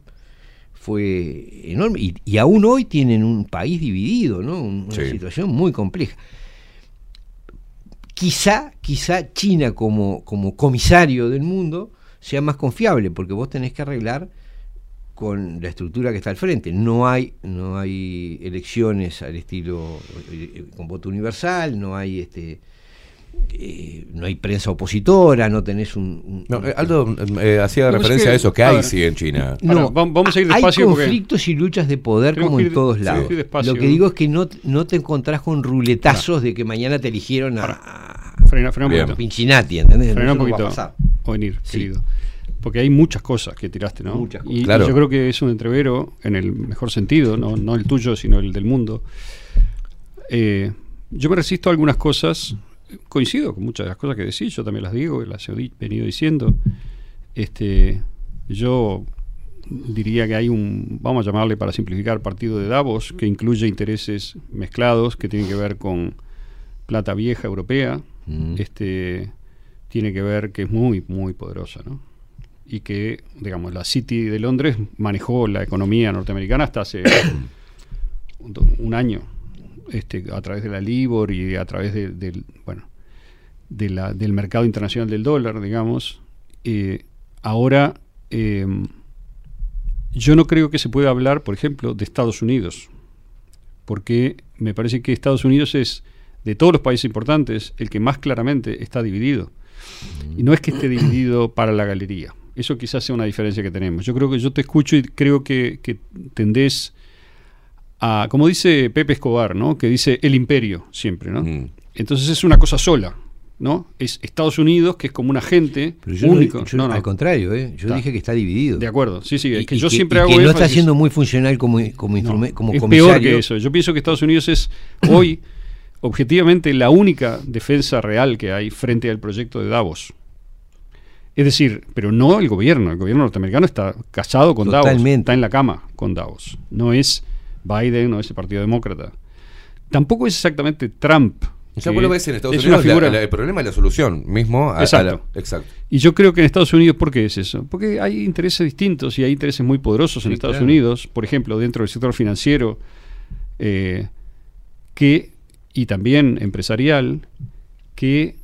fue enorme. Y, y aún hoy tienen un país dividido, ¿no? Un- Una
Sí.
situación muy compleja. Quizá, quizá China como, como comisario del mundo sea más confiable, porque vos tenés que arreglar con la estructura que está al frente. No hay, no hay elecciones al estilo eh, con voto universal, no hay este eh, no hay prensa opositora, no tenés un, un-
No, eh, Aldo eh, hacía
Lo que pasa
referencia
es
a eso, que
a
hay
ver.
sí en China.
No,
vamos a ir
hay
despacio porque-
conflictos y luchas de poder
Tenemos
como en todos
sí,
lados.
despacio,
Lo que
¿no?
digo es que no, no te encontrás con ruletazos de que mañana te eligieron a,
Frena, frena un
a
poquito.
Pinchinati, ¿entendés?
Frena un
no va a
poquito,
pasar.
Ovenir,
Sí.
querido. Porque hay muchas cosas que tiraste, ¿no?
Muchas
Y, y
Claro.
yo creo que es un entrevero en el mejor sentido, no, no el tuyo, sino el del mundo. Eh, yo me resisto a algunas cosas, coincido con muchas de las cosas que decís, yo también las digo, las he venido diciendo. Este, yo diría que hay un, vamos a llamarle para simplificar, partido de Davos, que incluye intereses mezclados, que tienen que ver con plata vieja europea,
Mm.
este, tiene que ver que es muy, muy poderosa, ¿no? Y que, digamos, la City de Londres manejó la economía norteamericana hasta hace un, [coughs] un año, este, a través de la Libor y a través de- del, bueno, de la- del mercado internacional del dólar, digamos. Eh, ahora, eh, yo no creo que se pueda hablar, por ejemplo, de Estados Unidos, porque me parece que Estados Unidos es, de todos los países importantes, el que más claramente está dividido. Y no es que esté dividido para la galería, Eso quizás sea una diferencia que tenemos. Yo creo que yo te escucho y creo que, que tendés a, como dice Pepe Escobar, ¿no? Que dice el imperio siempre, ¿no?
Mm.
Entonces es una cosa sola, ¿no? Es Estados Unidos, que es como un agente
no-
único.
yo-
No, no.
Al contrario, ¿eh? yo
Está.
dije que está dividido.
De acuerdo, sí, sí, es que
y
yo siempre hago
que no está siendo muy funcional como, como, como
es
comisario.
peor que eso. Yo pienso que Estados Unidos es hoy, objetivamente, la única defensa real que hay frente al proyecto de Davos. Es decir, pero no el gobierno. El gobierno norteamericano está casado con Davos.
Totalmente.
Está en la cama con Davos. No es Biden, no es el Partido Demócrata. Tampoco es exactamente Trump.
O sea,
que
vos lo ves en Estados
es una
Unidos, la-
figura-
la- el problema es la solución mismo. a- a
Exacto.
la- exacto.
Y yo creo que en Estados Unidos, ¿por qué es eso? Porque hay intereses distintos y hay intereses muy poderosos en
Sí,
Estados
claro.
Unidos, por ejemplo, dentro del sector financiero, eh, que, y también empresarial, que,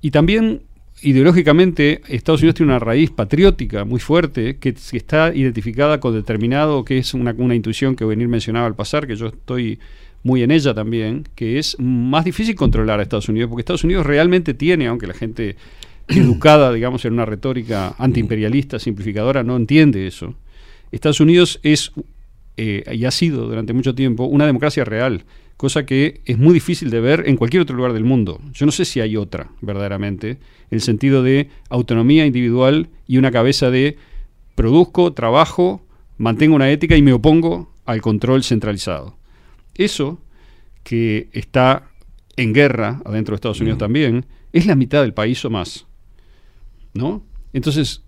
y también ideológicamente Estados Unidos tiene una raíz patriótica muy fuerte que, que está identificada con determinado, que es una, una intuición que venir mencionaba al pasar, que yo estoy muy en ella también, que es más difícil controlar a Estados Unidos, porque Estados Unidos realmente tiene, aunque la gente [clears throat] educada, digamos, en una retórica antiimperialista, simplificadora, no entiende eso. Estados Unidos es, eh, y ha sido durante mucho tiempo, una democracia real, cosa que es muy difícil de ver en cualquier otro lugar del mundo. Yo no sé si hay otra, verdaderamente, en el sentido de autonomía individual y una cabeza de produzco, trabajo, mantengo una ética y me opongo al control centralizado. Eso, que está en guerra adentro de Estados Unidos también, es la mitad del país o más. ¿No? Entonces,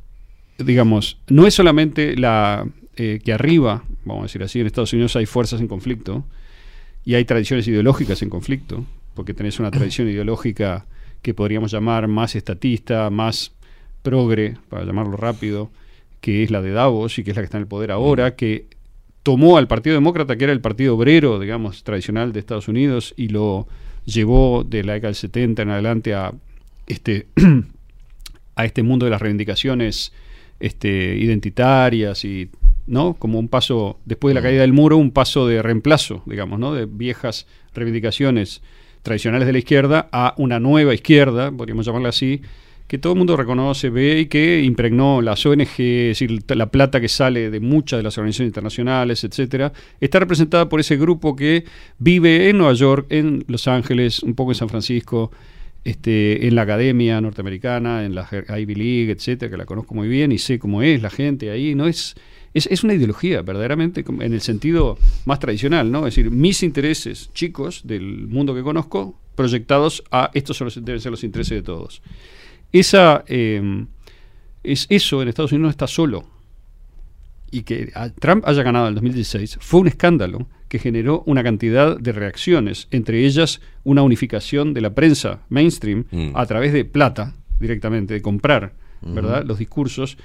digamos, no es solamente la eh, que arriba, vamos a decir así, en Estados Unidos hay fuerzas en conflicto y hay tradiciones ideológicas en conflicto, porque tenés una tradición [clears throat] ideológica que podríamos llamar más estatista, más progre, para llamarlo rápido, que es la de Davos y que es la que está en el poder ahora, que tomó al Partido Demócrata, que era el partido obrero, digamos, tradicional de Estados Unidos, y lo llevó de la década del 70 en adelante a este, [clears throat] a este mundo de las reivindicaciones este, identitarias y ¿no? como un paso, después de la caída del muro, un paso de reemplazo, digamos, ¿no? de viejas reivindicaciones tradicionales de la izquierda a una nueva izquierda, podríamos llamarla así, que todo el mundo reconoce, ve y que impregnó las ONG, es decir, la plata que sale de muchas de las organizaciones internacionales, etcétera, está representada por ese grupo que vive en Nueva York, en Los Ángeles, un poco en San Francisco, este, en la academia norteamericana, en la Ivy League, etcétera, que la conozco muy bien y sé cómo es la gente ahí, no es es, es una ideología, verdaderamente, en el sentido más tradicional, ¿no? Es decir, mis intereses chicos del mundo que conozco proyectados a estos son los, deben ser los intereses de todos. Esa, eh, es eso en Estados Unidos no está solo. Y que a Trump haya ganado en el 2016 fue un escándalo que generó una cantidad de reacciones, entre ellas una unificación de la prensa mainstream
Mm.
a través de plata directamente, de comprar ¿verdad? los discursos,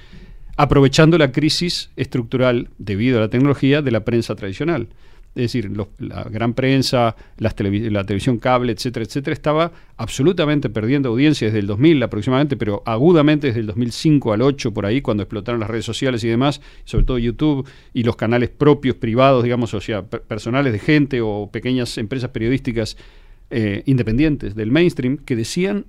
aprovechando la crisis estructural debido a la tecnología de la prensa tradicional. Es decir, la gran prensa, las la televisión cable, etcétera, etcétera, estaba absolutamente perdiendo audiencia desde el 2000 aproximadamente, pero agudamente desde el 2005 al 8, por ahí, cuando explotaron las redes sociales y demás, sobre todo YouTube y los canales propios, privados, digamos, o sea, per- personales de gente o pequeñas empresas periodísticas eh, independientes del mainstream, que decían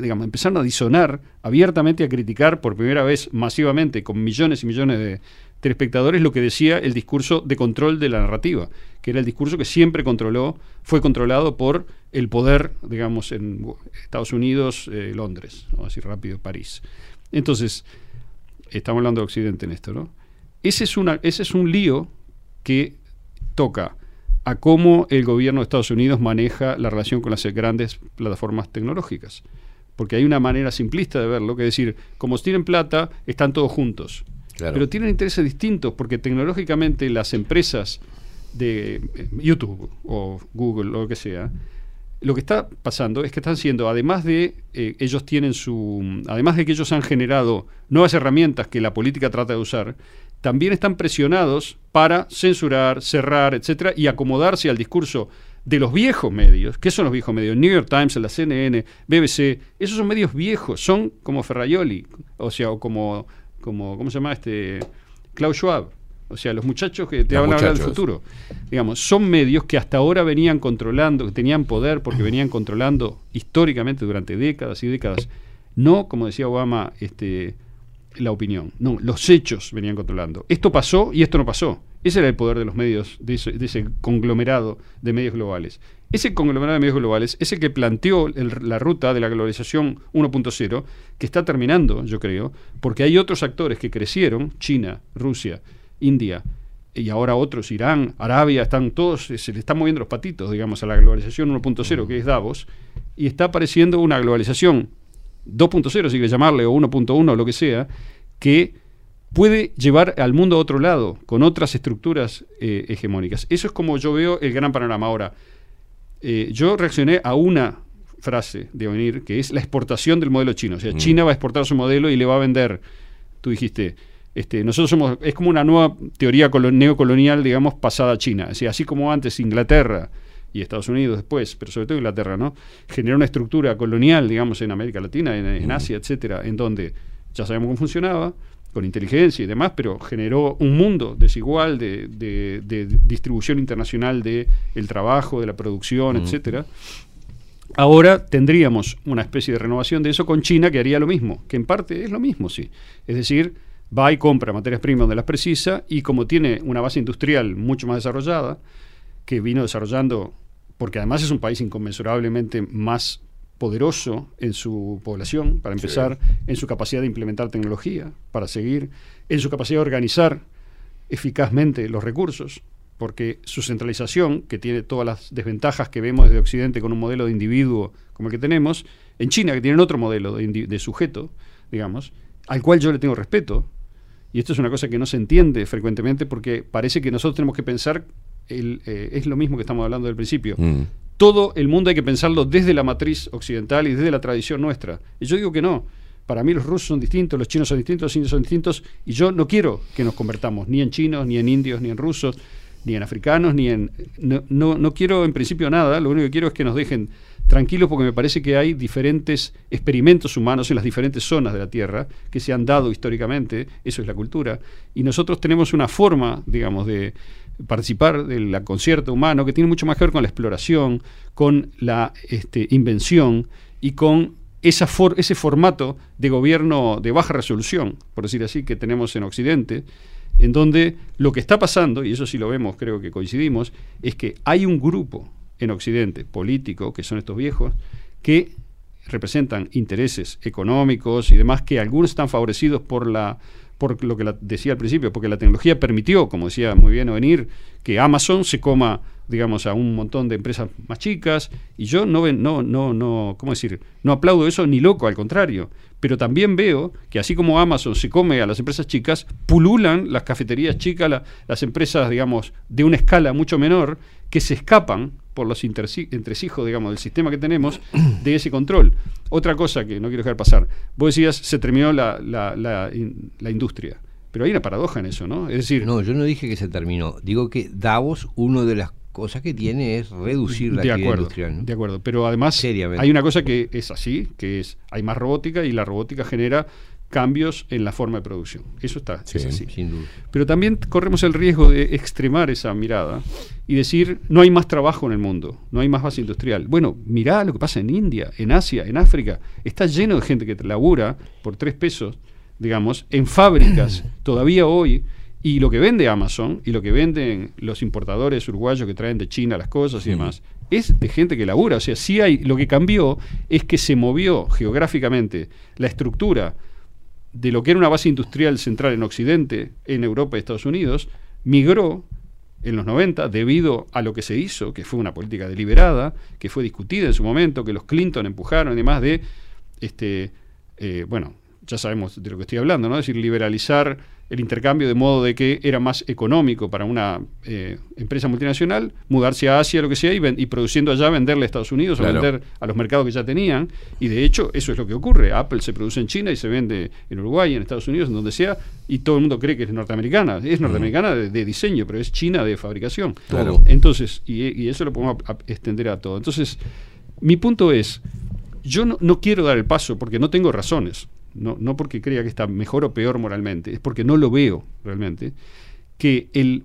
digamos, empezaron a disonar abiertamente, a criticar por primera vez masivamente, con millones y millones de telespectadores, lo que decía el discurso de control de la narrativa, que era el discurso que siempre controló, fue controlado por el poder, digamos, en Estados Unidos, eh, Londres, vamos a decir rápido, París. Entonces, estamos hablando de Occidente en esto, ¿no? Ese es, una, ese es un lío que toca a cómo el gobierno de Estados Unidos maneja la relación con las grandes plataformas tecnológicas. Porque hay una manera simplista de verlo, que es decir, como tienen plata, están todos juntos.
Claro.
Pero tienen intereses distintos, porque tecnológicamente las empresas de eh, YouTube o Google o lo que sea, lo que está pasando es que están siendo, además de eh, ellos tienen su, además de que ellos han generado nuevas herramientas que la política trata de usar, también están presionados para censurar, cerrar, etcétera, y acomodarse al discurso de los viejos medios. ¿Qué son los viejos medios? New York Times, la CNN, BBC, esos son medios viejos, son como Ferraioli, o sea, o como, como ¿cómo se llama este? Klaus Schwab. O sea, los muchachos que te
Los
hablan del futuro. Digamos, son medios que hasta ahora venían controlando, que tenían poder porque venían controlando históricamente durante décadas y décadas, no, como decía Obama, este, la opinión. No, los hechos venían controlando. Esto pasó y esto no pasó. Ese era el poder de los medios, de ese, conglomerado de medios globales. Ese conglomerado de medios globales es el que planteó la ruta de la globalización 1.0, que está terminando, yo creo, porque hay otros actores que crecieron, China, Rusia, India, y ahora otros, Irán, Arabia, están todos, eh, se le están moviendo los patitos, digamos, a la globalización 1.0, que es Davos, y está apareciendo una globalización 2.0, si quieres llamarle, o 1.1, o lo que sea, que puede llevar al mundo a otro lado, con otras estructuras eh, hegemónicas. Eso es como yo veo el gran panorama. Ahora, eh, yo reaccioné a una frase de venir, que es la exportación del modelo chino. O sea, China va a exportar su modelo y le va a vender, tú dijiste, este, nosotros somos, es como una nueva teoría colo- neocolonial, digamos, pasada a China. O sea, así como antes Inglaterra y Estados Unidos después, pero sobre todo Inglaterra, ¿no? Generó una estructura colonial, digamos, en América Latina, en, en Asia, etcétera, en donde ya sabemos cómo funcionaba, con inteligencia y demás, pero generó un mundo desigual de, de- de distribución internacional de el trabajo, de la producción,
Mm.
etcétera. Ahora tendríamos una especie de renovación de eso con China que haría lo mismo, que en parte es lo mismo, sí. Es decir, va y compra materias primas donde las precisa y como tiene una base industrial mucho más desarrollada, que vino desarrollando, porque además es un país inconmensurablemente más poderoso en su población, para empezar, en su capacidad de implementar tecnología, para seguir, en su capacidad de organizar eficazmente los recursos, porque su centralización, que tiene todas las desventajas que vemos desde Occidente con un modelo de individuo como el que tenemos, en China, que tienen otro modelo de, sujeto, digamos, al cual yo le tengo respeto, y esto es una cosa que no se entiende frecuentemente porque parece que nosotros tenemos que pensar, el, eh, es lo mismo que estamos hablando del principio,
Mm.
Todo el mundo hay que pensarlo desde la matriz occidental y desde la tradición nuestra. Y yo digo que no. Para mí los rusos son distintos, los chinos son distintos, los indios son distintos, y yo no quiero que nos convertamos ni en chinos, ni en indios, ni en rusos, ni en africanos, ni en... No, no, no quiero en principio nada, lo único que quiero es que nos dejen tranquilos porque me parece que hay diferentes experimentos humanos en las diferentes zonas de la Tierra que se han dado históricamente, eso es la cultura, y nosotros tenemos una forma, digamos, de participar del concierto humano que tiene mucho más que ver con la exploración, con la este, invención y con esa for- ese formato de gobierno de baja resolución, por decir así, que tenemos en Occidente, en donde lo que está pasando, y eso sí lo vemos, creo que coincidimos, es que hay un grupo en Occidente político, que son estos viejos, que representan intereses económicos y demás, que algunos están favorecidos por la por lo que la- decía al principio, porque la tecnología permitió, como decía muy bien venir, que Amazon se coma, digamos, a un montón de empresas más chicas, y yo no no, no, no, ¿cómo decir? No aplaudo eso ni loco, al contrario. Pero también veo que así como Amazon se come a las empresas chicas, pululan las cafeterías chicas, la- las empresas, digamos, de una escala mucho menor, que se escapan por los entresijos, digamos, del sistema que tenemos, [clears throat] de ese control. Otra cosa que no quiero dejar pasar. Vos decías, se terminó la, la- la in- la industria. Pero hay una paradoja en eso, ¿no? Es decir...
No, yo no dije que se terminó. Digo que Davos, una de las cosas que tiene es reducir la
de
actividad
acuerdo,
industrial. ¿no?
de acuerdo. Pero además
Seriamente.
hay una cosa que es así, que es hay más robótica y la robótica genera cambios en la forma de producción. Eso está es así.
Sin duda.
Pero también corremos el riesgo de extremar esa mirada y decir, no hay más trabajo en el mundo, no hay más base industrial. Bueno, mirá lo que pasa en India, en Asia, en África. Está lleno de gente que labura por tres pesos, digamos, en fábricas [clears throat] todavía hoy. Y lo que vende Amazon y lo que venden los importadores uruguayos que traen de China las cosas y demás, es de gente que labura. O sea, sí hay, lo que cambió es que se movió geográficamente la estructura de lo que era una base industrial central en Occidente, en Europa y Estados Unidos, migró en los 90 debido a lo que se hizo, que fue una política deliberada, que fue discutida en su momento, que los Clinton empujaron y demás de, este, eh, bueno, ya sabemos de lo que estoy hablando, ¿no? Es decir, liberalizar el intercambio de modo de que era más económico para una eh, empresa multinacional mudarse a Asia, lo que sea, y, ven- y produciendo allá, venderle a Estados Unidos o vender a los mercados que ya tenían. Y de hecho, eso es lo que ocurre. Apple se produce en China y se vende en Uruguay, en Estados Unidos, en donde sea, y todo el mundo cree que es norteamericana. Es norteamericana de, de diseño, pero es China de fabricación.
Claro.
Entonces, y, y eso lo podemos a- a- extender a todo. Entonces, mi punto es, yo no, no quiero dar el paso porque no tengo razones, no, no porque crea que está mejor o peor moralmente, es porque no lo veo realmente, que el,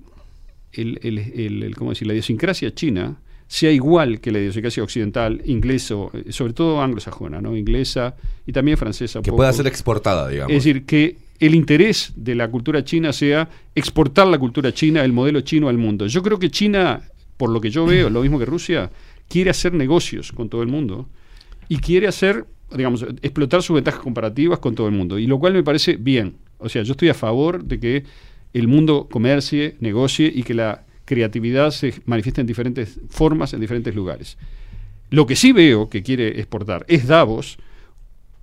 el, el- el- el- ¿cómo decir? la idiosincrasia china sea igual que la idiosincrasia occidental, inglesa, eh, sobre todo anglosajona, ¿no? inglesa y también francesa.
Que
poco.
pueda ser exportada, digamos.
Es decir, que el interés de la cultura china sea exportar la cultura china, el modelo chino al mundo. Yo creo que China, por lo que yo veo, lo mismo que Rusia, quiere hacer negocios con todo el mundo y quiere hacer, digamos, explotar sus ventajas comparativas con todo el mundo. Y lo cual me parece bien. O sea, yo estoy a favor de que el mundo comercie, negocie y que la creatividad se manifieste en diferentes formas, en diferentes lugares. Lo que sí veo que quiere exportar es Davos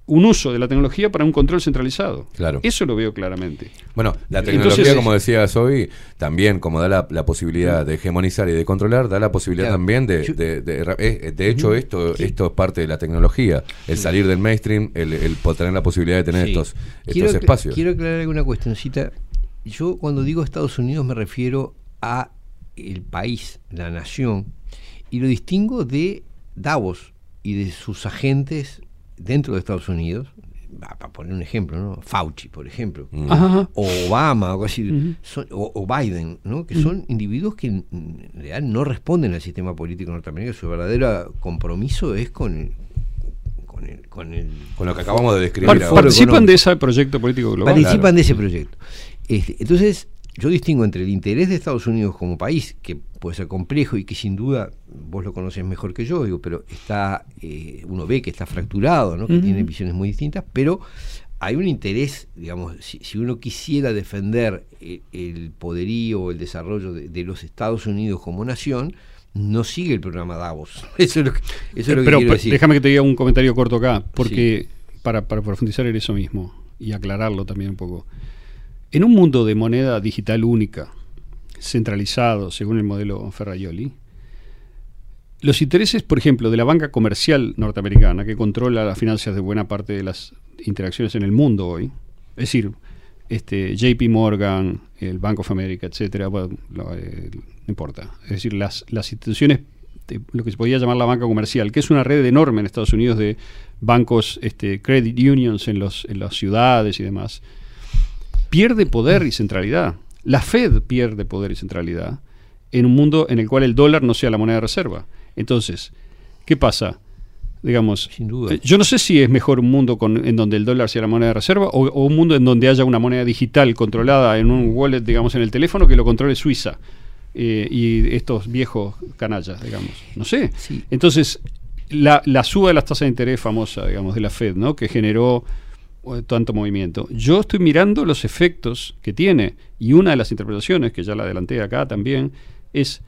un uso de la tecnología para un control centralizado.
Claro.
Eso lo veo claramente.
Bueno, la tecnología,
Entonces,
como decías hoy, también como da la, la posibilidad de hegemonizar y de controlar, da la posibilidad
Claro.
también de...
Yo-
De, de- de hecho, esto, esto es parte de la tecnología. El salir del mainstream, el, el tener la posibilidad de tener
Sí.
estos,
Quiero
estos
acla-
espacios.
Quiero aclarar alguna cuestioncita. Yo cuando digo Estados Unidos me refiero a el país, la nación, y lo distingo de Davos y de sus agentes dentro de Estados Unidos. Para poner un ejemplo, ¿no? Fauci, por ejemplo,
Mm.
Ajá.
o Obama, o, algo así, son- o, o Biden, ¿no? que son individuos que en realidad no responden al sistema político norteamericano. Su verdadero compromiso es con el, con el, con el
Con lo que acabamos de describir
Par-
ahora.
participan de ese proyecto político global.
participan
Claro.
de ese proyecto. Este, entonces, yo distingo entre el interés de Estados Unidos como país, que puede ser complejo y que sin duda vos lo conoces mejor que yo, digo, pero está, eh, uno ve que está fracturado, ¿no? que tiene visiones muy distintas, pero hay un interés, digamos, si, si uno quisiera defender eh, el poderío o el desarrollo de, de los Estados Unidos como nación, no sigue el programa Davos. [laughs] Eso es lo que, eso es lo que
Pero
quiero decir.
déjame que te diga un comentario corto acá, porque para, para profundizar en eso mismo y aclararlo también un poco. En un mundo de moneda digital única, centralizado según el modelo Ferraioli, los intereses, por ejemplo, de la banca comercial norteamericana, que controla las finanzas de buena parte de las interacciones en el mundo hoy, es decir, este, JP Morgan, el Bank of America, etcétera, eh, no importa. Es decir, las, las instituciones, de lo que se podía llamar la banca comercial, que es una red enorme en Estados Unidos de bancos, este, credit unions en, los, en las ciudades y demás, pierde poder y centralidad. La Fed pierde poder y centralidad en un mundo en el cual el dólar no sea la moneda de reserva. Entonces, ¿qué pasa? Digamos,
Sin duda.
eh, yo no sé si es mejor un mundo con- en donde el dólar sea la moneda de reserva o, o un mundo en donde haya una moneda digital controlada en un wallet, digamos, en el teléfono que lo controle Suiza eh, y estos viejos canallas, digamos. No sé.
Sí.
Entonces, la, la suba de las tasas de interés famosa, digamos, de la Fed, ¿no? Que generó tanto movimiento. Yo estoy mirando los efectos que tiene y una de las interpretaciones, que ya la adelanté acá también, es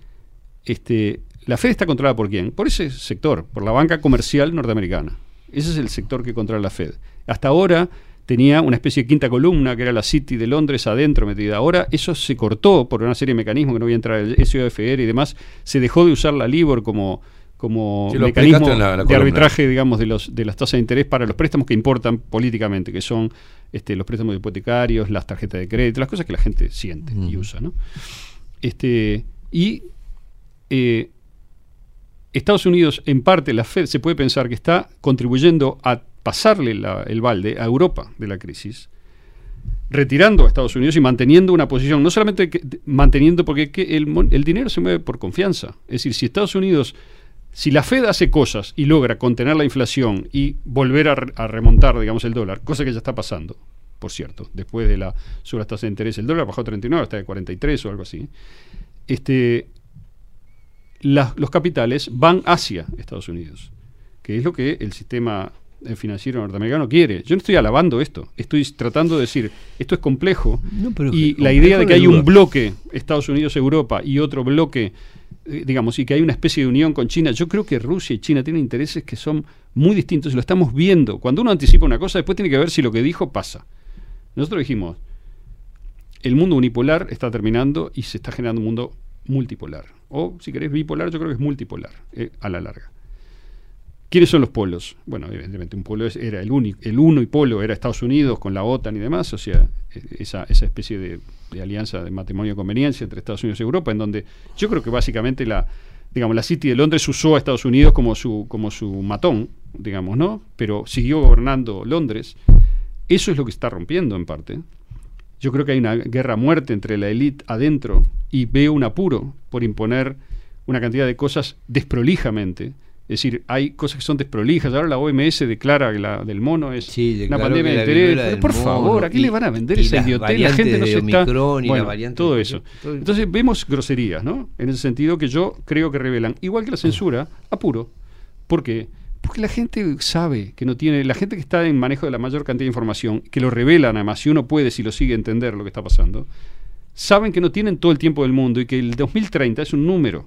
este, la Fed está controlada por quién? Por ese sector, por la banca comercial norteamericana. Ese es el sector que controla la Fed. Hasta ahora tenía una especie de quinta columna, que era la City de Londres adentro metida. Ahora eso se cortó por una serie de mecanismos que no voy a entrar, el SOFR y demás. Se dejó de usar la LIBOR como, como
Sí, lo
mecanismo
explicaste en la- la
de arbitraje, digamos, de, los, de las tasas de interés para los préstamos que importan políticamente, que son este, los préstamos hipotecarios, las tarjetas de crédito, las cosas que la gente siente y usa, ¿no? Este, y eh, Estados Unidos, en parte, la Fed se puede pensar que está contribuyendo a pasarle la- el balde a Europa de la crisis, retirando a Estados Unidos y manteniendo una posición, no solamente que- manteniendo, porque que el, mon- el dinero se mueve por confianza. Es decir, si Estados Unidos, si la Fed hace cosas y logra contener la inflación y volver a, re- a remontar, digamos, el dólar, cosa que ya está pasando, por cierto, después de la sobre las tasas de interés, el dólar bajó a 39, hasta de 43 o algo así. Este, los capitales van hacia Estados Unidos, que es lo que el sistema eh, financiero norteamericano quiere. Yo no estoy alabando esto, estoy tratando de decir, esto es complejo
No, pero
y la idea de que
hay
un bloque Estados Unidos-Europa y otro bloque, digamos, y que hay una especie de unión con China, yo creo que Rusia y China tienen intereses que son muy distintos y lo estamos viendo. Cuando uno anticipa una cosa, después tiene que ver si lo que dijo pasa. Nosotros dijimos, el mundo unipolar está terminando y se está generando un mundo multipolar. O, si querés, bipolar, yo creo que es multipolar, eh, a la larga. ¿Quiénes son los polos? Bueno, evidentemente un polo es- era el único, el uno y polo era Estados Unidos con la OTAN y demás, o sea, e- esa, esa especie de, de alianza de matrimonio de conveniencia entre Estados Unidos y Europa, en donde yo creo que básicamente la, digamos, la City de Londres usó a Estados Unidos como su, como su matón, digamos, ¿no? Pero siguió gobernando Londres. Eso es lo que está rompiendo en parte. Yo creo que hay una guerra muerte entre la élite adentro y veo un apuro por imponer una cantidad de cosas desprolijamente Es decir, hay cosas que son desprolijas. Ahora la OMS declara que la del mono es una pandemia de interés. Pero por
mono
favor, ¿a quién le van a vender esa idiotez? La gente no se está. Bueno, todo eso. Entonces vemos groserías, ¿no? En el sentido que yo creo que revelan, igual que la censura, apuro. ¿Por qué? Porque la gente sabe que no tiene, la gente que está en manejo de la mayor cantidad de información, que lo revelan además, si uno puede, si lo sigue entender lo que está pasando, saben que no tienen todo el tiempo del mundo y que el 2030 es un número.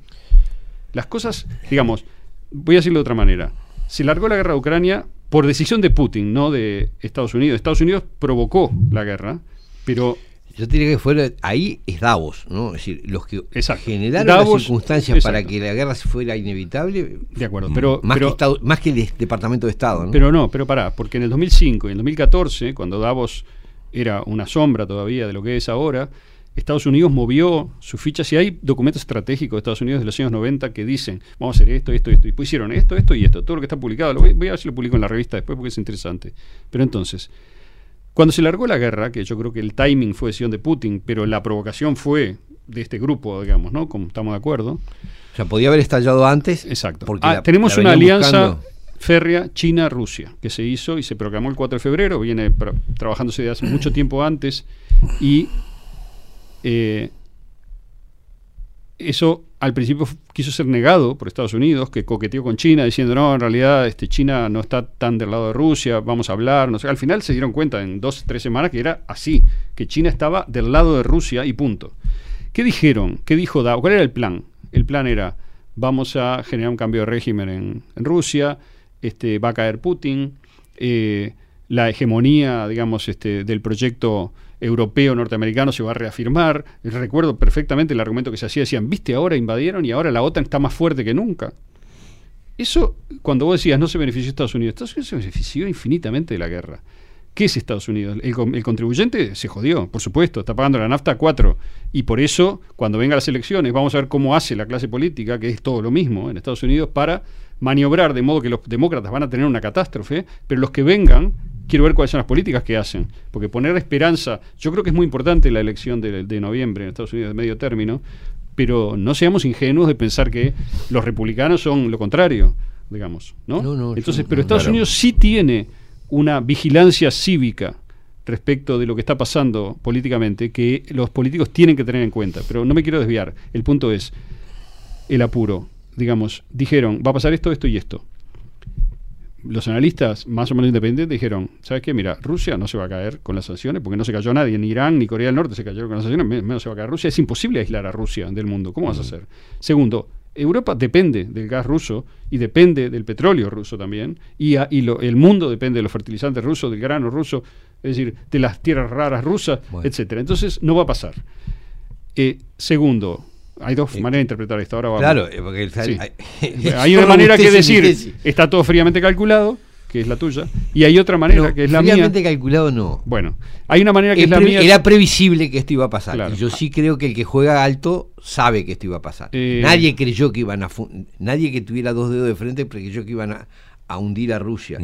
Las cosas, digamos, voy a decirlo de otra manera. Se largó la guerra de Ucrania por decisión de Putin, no de Estados Unidos. Estados Unidos provocó la guerra, pero
Yo diría que fuera, ahí es Davos, ¿no? Es decir, los que generaron
Davos,
las circunstancias para
exacto.
que la guerra fuera inevitable.
De acuerdo, pero-
más,
pero-
que Estado- más que el de- Departamento de Estado, ¿no?
Pero no, pero pará, porque en el 2005 y en el 2014, cuando Davos era una sombra todavía de lo que es ahora, Estados Unidos movió sus fichas y hay documentos estratégicos de Estados Unidos de los años 90 que dicen, vamos a hacer esto, esto, esto, y pues hicieron esto, esto y esto, todo lo que está publicado, lo voy, voy a ver si lo publico en la revista después porque es interesante. Pero entonces, cuando se largó la guerra, que yo creo que el timing fue decisión de Putin, pero la provocación fue de este grupo, digamos, ¿no? Como estamos de acuerdo.
O sea, podía haber estallado antes.
Exacto.
Porque
Ah,
la-
tenemos
la
una alianza
buscando.
férrea China-Rusia que se hizo y se proclamó el 4 de febrero, viene trabajándose de hace mucho tiempo antes y eh, eso al principio quiso ser negado por Estados Unidos, que coqueteó con China diciendo, no, en realidad este, China no está tan del lado de Rusia, vamos a hablar. No sé. Al final se dieron cuenta en dos, tres semanas que era así, que China estaba del lado de Rusia y punto. ¿Qué dijeron? ¿Qué dijo Davos? ¿Cuál era el plan? El plan era, vamos a generar un cambio de régimen en, en Rusia, este, va a caer Putin, eh, la hegemonía, digamos, este, del proyecto europeo norteamericano se va a reafirmar. Recuerdo perfectamente el argumento que se hacía, decían, viste, ahora invadieron y ahora la OTAN está más fuerte que nunca. Eso, cuando vos decías, no se benefició Estados Unidos, Estados Unidos se benefició infinitamente de la guerra. ¿Qué es Estados Unidos? El, con- el contribuyente se jodió, por supuesto, está pagando la nafta 4. Y por eso, cuando vengan las elecciones, vamos a ver cómo hace la clase política, que es todo lo mismo en Estados Unidos, para maniobrar de modo que los demócratas van a tener una catástrofe, pero los que vengan, quiero ver cuáles son las políticas que hacen. Porque poner esperanza, yo creo que es muy importante la elección de, de noviembre en Estados Unidos de medio término, pero no seamos ingenuos de pensar que los republicanos son lo contrario, digamos, ¿no?
No, no,
Entonces, pero Estados
claro.
Unidos sí tiene una vigilancia cívica respecto de lo que está pasando políticamente que los políticos tienen que tener en cuenta. Pero no me quiero desviar. El punto es el apuro. Digamos, dijeron, va a pasar esto, esto y esto. Los analistas más o menos independientes dijeron, ¿sabes qué? Mira, Rusia no se va a caer con las sanciones, porque no se cayó nadie, ni Irán ni Corea del Norte se cayeron con las sanciones, me- menos se va a caer Rusia. Es imposible aislar a Rusia del mundo. ¿Cómo vas a hacer? Segundo, Europa depende del gas ruso y depende del petróleo ruso también, y, a- y lo- el mundo depende de los fertilizantes rusos, del grano ruso, es decir, de las tierras raras rusas, etcétera. Entonces, no va a pasar. Eh, segundo, hay dos maneras de interpretar esto. Ahora vamos.
Claro, eh, porque el-
Sí.
hay-
hay una [laughs] manera que decir, está todo fríamente calculado, que es la tuya, y hay otra manera que es la mía.
fríamente calculado no.
Bueno, hay una manera que es,
Es
la mía.
Era previsible que esto iba a pasar.
Claro.
Y yo sí creo que el que juega alto sabe que esto iba a pasar.
Eh,
nadie creyó que iban a nadie que tuviera dos dedos de frente creyó que iban a, a hundir a Rusia.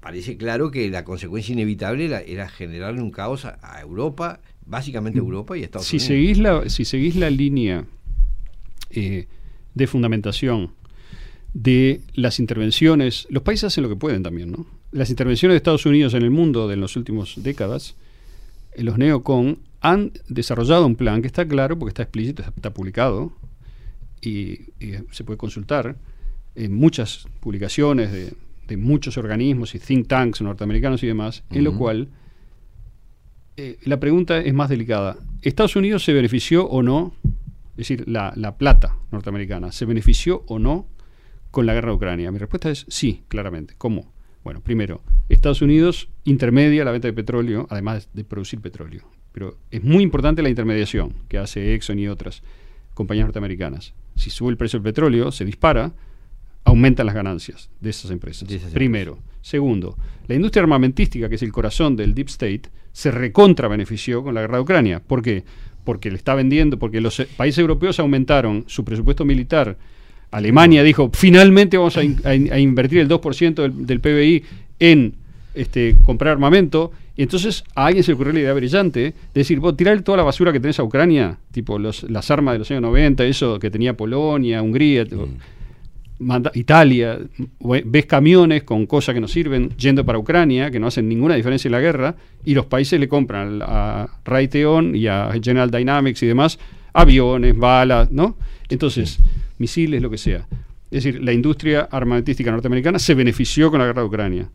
Parece claro que la consecuencia inevitable era, era generarle un caos a, a Europa, básicamente a Europa y Estados
si
Unidos.
seguís la, si seguís la línea eh, de fundamentación de las intervenciones, los países hacen lo que pueden también, ¿no? Las intervenciones de Estados Unidos en el mundo de las últimas décadas, eh, los neocon han desarrollado un plan que está claro porque está explícito, está, está publicado y, y se puede consultar en muchas publicaciones de, de muchos organismos y think tanks norteamericanos y demás, en lo cual eh, la pregunta es más delicada. ¿Estados Unidos se benefició o no? Es decir, la, la plata norteamericana, ¿se benefició o no con la guerra de Ucrania? Mi respuesta es sí, claramente. ¿Cómo? Bueno, primero, Estados Unidos intermedia la venta de petróleo, además de producir petróleo. Pero es muy importante la intermediación que hace Exxon y otras compañías norteamericanas. Si sube el precio del petróleo, se dispara, aumentan las ganancias de esas empresas. Primero. Segundo, la industria armamentística, que es el corazón del Deep State, se recontra benefició con la guerra de Ucrania. ¿Por qué? Porque le está vendiendo, porque los países europeos aumentaron su presupuesto militar. Alemania dijo, finalmente vamos a, in- a in- a invertir el 2% del, del PBI en este, comprar armamento. Y entonces a alguien se le ocurrió la idea brillante de decir, vos tirar toda la basura que tenés a Ucrania, tipo los, las armas de los años 90, eso que tenía Polonia, Hungría, manda- Italia, ve- ves camiones con cosas que no sirven yendo para Ucrania, que no hacen ninguna diferencia en la guerra, y los países le compran a Raytheon y a General Dynamics y demás aviones, balas, ¿no? Entonces, misiles, lo que sea. Es decir, la industria armamentística norteamericana se benefició con la guerra de Ucrania.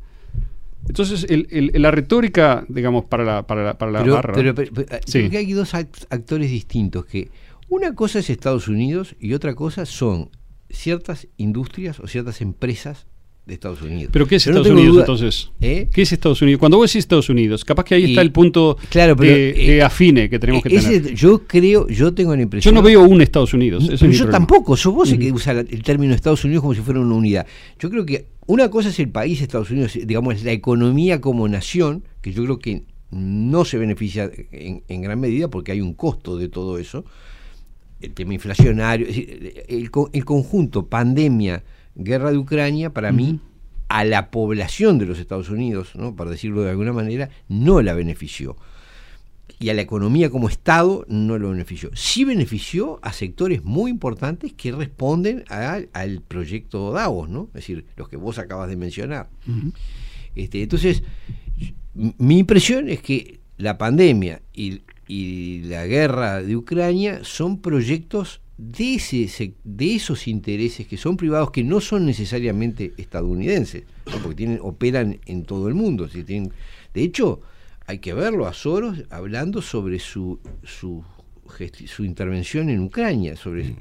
Entonces, el- el- la retórica, digamos, para la, para la, para la
pero,
barra.
pero- pero-
Sí.
creo que hay dos act- actores distintos que una cosa es Estados Unidos y otra cosa son ciertas industrias o ciertas empresas de Estados Unidos.
¿Pero qué es
Yo
Estados Unidos
duda-
entonces?
¿Eh?
¿Qué es Estados Unidos? Cuando vos decís Estados Unidos, capaz que ahí
Y-
está el punto
claro, pero,
de, de
eh,
afine que tenemos que
Ese-
tener.
yo creo, yo tengo la
Yo
impresión.
no veo un Estados Unidos. es
Pero yo
problema.
tampoco, sos vos el que usa el término Estados Unidos como si fuera una unidad. Yo creo que una cosa es el país Estados Unidos, digamos, la economía como nación, que yo creo que no se beneficia en, en gran medida porque hay un costo de todo eso, el tema inflacionario, el, el conjunto pandemia, guerra de Ucrania, para mí, a la población de los Estados Unidos, ¿no? para decirlo de alguna manera, no la benefició y a la economía como Estado no lo benefició. Sí benefició a sectores muy importantes que responden a- al proyecto Davos, ¿no? Es decir, los que vos acabas de mencionar. Este, entonces, mi impresión es que la pandemia y, y la guerra de Ucrania son proyectos de, ese, de esos intereses que son privados, que no son necesariamente estadounidenses, porque tienen, operan en todo el mundo. si tienen- de hecho, hay que verlo a Soros hablando sobre su, su, su intervención en Ucrania, sobre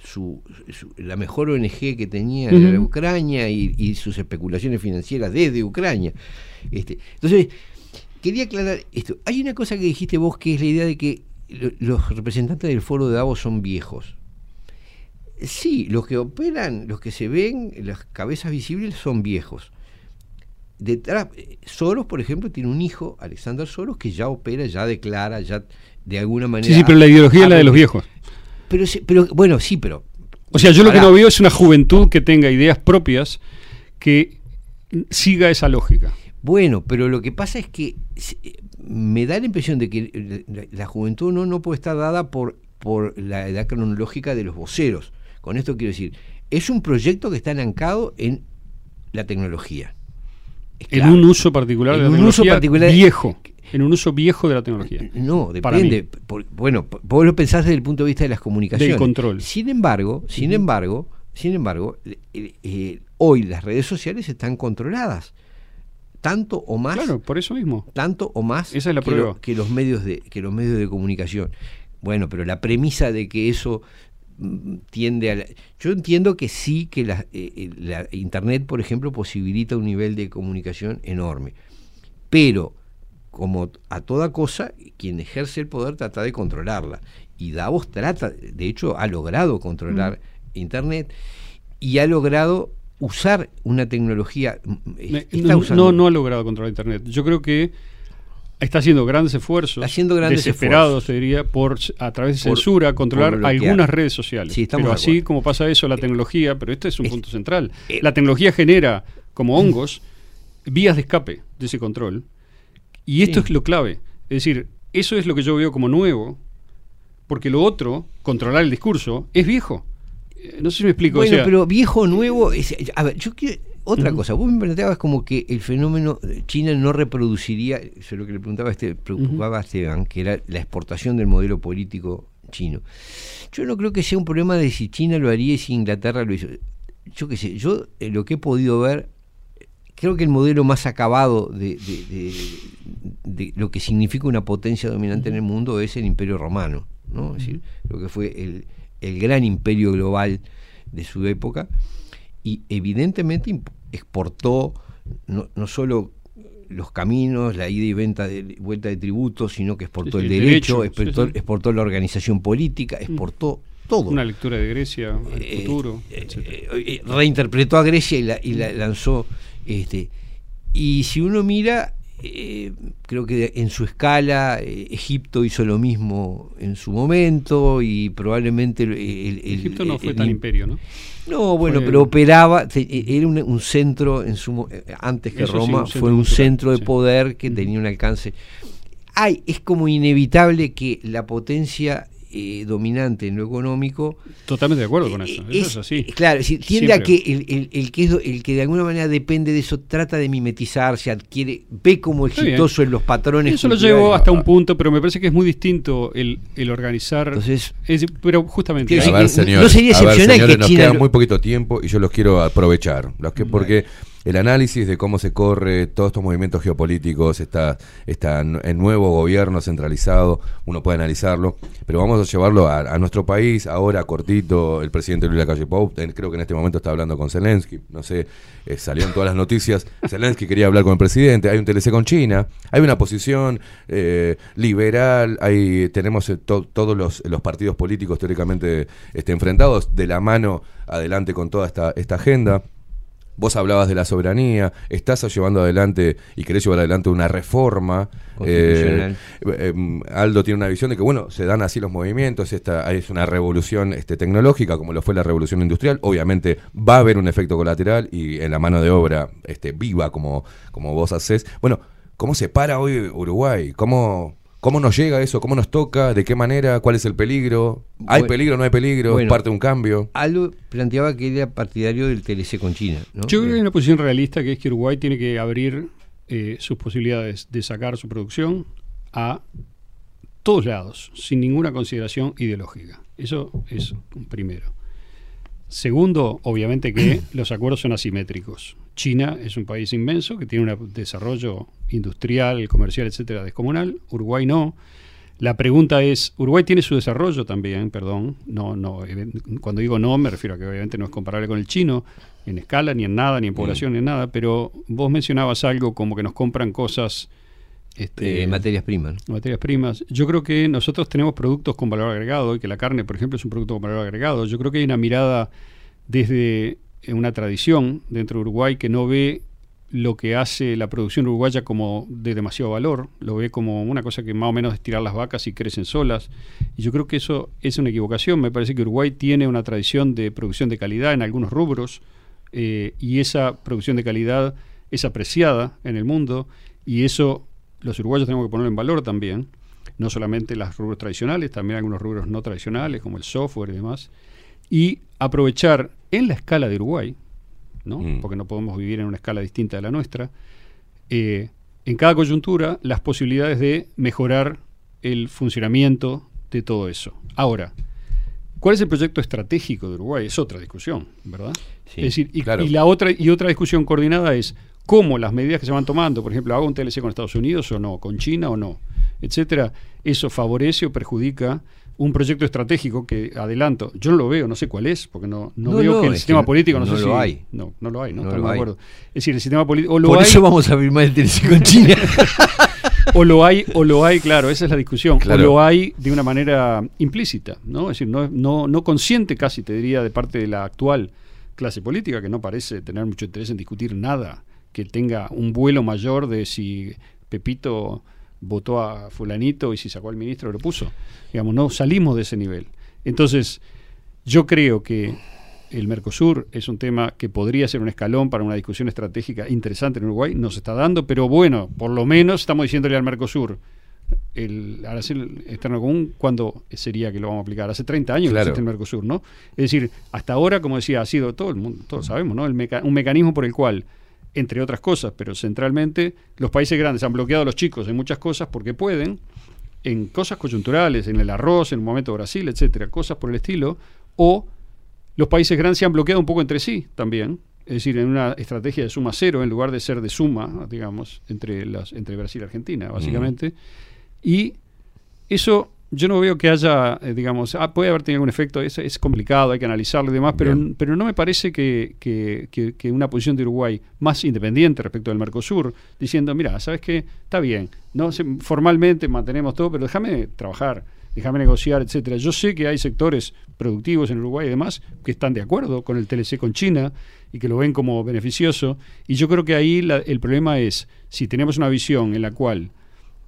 su, su- la mejor ONG que tenía era
Ujú.
Ucrania y, y sus especulaciones financieras desde Ucrania. Este, entonces, quería aclarar esto. Hay una cosa que dijiste vos que es la idea de que lo- los representantes del foro de Davos son viejos. Sí, los que operan, los que se ven, las cabezas visibles son viejos. Detrás, Soros, por ejemplo, tiene un hijo, Alexander Soros, que ya opera, ya declara, ya de alguna manera.
Sí, sí, pero la ideología es la de los viejos.
Pero, pero bueno, sí, pero.
O sea, yo lo que no veo es una juventud que tenga ideas propias que siga esa lógica.
Bueno, pero lo que pasa es que se- me da la impresión de que la, la juventud no, no puede estar dada por, por la edad cronológica de los voceros. Con esto quiero decir, es un proyecto que está anancado en la tecnología.
En un uso particular
En
de la
un
tecnología
uso particular-
viejo. En un uso viejo de la tecnología.
No,
Para
depende. Por- bueno, vos lo pensás desde el punto de vista de las comunicaciones.
Del control.
Sin embargo, sin embargo, sin embargo, eh, eh, hoy las redes sociales están controladas. Tanto o más.
Claro, por eso mismo.
Tanto o más
Esa es la
que,
prueba.
que los medios de, que los medios de comunicación. Bueno, pero la premisa de que eso mm, tiende a la- yo entiendo que sí que la, eh, eh, la internet por ejemplo posibilita un nivel de comunicación enorme pero como a toda cosa quien ejerce el poder trata de controlarla y Davos trata de hecho ha logrado controlar internet y ha logrado usar una tecnología mm, está
no,
usando-
no, no ha logrado controlar Internet. Yo creo que está haciendo grandes esfuerzos,
haciendo grandes
desesperados, te diría, por a través de
Por-
censura controlar
por
algunas redes sociales.
Sí,
pero así como pasa eso, la tecnología, pero este es un
Es-
punto central.
eh,
la tecnología genera, como hongos, vías de escape de ese control. Y esto
Sí.
es lo clave. Es decir, eso es lo que yo veo como nuevo, porque lo otro, controlar el discurso, es viejo. Eh, No sé si me explico. o
Bueno,
sea,
pero viejo nuevo. es- a ver, yo quiero. Otra cosa, vos me planteabas como que el fenómeno China no reproduciría, eso es lo que le preguntaba a este, preocupaba a Esteban, que era la exportación del modelo político chino. Yo no creo que sea un problema de si China lo haría y si Inglaterra lo hizo. Yo qué sé, yo eh, lo que he podido ver, creo que el modelo más acabado de, de- de- de lo que significa una potencia dominante en el mundo es el imperio romano, ¿no? Es decir, lo que fue el, el gran imperio global de su época y evidentemente exportó no, no solo los caminos, la ida y venta de, vuelta de tributos, sino que exportó
Sí,
el derecho,
derecho,
exportó,
sí, sí.
exportó la organización política, exportó todo.
una lectura de Grecia, el
Eh,
futuro, etcétera.
Eh, reinterpretó a Grecia y la, y la lanzó. Este, y si uno mira, eh, creo que en su escala, eh, Egipto hizo lo mismo en su momento y probablemente el, el- el-
Egipto no fue
el-
tan imperio, ¿no?
No, bueno,
Fue-
pero operaba, te- era un, un centro en su eh, antes que
sí,
Roma
un
fue un
cultural,
centro de
sí.
poder que tenía un alcance. Hay, es como inevitable que la potencia eh, dominante en lo económico.
Totalmente de acuerdo con eso. Eso es,
es-
así.
Claro, si tiende a que el, el- el que es el que de alguna manera depende de eso trata de mimetizarse, adquiere, ve como exitoso en los patrones.
Eso lo llevo hasta un punto, pero me parece que es muy distinto el, el organizar.
Entonces,
es- pero justamente.
Ver, señores,
no sería
a ver,
excepcional
señores,
que
nos
China
queda
lo-
muy poquito tiempo y yo los quiero aprovechar. Los que, porque el análisis de cómo se corre todos estos movimientos geopolíticos, está, está n- el nuevo gobierno centralizado, uno puede analizarlo, pero vamos a llevarlo a, a nuestro país. Ahora, cortito, el presidente Luis Lacalle Pou, eh, creo que en este momento está hablando con Zelensky, no sé, eh, salió en todas las noticias. [laughs] Zelensky quería hablar con el presidente, hay un TLC con China, hay una posición eh, liberal, hay, tenemos eh, to- todos los, los partidos políticos teóricamente este, enfrentados de la mano adelante con toda esta, esta agenda. Vos hablabas de la soberanía, estás llevando adelante y querés llevar adelante una reforma. Eh, eh, Aldo tiene una visión de que, bueno, se dan así los movimientos, esta es una revolución este, tecnológica, como lo fue la revolución industrial. Obviamente va a haber un efecto colateral y en la mano de obra este, viva, como, como vos hacés. Bueno, ¿cómo se para hoy Uruguay? ¿Cómo, ¿Cómo nos llega eso? ¿Cómo nos toca? ¿De qué manera? ¿Cuál es el peligro? ¿Hay
Bueno,
peligro? ¿No hay peligro?
bueno.
¿Parte de un cambio?
Aldo planteaba que era partidario del TLC con China. ¿no?
Yo creo que hay una posición realista que es que Uruguay tiene que abrir eh, sus posibilidades de sacar su producción a todos lados, sin ninguna consideración ideológica. Eso es un primero. Segundo, obviamente que [clears throat] los acuerdos son asimétricos. China es un país inmenso que tiene un desarrollo industrial, comercial, etcétera, descomunal. Uruguay no. La pregunta es, Uruguay tiene su desarrollo también, perdón, no, no, cuando digo no me refiero a que obviamente no es comparable con el chino, en escala, ni en nada, ni en población, ni en nada, pero vos mencionabas algo como que nos compran cosas... Este,
Eh, materias primas. ¿no?
materias primas. Yo creo que nosotros tenemos productos con valor agregado y que la carne, por ejemplo, es un producto con valor agregado. Yo creo que hay una mirada desde una tradición dentro de Uruguay que no ve lo que hace la producción uruguaya como de demasiado valor, lo ve como una cosa que más o menos es tirar las vacas y crecen solas. Y yo creo que eso es una equivocación. Me parece que Uruguay tiene una tradición de producción de calidad en algunos rubros eh, y esa producción de calidad es apreciada en el mundo y eso los uruguayos tenemos que ponerlo en valor también, no solamente los rubros tradicionales, también algunos rubros no tradicionales como el software y demás, y aprovechar en la escala de Uruguay, ¿no? porque no podemos vivir en una escala distinta de la nuestra, eh, en cada coyuntura las posibilidades de mejorar el funcionamiento de todo eso. Ahora, ¿cuál es el proyecto estratégico de Uruguay? Es otra discusión, ¿verdad?
Sí,
es decir, y,
claro.
y la otra y otra discusión coordinada es cómo las medidas que se van tomando, por ejemplo, hago un TLC con Estados Unidos o no, con China o no, etcétera, eso favorece o perjudica un proyecto estratégico que adelanto, yo no lo veo, no sé cuál es, porque no, no,
No,
veo
no,
que el sistema
que
político no,
no
sé
lo
si
hay.
no, no lo hay, no,
lo
de
hay.
acuerdo. Es decir, el sistema político
Por
hay
eso vamos a firmar el TLC con China. [laughs]
o lo hay o lo hay, claro, esa es la discusión.
Claro.
O lo hay de una manera implícita, ¿no? Es decir, no, no, no consciente casi, te diría, de parte de la actual clase política, que no parece tener mucho interés en discutir nada que tenga un vuelo mayor de si Pepito votó a fulanito y si sacó al ministro lo puso. Digamos, no salimos de ese nivel. Entonces, yo creo que el Mercosur es un tema que podría ser un escalón para una discusión estratégica interesante en Uruguay, no se está dando, pero bueno, por lo menos estamos diciéndole al Mercosur, el arancel externo común, ¿cuándo sería que lo vamos a aplicar? Hace 30 años que existe el Mercosur, ¿no? Es decir, hasta ahora, como decía, ha sido todo el mundo, todos sabemos, ¿no? El meca- un mecanismo por el cual, entre otras cosas, pero centralmente, los países grandes han bloqueado a los chicos en muchas cosas porque pueden, en cosas coyunturales, en el arroz, en un momento Brasil, etcétera, cosas por el estilo, o los países grandes se han bloqueado un poco entre sí también, es decir, en una estrategia de suma cero en lugar de ser de suma, digamos, entre las entre Brasil y Argentina, básicamente. Y eso yo no veo que haya, eh, digamos, ah, puede haber tenido algún efecto, es, es complicado, hay que analizarlo y demás, pero,
Bien.
pero no me parece que, que- que- que una posición de Uruguay más independiente respecto del Mercosur, diciendo, mira, ¿sabes qué? Está bien, no formalmente mantenemos todo, pero déjame trabajar, déjame negociar, etcétera. Yo sé que hay sectores productivos en Uruguay y demás que están de acuerdo con el TLC con China y que lo ven como beneficioso, y yo creo que ahí la- el problema es, si tenemos una visión en la cual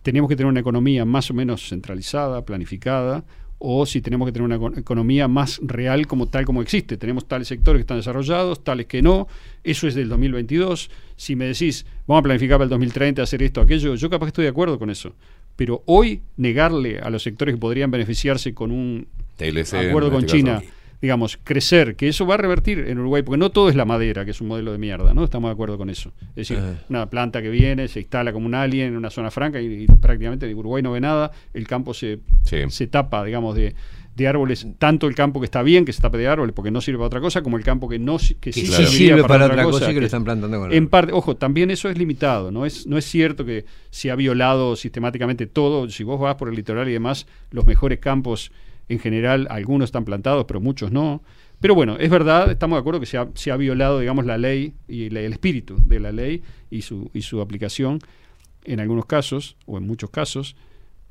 tenemos que tener una economía más o menos centralizada, planificada, o si tenemos que tener una eco- economía más real como tal como existe. Tenemos tales sectores que están desarrollados, tales que no. Eso es del 2022. Si me decís, vamos a planificar para el 2030, hacer esto, aquello, yo capaz que estoy de acuerdo con eso. Pero hoy negarle a los sectores que podrían beneficiarse con un
TLC,
acuerdo con China,
caso.
Digamos, crecer, que eso va a revertir en Uruguay, porque no todo es la madera, que es un modelo de mierda, ¿no? Estamos de acuerdo con eso. Es decir, una planta que viene, se instala como un alien en una zona franca y, y prácticamente Uruguay no ve nada, el campo se, se tapa, digamos, de, de árboles, tanto el campo que está bien que se tape de árboles porque no sirve para otra cosa, como el campo que no que sí,
sí sirve para otra cosa y que lo están plantando con
En parte, ojo, también eso es limitado, no es, no es cierto que se ha violado sistemáticamente todo, si vos vas por el litoral y demás, los mejores campos en general, algunos están plantados, pero muchos no. Pero bueno, es verdad, estamos de acuerdo que se ha, se ha violado, digamos, la ley y la- el espíritu de la ley y su, y su aplicación en algunos casos, o en muchos casos,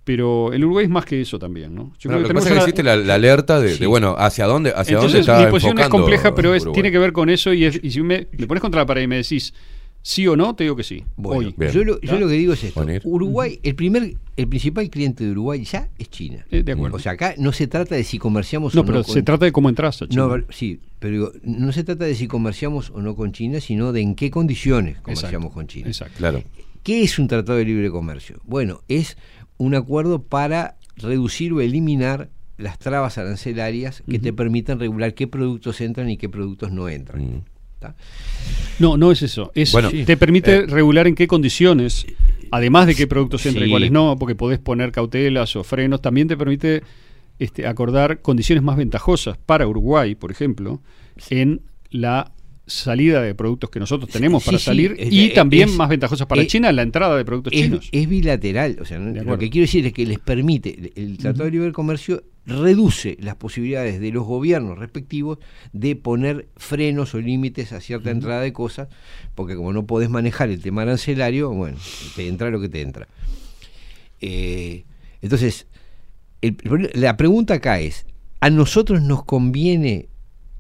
pero el Uruguay es más que eso también, ¿no? Yo
Bueno, lo que pasa es que existe la, la alerta de,
Sí.
de, bueno, hacia dónde, hacia
Entonces,
dónde está
mi posición es compleja, pero es, tiene que ver con eso y, es- y si me, me pones contra la pared y me decís sí o no, te digo que sí.
Bueno,
hoy.
yo, lo, yo lo que digo es esto.
Bonir.
Uruguay, el primer, el principal cliente de Uruguay ya es China.
Eh, de acuerdo.
O sea, acá no se trata de si comerciamos
No,
o
pero
no.
se trata de cómo entras a China.
No, sí, pero digo, no se trata de si comerciamos o no con China, sino de en qué condiciones comerciamos
Exacto,
con China.
Exacto.
Claro.
¿Qué es un tratado de libre comercio? Bueno, es un acuerdo para reducir o eliminar las trabas arancelarias que te permitan regular qué productos entran y qué productos no entran.
Mm.
No, no es eso. Es,
Bueno,
te permite
eh,
regular en qué condiciones, además de qué productos entran y
Sí.
cuáles no, porque podés poner cautelas o frenos. También te permite este, acordar condiciones más ventajosas para Uruguay, por ejemplo, en la salida de productos que nosotros tenemos
Sí,
para
sí,
salir
es-
y
es-
también
es-
más ventajosas para China la entrada de productos chinos.
es bilateral, o sea, lo que quiero decir es que les permite, el Tratado de Libre Comercio reduce las posibilidades de los gobiernos respectivos de poner frenos o límites a cierta entrada de cosas, porque como no podés manejar el tema arancelario, bueno, te entra lo que te entra. Eh, entonces, el- la pregunta acá es, ¿a nosotros nos conviene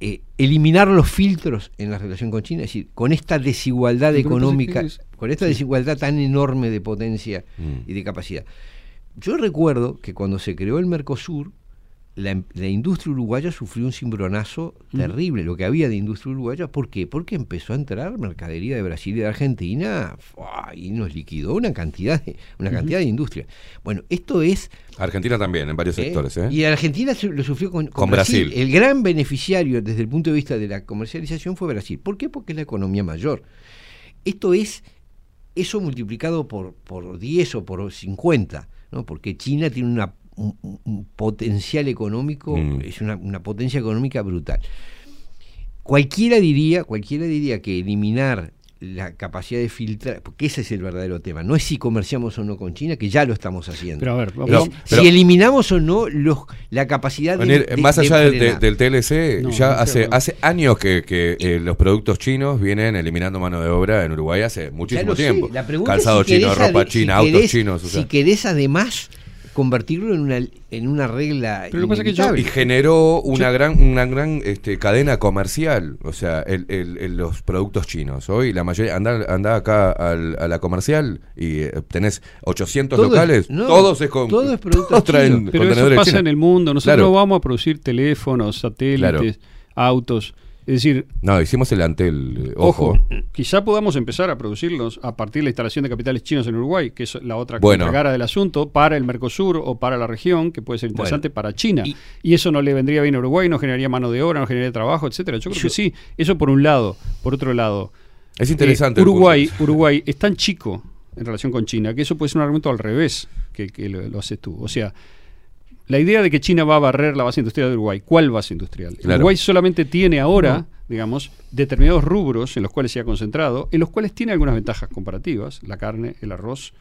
eh, eliminar los filtros en la relación con China? Es decir, con esta desigualdad económica,
es-
con esta
sí.
desigualdad tan enorme de potencia
Mm.
y de capacidad. Yo recuerdo que cuando se creó el Mercosur, la, la industria uruguaya sufrió un cimbronazo terrible, lo que había de industria uruguaya. ¿Por qué? Porque empezó a entrar mercadería de Brasil y de Argentina ¡fua! y nos liquidó una cantidad de, una cantidad de industria. Bueno, esto es
Argentina también, en varios
¿eh?
sectores. ¿eh?
Y Argentina lo sufrió con, con
Con
Brasil.
Brasil.
El gran beneficiario desde el punto de vista de la comercialización fue Brasil. ¿Por qué? Porque es la economía mayor. Esto es eso multiplicado por, por 10 o por 50, ¿no? porque China tiene una, un, potencial económico,
Mm.
es una, una potencia económica brutal. Cualquiera diría, cualquiera diría que eliminar la capacidad de filtrar, porque ese es el verdadero tema, no es si comerciamos o no con China, que ya lo estamos haciendo.
Pero a ver,
Es
vamos-
pero-
si eliminamos o no los, la capacidad de, de-
más
de
allá del, TLC,
No,
ya
no
hace,
creo,
hace años que, que, eh, los productos chinos vienen eliminando mano de obra en Uruguay hace muchísimo
sé,
tiempo.
La pregunta es
Calzado
si
chino, ropa china,
si
autos
querés-
chinos. o sea.
Si querés además convertirlo en una, en una regla
Pero lo que pasa es que yo-
inevitable.
Y generó una gran, una gran este, cadena comercial, o sea, el- el- el- los productos chinos. Hoy la mayoría, anda, anda acá al- a la comercial y eh, tenés 800
Todo es-
locales,
no,
todos es con,
todo es [laughs] productos
todos traen
chinos.
Pero eso
contenedores
pasa
chinos.
en el mundo. Nosotros
Claro.
no vamos a producir teléfonos, satélites, autos. Es decir,
No, hicimos el antel, eh,
ojo,
ojo.
quizá podamos empezar a producirlos a partir de la instalación de capitales chinos en Uruguay, que es la otra
Bueno.
cara del asunto, para el Mercosur o para la región, que puede ser interesante
Bueno.
para China.
Y-
Y, eso no le vendría bien a Uruguay, no generaría mano de obra, no generaría trabajo, etcétera. Yo creo que sí. Eso por un lado. Por otro lado,
Es interesante.
eh,
el
Uruguay. Uruguay es tan chico en relación con China que eso puede ser un argumento al revés que, que lo, lo haces tú. O sea, la idea de que China va a barrer la base industrial de Uruguay, ¿cuál base industrial?
Claro.
Uruguay solamente tiene ahora, digamos, determinados rubros en los cuales se ha concentrado, en los cuales tiene algunas ventajas comparativas, la carne, el arroz,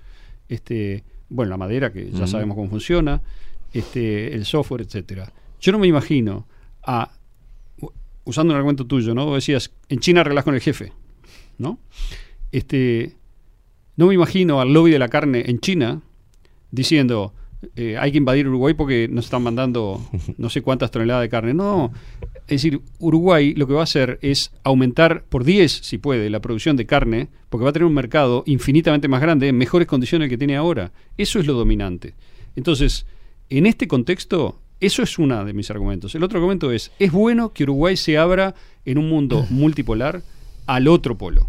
este, bueno, la madera, que ya sabemos cómo funciona, este, el software, etcétera. Yo no me imagino a usando un argumento tuyo, ¿no? Vos decías, en China arreglás con el jefe, ¿no? Este, no me imagino al lobby de la carne en China diciendo eh, hay que invadir Uruguay porque nos están mandando [laughs] no sé cuántas toneladas de carne. No, es decir, Uruguay lo que va a hacer es aumentar por 10, si puede, la producción de carne, porque va a tener un mercado infinitamente más grande, en mejores condiciones que tiene ahora. Eso es lo dominante. Entonces, en este contexto, eso es uno de mis argumentos. El otro argumento es, es bueno que Uruguay se abra en un mundo [laughs] multipolar al otro polo.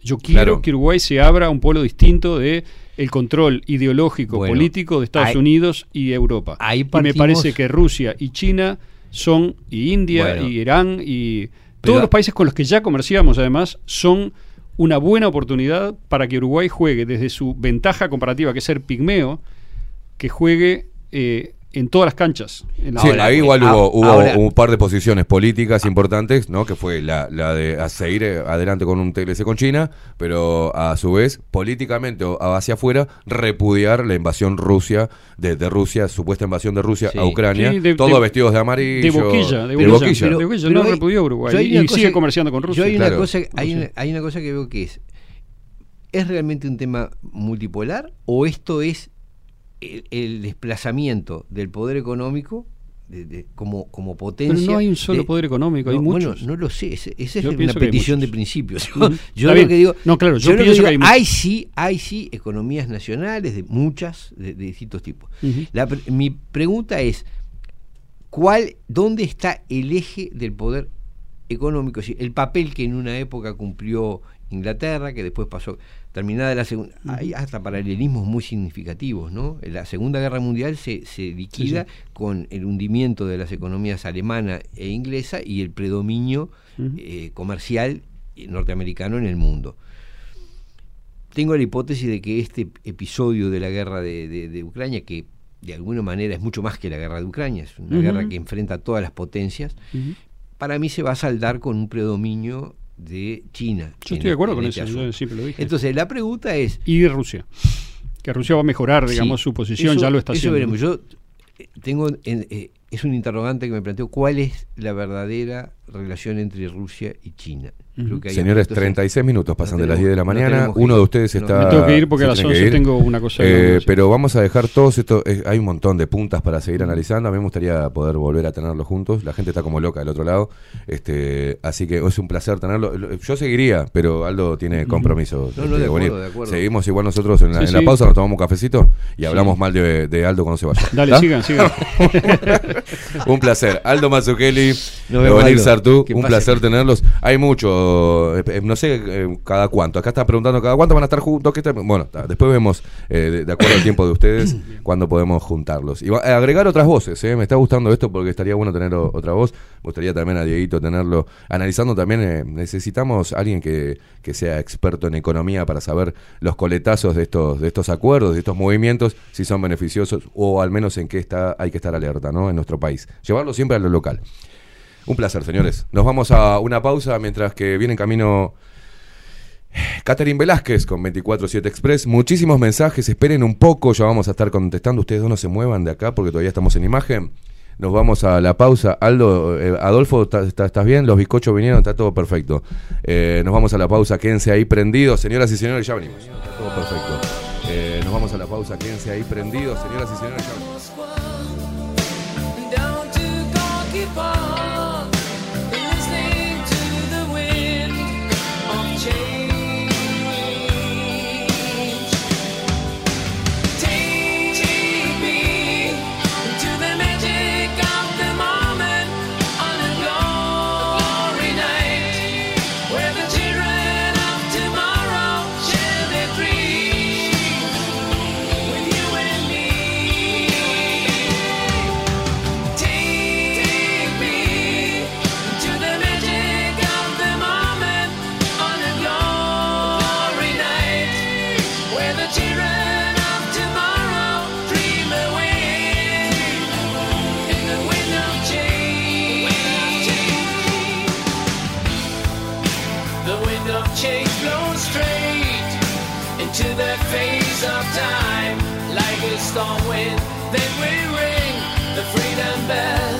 Yo quiero
Claro.
que Uruguay se abra a un polo distinto de el control ideológico
Bueno,
político de Estados
ahí-
Unidos y Europa.
ahí
y me parece que Rusia y China son, y India
Bueno.
y Irán y
Pero-
todos los países con los que ya comerciamos además son una buena oportunidad para que Uruguay juegue desde su ventaja comparativa, que es ser pigmeo, que juegue eh, en todas las canchas. En la-
Sí, ahí igual
ah,
hubo, hubo
ahora-
un par de posiciones políticas importantes, ¿no? Que fue la, la de a seguir eh, adelante con un TLC con China, pero a su vez, políticamente o hacia afuera, repudiar la invasión Rusia, de, de Rusia, supuesta invasión de Rusia
Sí.
a Ucrania,
Sí, de-
todos
de-
vestidos de amarillo.
de boquilla, de
de
boquilla.
boquilla.
Pero- de boquilla,
Pero
no
hay-
repudió Uruguay
yo hay
y
una
sigue
cosa-
comerciando con Rusia.
Yo hay una
Claro.
cosa, hay, una, hay una cosa que veo que es, ¿es realmente un tema multipolar o esto es el, el desplazamiento del poder económico de- de- como, como potencia?
Pero no hay un solo
de-
poder económico, hay
No,
muchos.
Bueno, no lo sé, esa
Yo
es una petición de principios. Yo lo
bien.
que digo,
No, claro, yo
lo que
pienso
digo,
que hay
sí, hay sí economías nacionales de muchas, de, distintos tipos. La mi pregunta es, ¿cuál, ¿dónde está el eje del poder económico? Es decir, el papel que en una época cumplió Inglaterra, que después pasó, terminada la segunda, hay hasta paralelismos muy significativos, ¿no? La Segunda Guerra Mundial se, se liquida con el hundimiento de las economías alemana e inglesa y el predominio eh, comercial norteamericano en el mundo. Tengo la hipótesis de que este episodio de la guerra de, de- de Ucrania, que de alguna manera es mucho más que la guerra de Ucrania, es una guerra que enfrenta a todas las potencias, para mí se va a saldar con un predominio de China.
Yo estoy de acuerdo
en
con
este
eso, yo siempre lo dije.
Entonces, la pregunta es...
y de Rusia. Que Rusia va a mejorar, digamos,
Sí,
su posición,
eso-
ya lo está
eso
haciendo.
veremos. Yo eh, tengo, en- eh, es un interrogante que me planteo, ¿cuál es la verdadera relación entre Rusia y China? Creo que hay
Señores,
aspectos en-
36 minutos pasan
no
de las
tenemos-
10 de la mañana. Uno de ustedes
No.
está.
Me tengo que ir porque a las
tiene que
11
ir.
tengo una cosa
Eh, pero vamos a dejar todos estos. eh, hay un montón de puntas para seguir analizando. A mí me gustaría poder volver a tenerlos juntos. La gente está como loca del otro lado. este Así que es un placer tenerlo. Yo seguiría, pero Aldo tiene compromiso.
No, no,
este,
de acuerdo,
venir.
de acuerdo.
Seguimos igual nosotros en la,
Sí,
en la
sí.
pausa, nos tomamos un cafecito y hablamos mal de, de Aldo cuando se vaya.
Dale, sigan, sigan. [laughs]
un placer. Aldo Mazzucchelli, Leonel. Sartú, un
pase.
placer tenerlos. Hay mucho, eh, eh, no sé eh, cada cuánto. Acá están preguntando cada cuánto van a estar juntos. ¿Qué está- Bueno, está, después vemos, eh, de, de acuerdo al tiempo de ustedes, [coughs] cuándo podemos juntarlos. Y va- agregar otras voces, eh, me está gustando esto porque estaría bueno tener o- otra voz. Me gustaría también a Dieguito tenerlo. Analizando también, eh, necesitamos alguien que, que sea experto en economía para saber los coletazos de estos, de estos acuerdos, de estos movimientos, si son beneficiosos o al menos en qué está, hay que estar alerta ¿no? en nuestro país. Llevarlo siempre a lo local. Un placer, señores. Nos vamos a una pausa mientras que viene en camino Catherine Velázquez con 24-7 Express. Muchísimos mensajes, esperen un poco, ya vamos a estar contestando. Ustedes dos no se muevan de acá porque todavía estamos en imagen. Nos vamos a la pausa. Aldo, eh, Adolfo, ¿está- está- ¿estás bien? Los bizcochos vinieron, está todo perfecto. Eh, nos vamos a la pausa, quédense ahí prendidos. Señoras y señores, ya venimos. Todo perfecto. Eh, nos vamos a la pausa, quédense ahí prendidos. Señoras y señores, ya venimos.
Time like a storm wind. Then we ring the freedom bell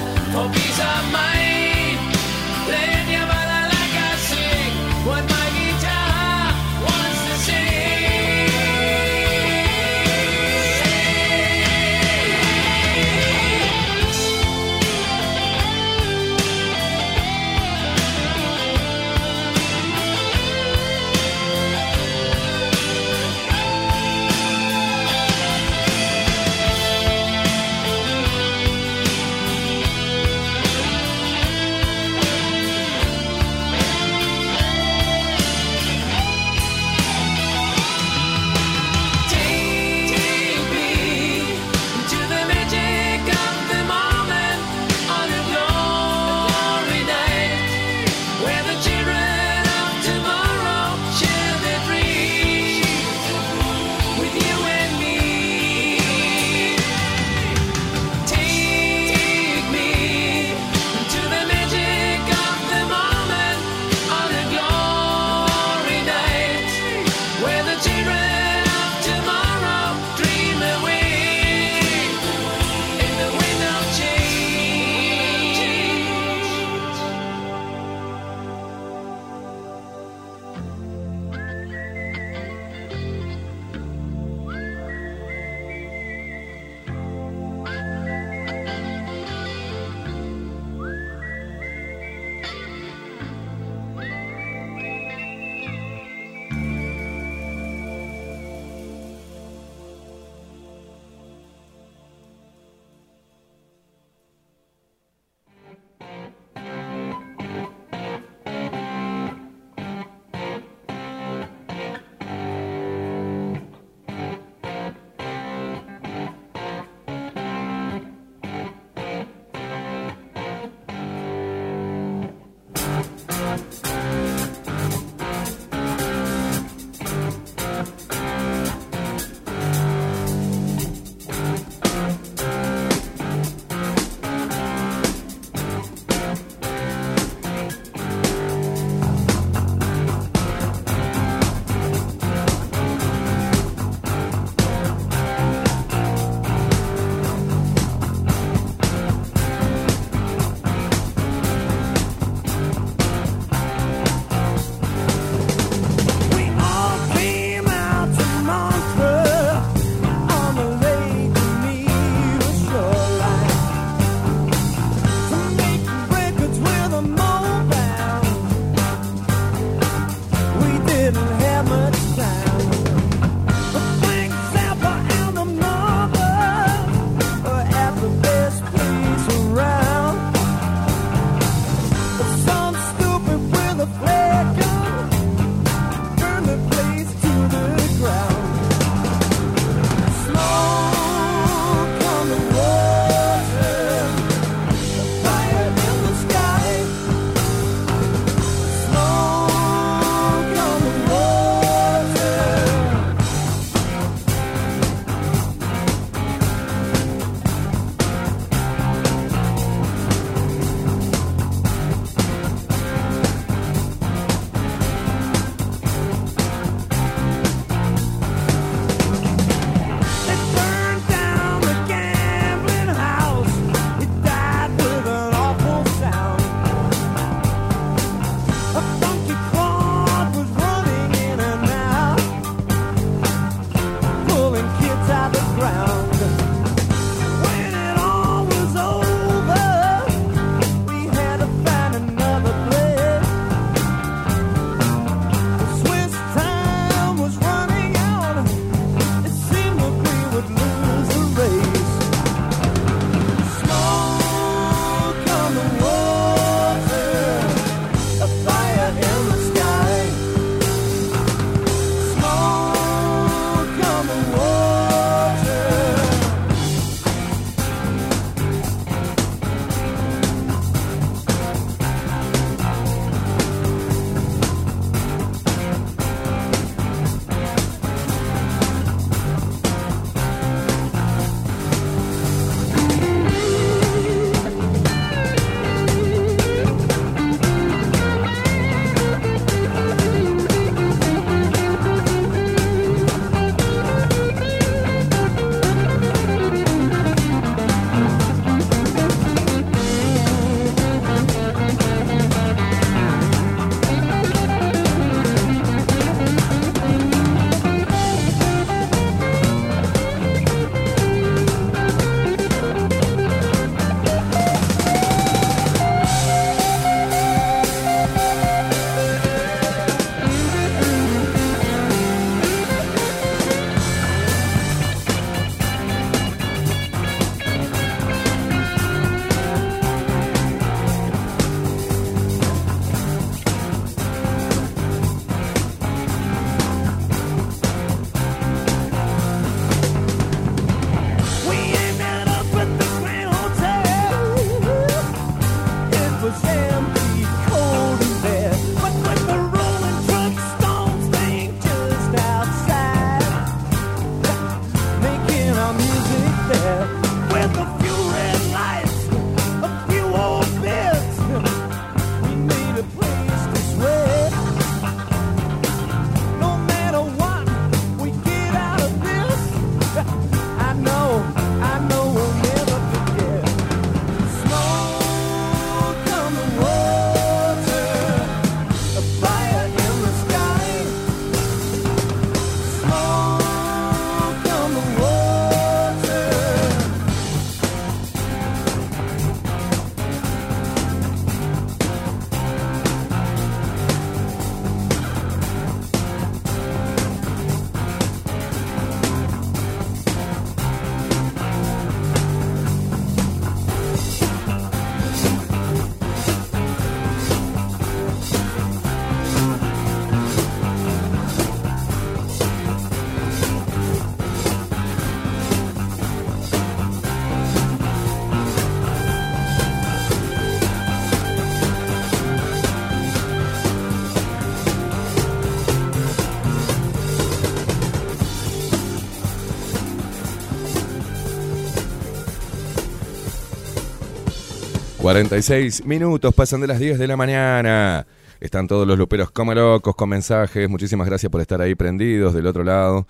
46 minutos, pasan de las 10 de la mañana. Están todos los luperos como locos con mensajes. Muchísimas gracias por estar ahí prendidos del otro lado.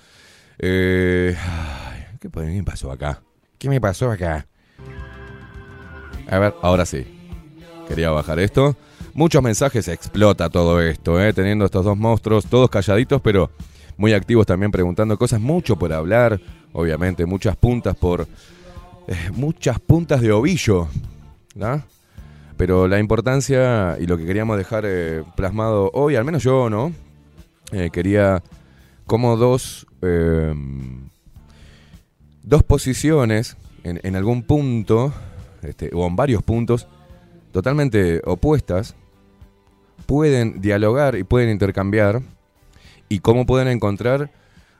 Eh, ¿qué me pasó acá? ¿Qué me pasó acá? A ver, ahora sí. Quería bajar esto. Muchos mensajes, explota todo esto, ¿eh? teniendo estos dos monstruos, todos calladitos, pero muy activos también preguntando cosas, mucho por hablar, obviamente, muchas puntas por... eh, muchas puntas de ovillo, Pero la importancia y lo que queríamos dejar eh, plasmado hoy, al menos yo, ¿no? Eh, quería como dos, eh, dos posiciones en, en algún punto, este, o en varios puntos, totalmente opuestas, pueden dialogar y pueden intercambiar, y cómo pueden encontrar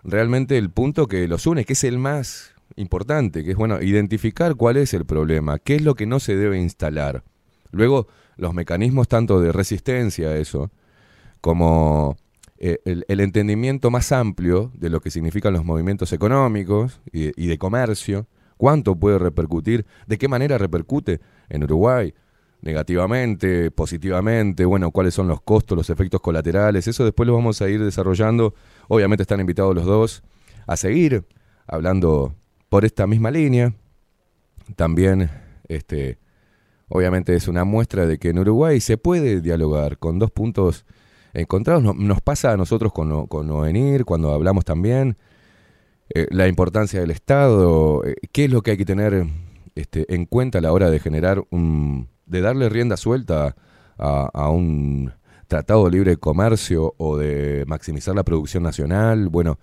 realmente el punto que los une, que es el más importante, que es bueno, identificar cuál es el problema, qué es lo que no se debe instalar. Luego, los mecanismos tanto de resistencia a eso, como eh, el, entendimiento más amplio de lo que significan los movimientos económicos y de comercio, cuánto puede repercutir, de qué manera repercute en Uruguay, negativamente, positivamente, bueno, cuáles son los costos, los efectos colaterales, eso después lo vamos a ir desarrollando. Obviamente están invitados los dos a seguir hablando por esta misma línea. También, este, obviamente es una muestra de que en Uruguay se puede dialogar con dos puntos encontrados. No- nos pasa a nosotros con, O- con Ovenir, cuando hablamos también. eh, la importancia del Estado, eh, qué es lo que hay que tener este, en cuenta a la hora de generar un, de darle rienda suelta a, a un tratado de libre comercio o de maximizar la producción nacional. Bueno,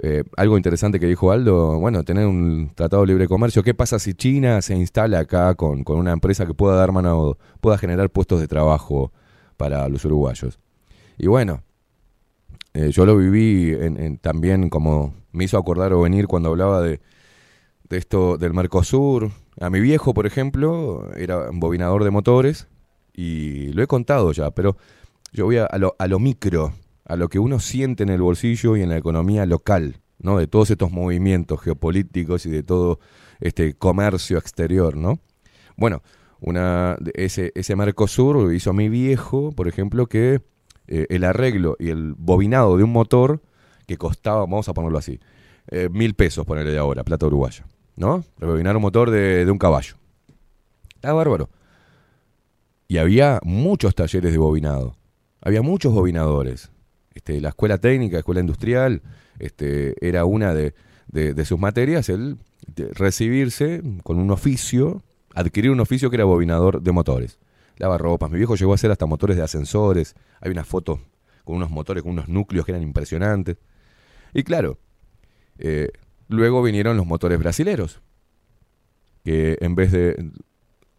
eh, algo interesante que dijo Aldo, bueno, tener un tratado de libre comercio. ¿Qué pasa si China se instala acá con, con una empresa que pueda dar mano, pueda generar puestos de trabajo para los uruguayos? Y bueno, eh, yo lo viví en- también como me hizo acordar o venir cuando hablaba de, de esto del Mercosur. A mi viejo, por ejemplo, era bobinador de motores y lo he contado ya, pero yo voy a, a lo, a lo micro, a lo que uno siente en el bolsillo y en la economía local, ¿no? De todos estos movimientos geopolíticos y de todo este comercio exterior, ¿no? Bueno, una, ese, Mercosur hizo mi viejo, por ejemplo, que eh, el arreglo y el bobinado de un motor que costaba, vamos a ponerlo así, eh, mil pesos, ponerle de ahora, plata uruguaya, ¿no? Rebobinar un motor de, de un caballo. Está bárbaro. Y había muchos talleres de bobinado. Había muchos bobinadores. Este, la escuela técnica, escuela industrial, este, era una de, sus materias el recibirse con un oficio, adquirir un oficio que era bobinador de motores. Lavarropas. Mi viejo llegó a hacer hasta motores de ascensores. Hay unas fotos con unos motores, con unos núcleos que eran impresionantes. Y claro, eh, luego vinieron los motores brasileros, que en vez de,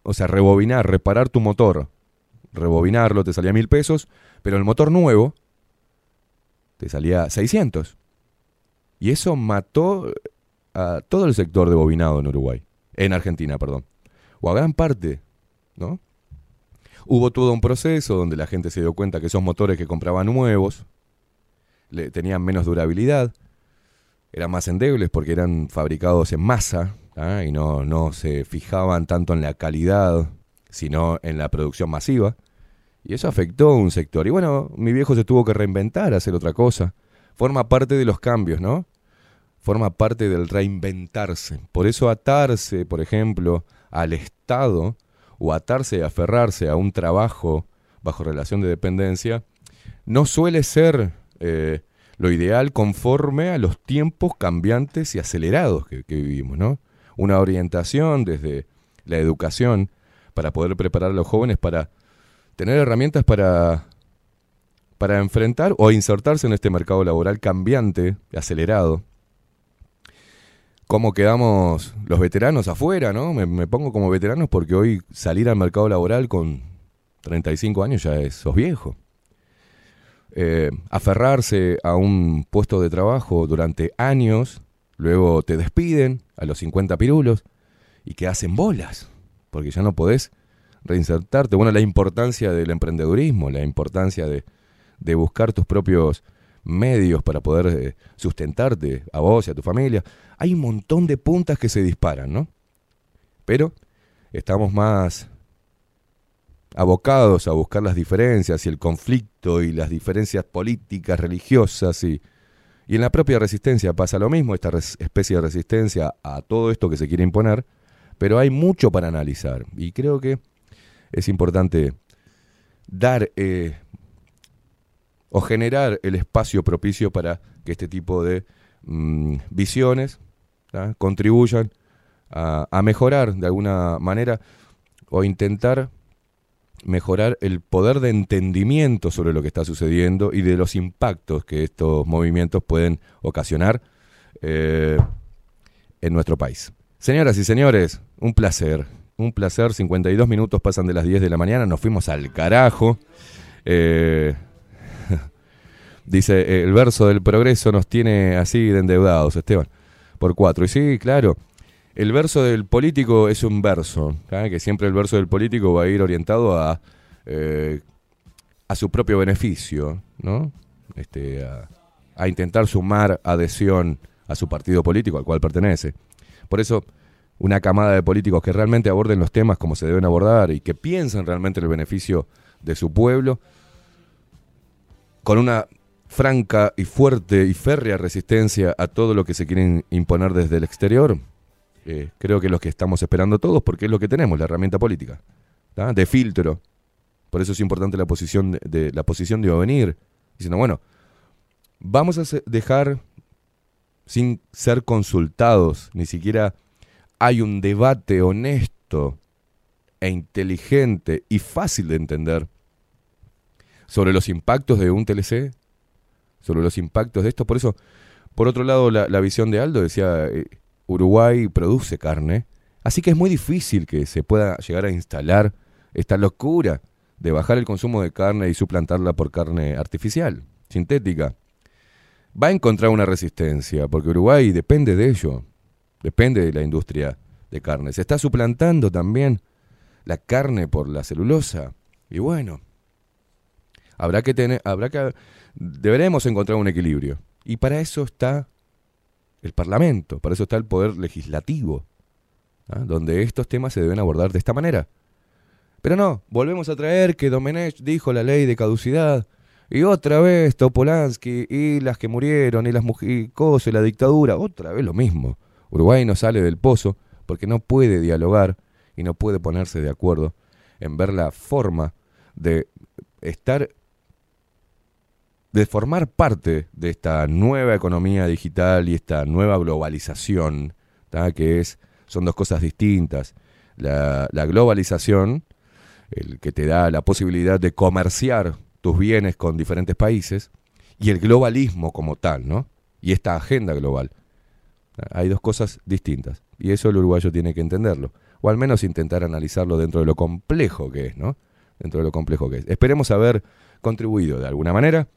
o sea, rebobinar, reparar tu motor, rebobinarlo te salía mil pesos, pero el motor nuevo te salía 600. Y eso mató a todo el sector de bobinado en Uruguay, en Argentina, perdón, o a gran parte, ¿no? Hubo todo un proceso donde la gente se dio cuenta que esos motores que compraban nuevos le, tenían menos durabilidad, eran más endebles porque eran fabricados en masa ¿ah? y no, no se fijaban tanto en la calidad, sino en la producción masiva. Y eso afectó a un sector. Y bueno, mi viejo se tuvo que reinventar, hacer otra cosa. Forma parte de los cambios, ¿no? Forma parte del reinventarse. Por eso atarse, por ejemplo, al Estado o atarse, aferrarse a un trabajo bajo relación de dependencia, no suele ser eh, lo ideal conforme a los tiempos cambiantes y acelerados que vivimos, ¿no? Una orientación desde la educación para poder preparar a los jóvenes para tener herramientas para, para enfrentar o insertarse en este mercado laboral cambiante, acelerado. ¿Cómo quedamos los veteranos afuera, no? Me, pongo como veteranos porque hoy salir al mercado laboral con 35 años ya es, sos viejo. Eh, aferrarse a un puesto de trabajo durante años, luego te despiden a los 50 pirulos y que hacen bolas, porque ya no podés reinsertarte. Bueno, la importancia del emprendedurismo, la importancia de, de buscar tus propios medios para poder eh, sustentarte a vos y a tu familia. Hay un montón de puntas que se disparan, ¿no? Pero estamos más abocados a buscar las diferencias y el conflicto y las diferencias políticas, religiosas y, y en la propia resistencia pasa lo mismo, esta especie de resistencia a todo esto que se quiere imponer, pero hay mucho para analizar y creo que es importante dar eh, o generar el espacio propicio para que este tipo de mm, visiones contribuyan a, a mejorar de alguna manera o intentar mejorar el poder de entendimiento sobre lo que está sucediendo y de los impactos que estos movimientos pueden ocasionar eh, en nuestro país. Señoras y señores, un placer, un placer. 52 minutos pasan de las 10 de la mañana, nos fuimos al carajo. Eh, [laughs] dice, eh, el verso del progreso nos tiene así de endeudados, Esteban, por cuatro. Y sí, claro, el verso del político es un verso, ¿tá? que siempre el verso del político va a ir orientado a, eh, a su propio beneficio, ¿no? Este, a intentar sumar adhesión a su partido político al cual pertenece. Por eso, una camada de políticos que realmente aborden los temas como se deben abordar y que piensen realmente en el beneficio de su pueblo, con una franca y fuerte y férrea resistencia a todo lo que se quieren imponer desde el exterior, eh, creo que es lo que estamos esperando todos, porque es lo que tenemos, la herramienta política, de filtro. Por eso es importante la posición de, la posición de venir, diciendo, bueno, vamos a dejar sin ser consultados, ni siquiera hay un debate honesto e inteligente y fácil de entender sobre los impactos de un TLC, sobre los impactos de esto. Por eso, por otro lado, la, visión de Aldo decía, eh, Uruguay produce carne, así que es muy difícil que se pueda llegar a instalar esta locura de bajar el consumo de carne y suplantarla por carne artificial, sintética. Va a encontrar una resistencia, porque Uruguay depende de ello, depende de la industria de carne. Se está suplantando también la carne por la celulosa. Y bueno, habrá que tener, habrá que, deberemos encontrar un equilibrio. Y para eso está el Parlamento, para eso está el poder legislativo, ¿ah? donde estos temas se deben abordar de esta manera. Pero no, volvemos a traer que Domenech dijo la ley de caducidad, y otra vez Topolansky, y las que murieron, y las mujeres, y la dictadura, otra vez lo mismo. Uruguay no sale del pozo porque no puede dialogar y no puede ponerse de acuerdo en ver la forma de estar de formar parte de esta nueva economía digital y esta nueva globalización, que es, son dos cosas distintas. La, la globalización, el que te da la posibilidad de comerciar tus bienes con diferentes países, y el globalismo como tal, ¿no? Y esta agenda global. Hay dos cosas distintas, y eso el uruguayo tiene que entenderlo, o al menos intentar analizarlo dentro de lo complejo que es, ¿no? Dentro de lo complejo que es. Esperemos haber contribuido de alguna manera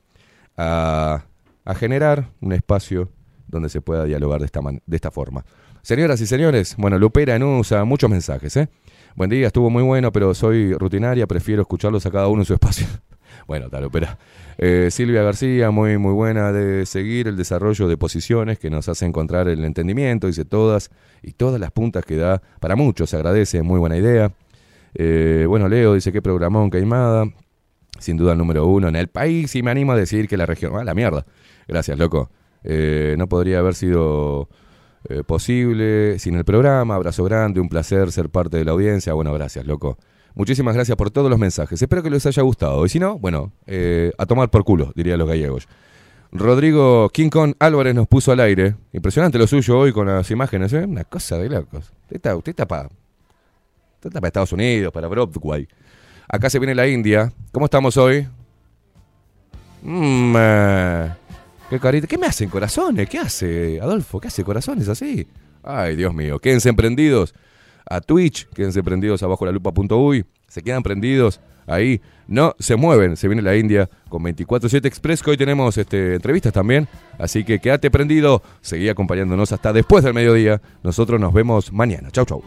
a, a generar un espacio donde se pueda dialogar de esta, de esta forma. Señoras y señores, bueno, Lupera en usa muchos mensajes, ¿eh? Buen día, estuvo muy bueno, pero soy rutinaria, prefiero escucharlos a cada uno en su espacio. Bueno, tal, Lupera. Eh, Silvia García, muy, muy buena de seguir el desarrollo de posiciones que nos hace encontrar el entendimiento, dice todas y todas las puntas que da, para muchos se agradece, muy buena idea. Eh, bueno, Leo dice que programón Caimada, sin duda el número uno en el país y me animo a decir que la región... ¡Ah, la mierda! Gracias, loco. Eh, no podría haber sido eh, posible sin el programa. Abrazo grande, un placer ser parte de la audiencia. Bueno, gracias, loco. Muchísimas gracias por todos los mensajes. Espero que les haya gustado. Y si no, bueno, eh, a tomar por culo, dirían los gallegos. Rodrigo Kong Álvarez nos puso al aire. Impresionante lo suyo hoy con las imágenes, ¿eh? Una cosa de locos. Usted está, usted está para Estados Unidos, para Broadway. Acá se viene la India. ¿Cómo estamos hoy? Mm, eh, qué carita. ¿Qué me hacen corazones? ¿Qué hace, Adolfo? ¿Qué hace corazones así? Ay, Dios mío. Quédense prendidos a Twitch. Quédense prendidos abajo la lupa.uy. Se quedan prendidos ahí. No se mueven. Se viene la India con 24-7 Express. Que hoy tenemos este, entrevistas también. Así que quédate prendido. Seguí acompañándonos hasta después del mediodía. Nosotros nos vemos mañana. Chau, chau.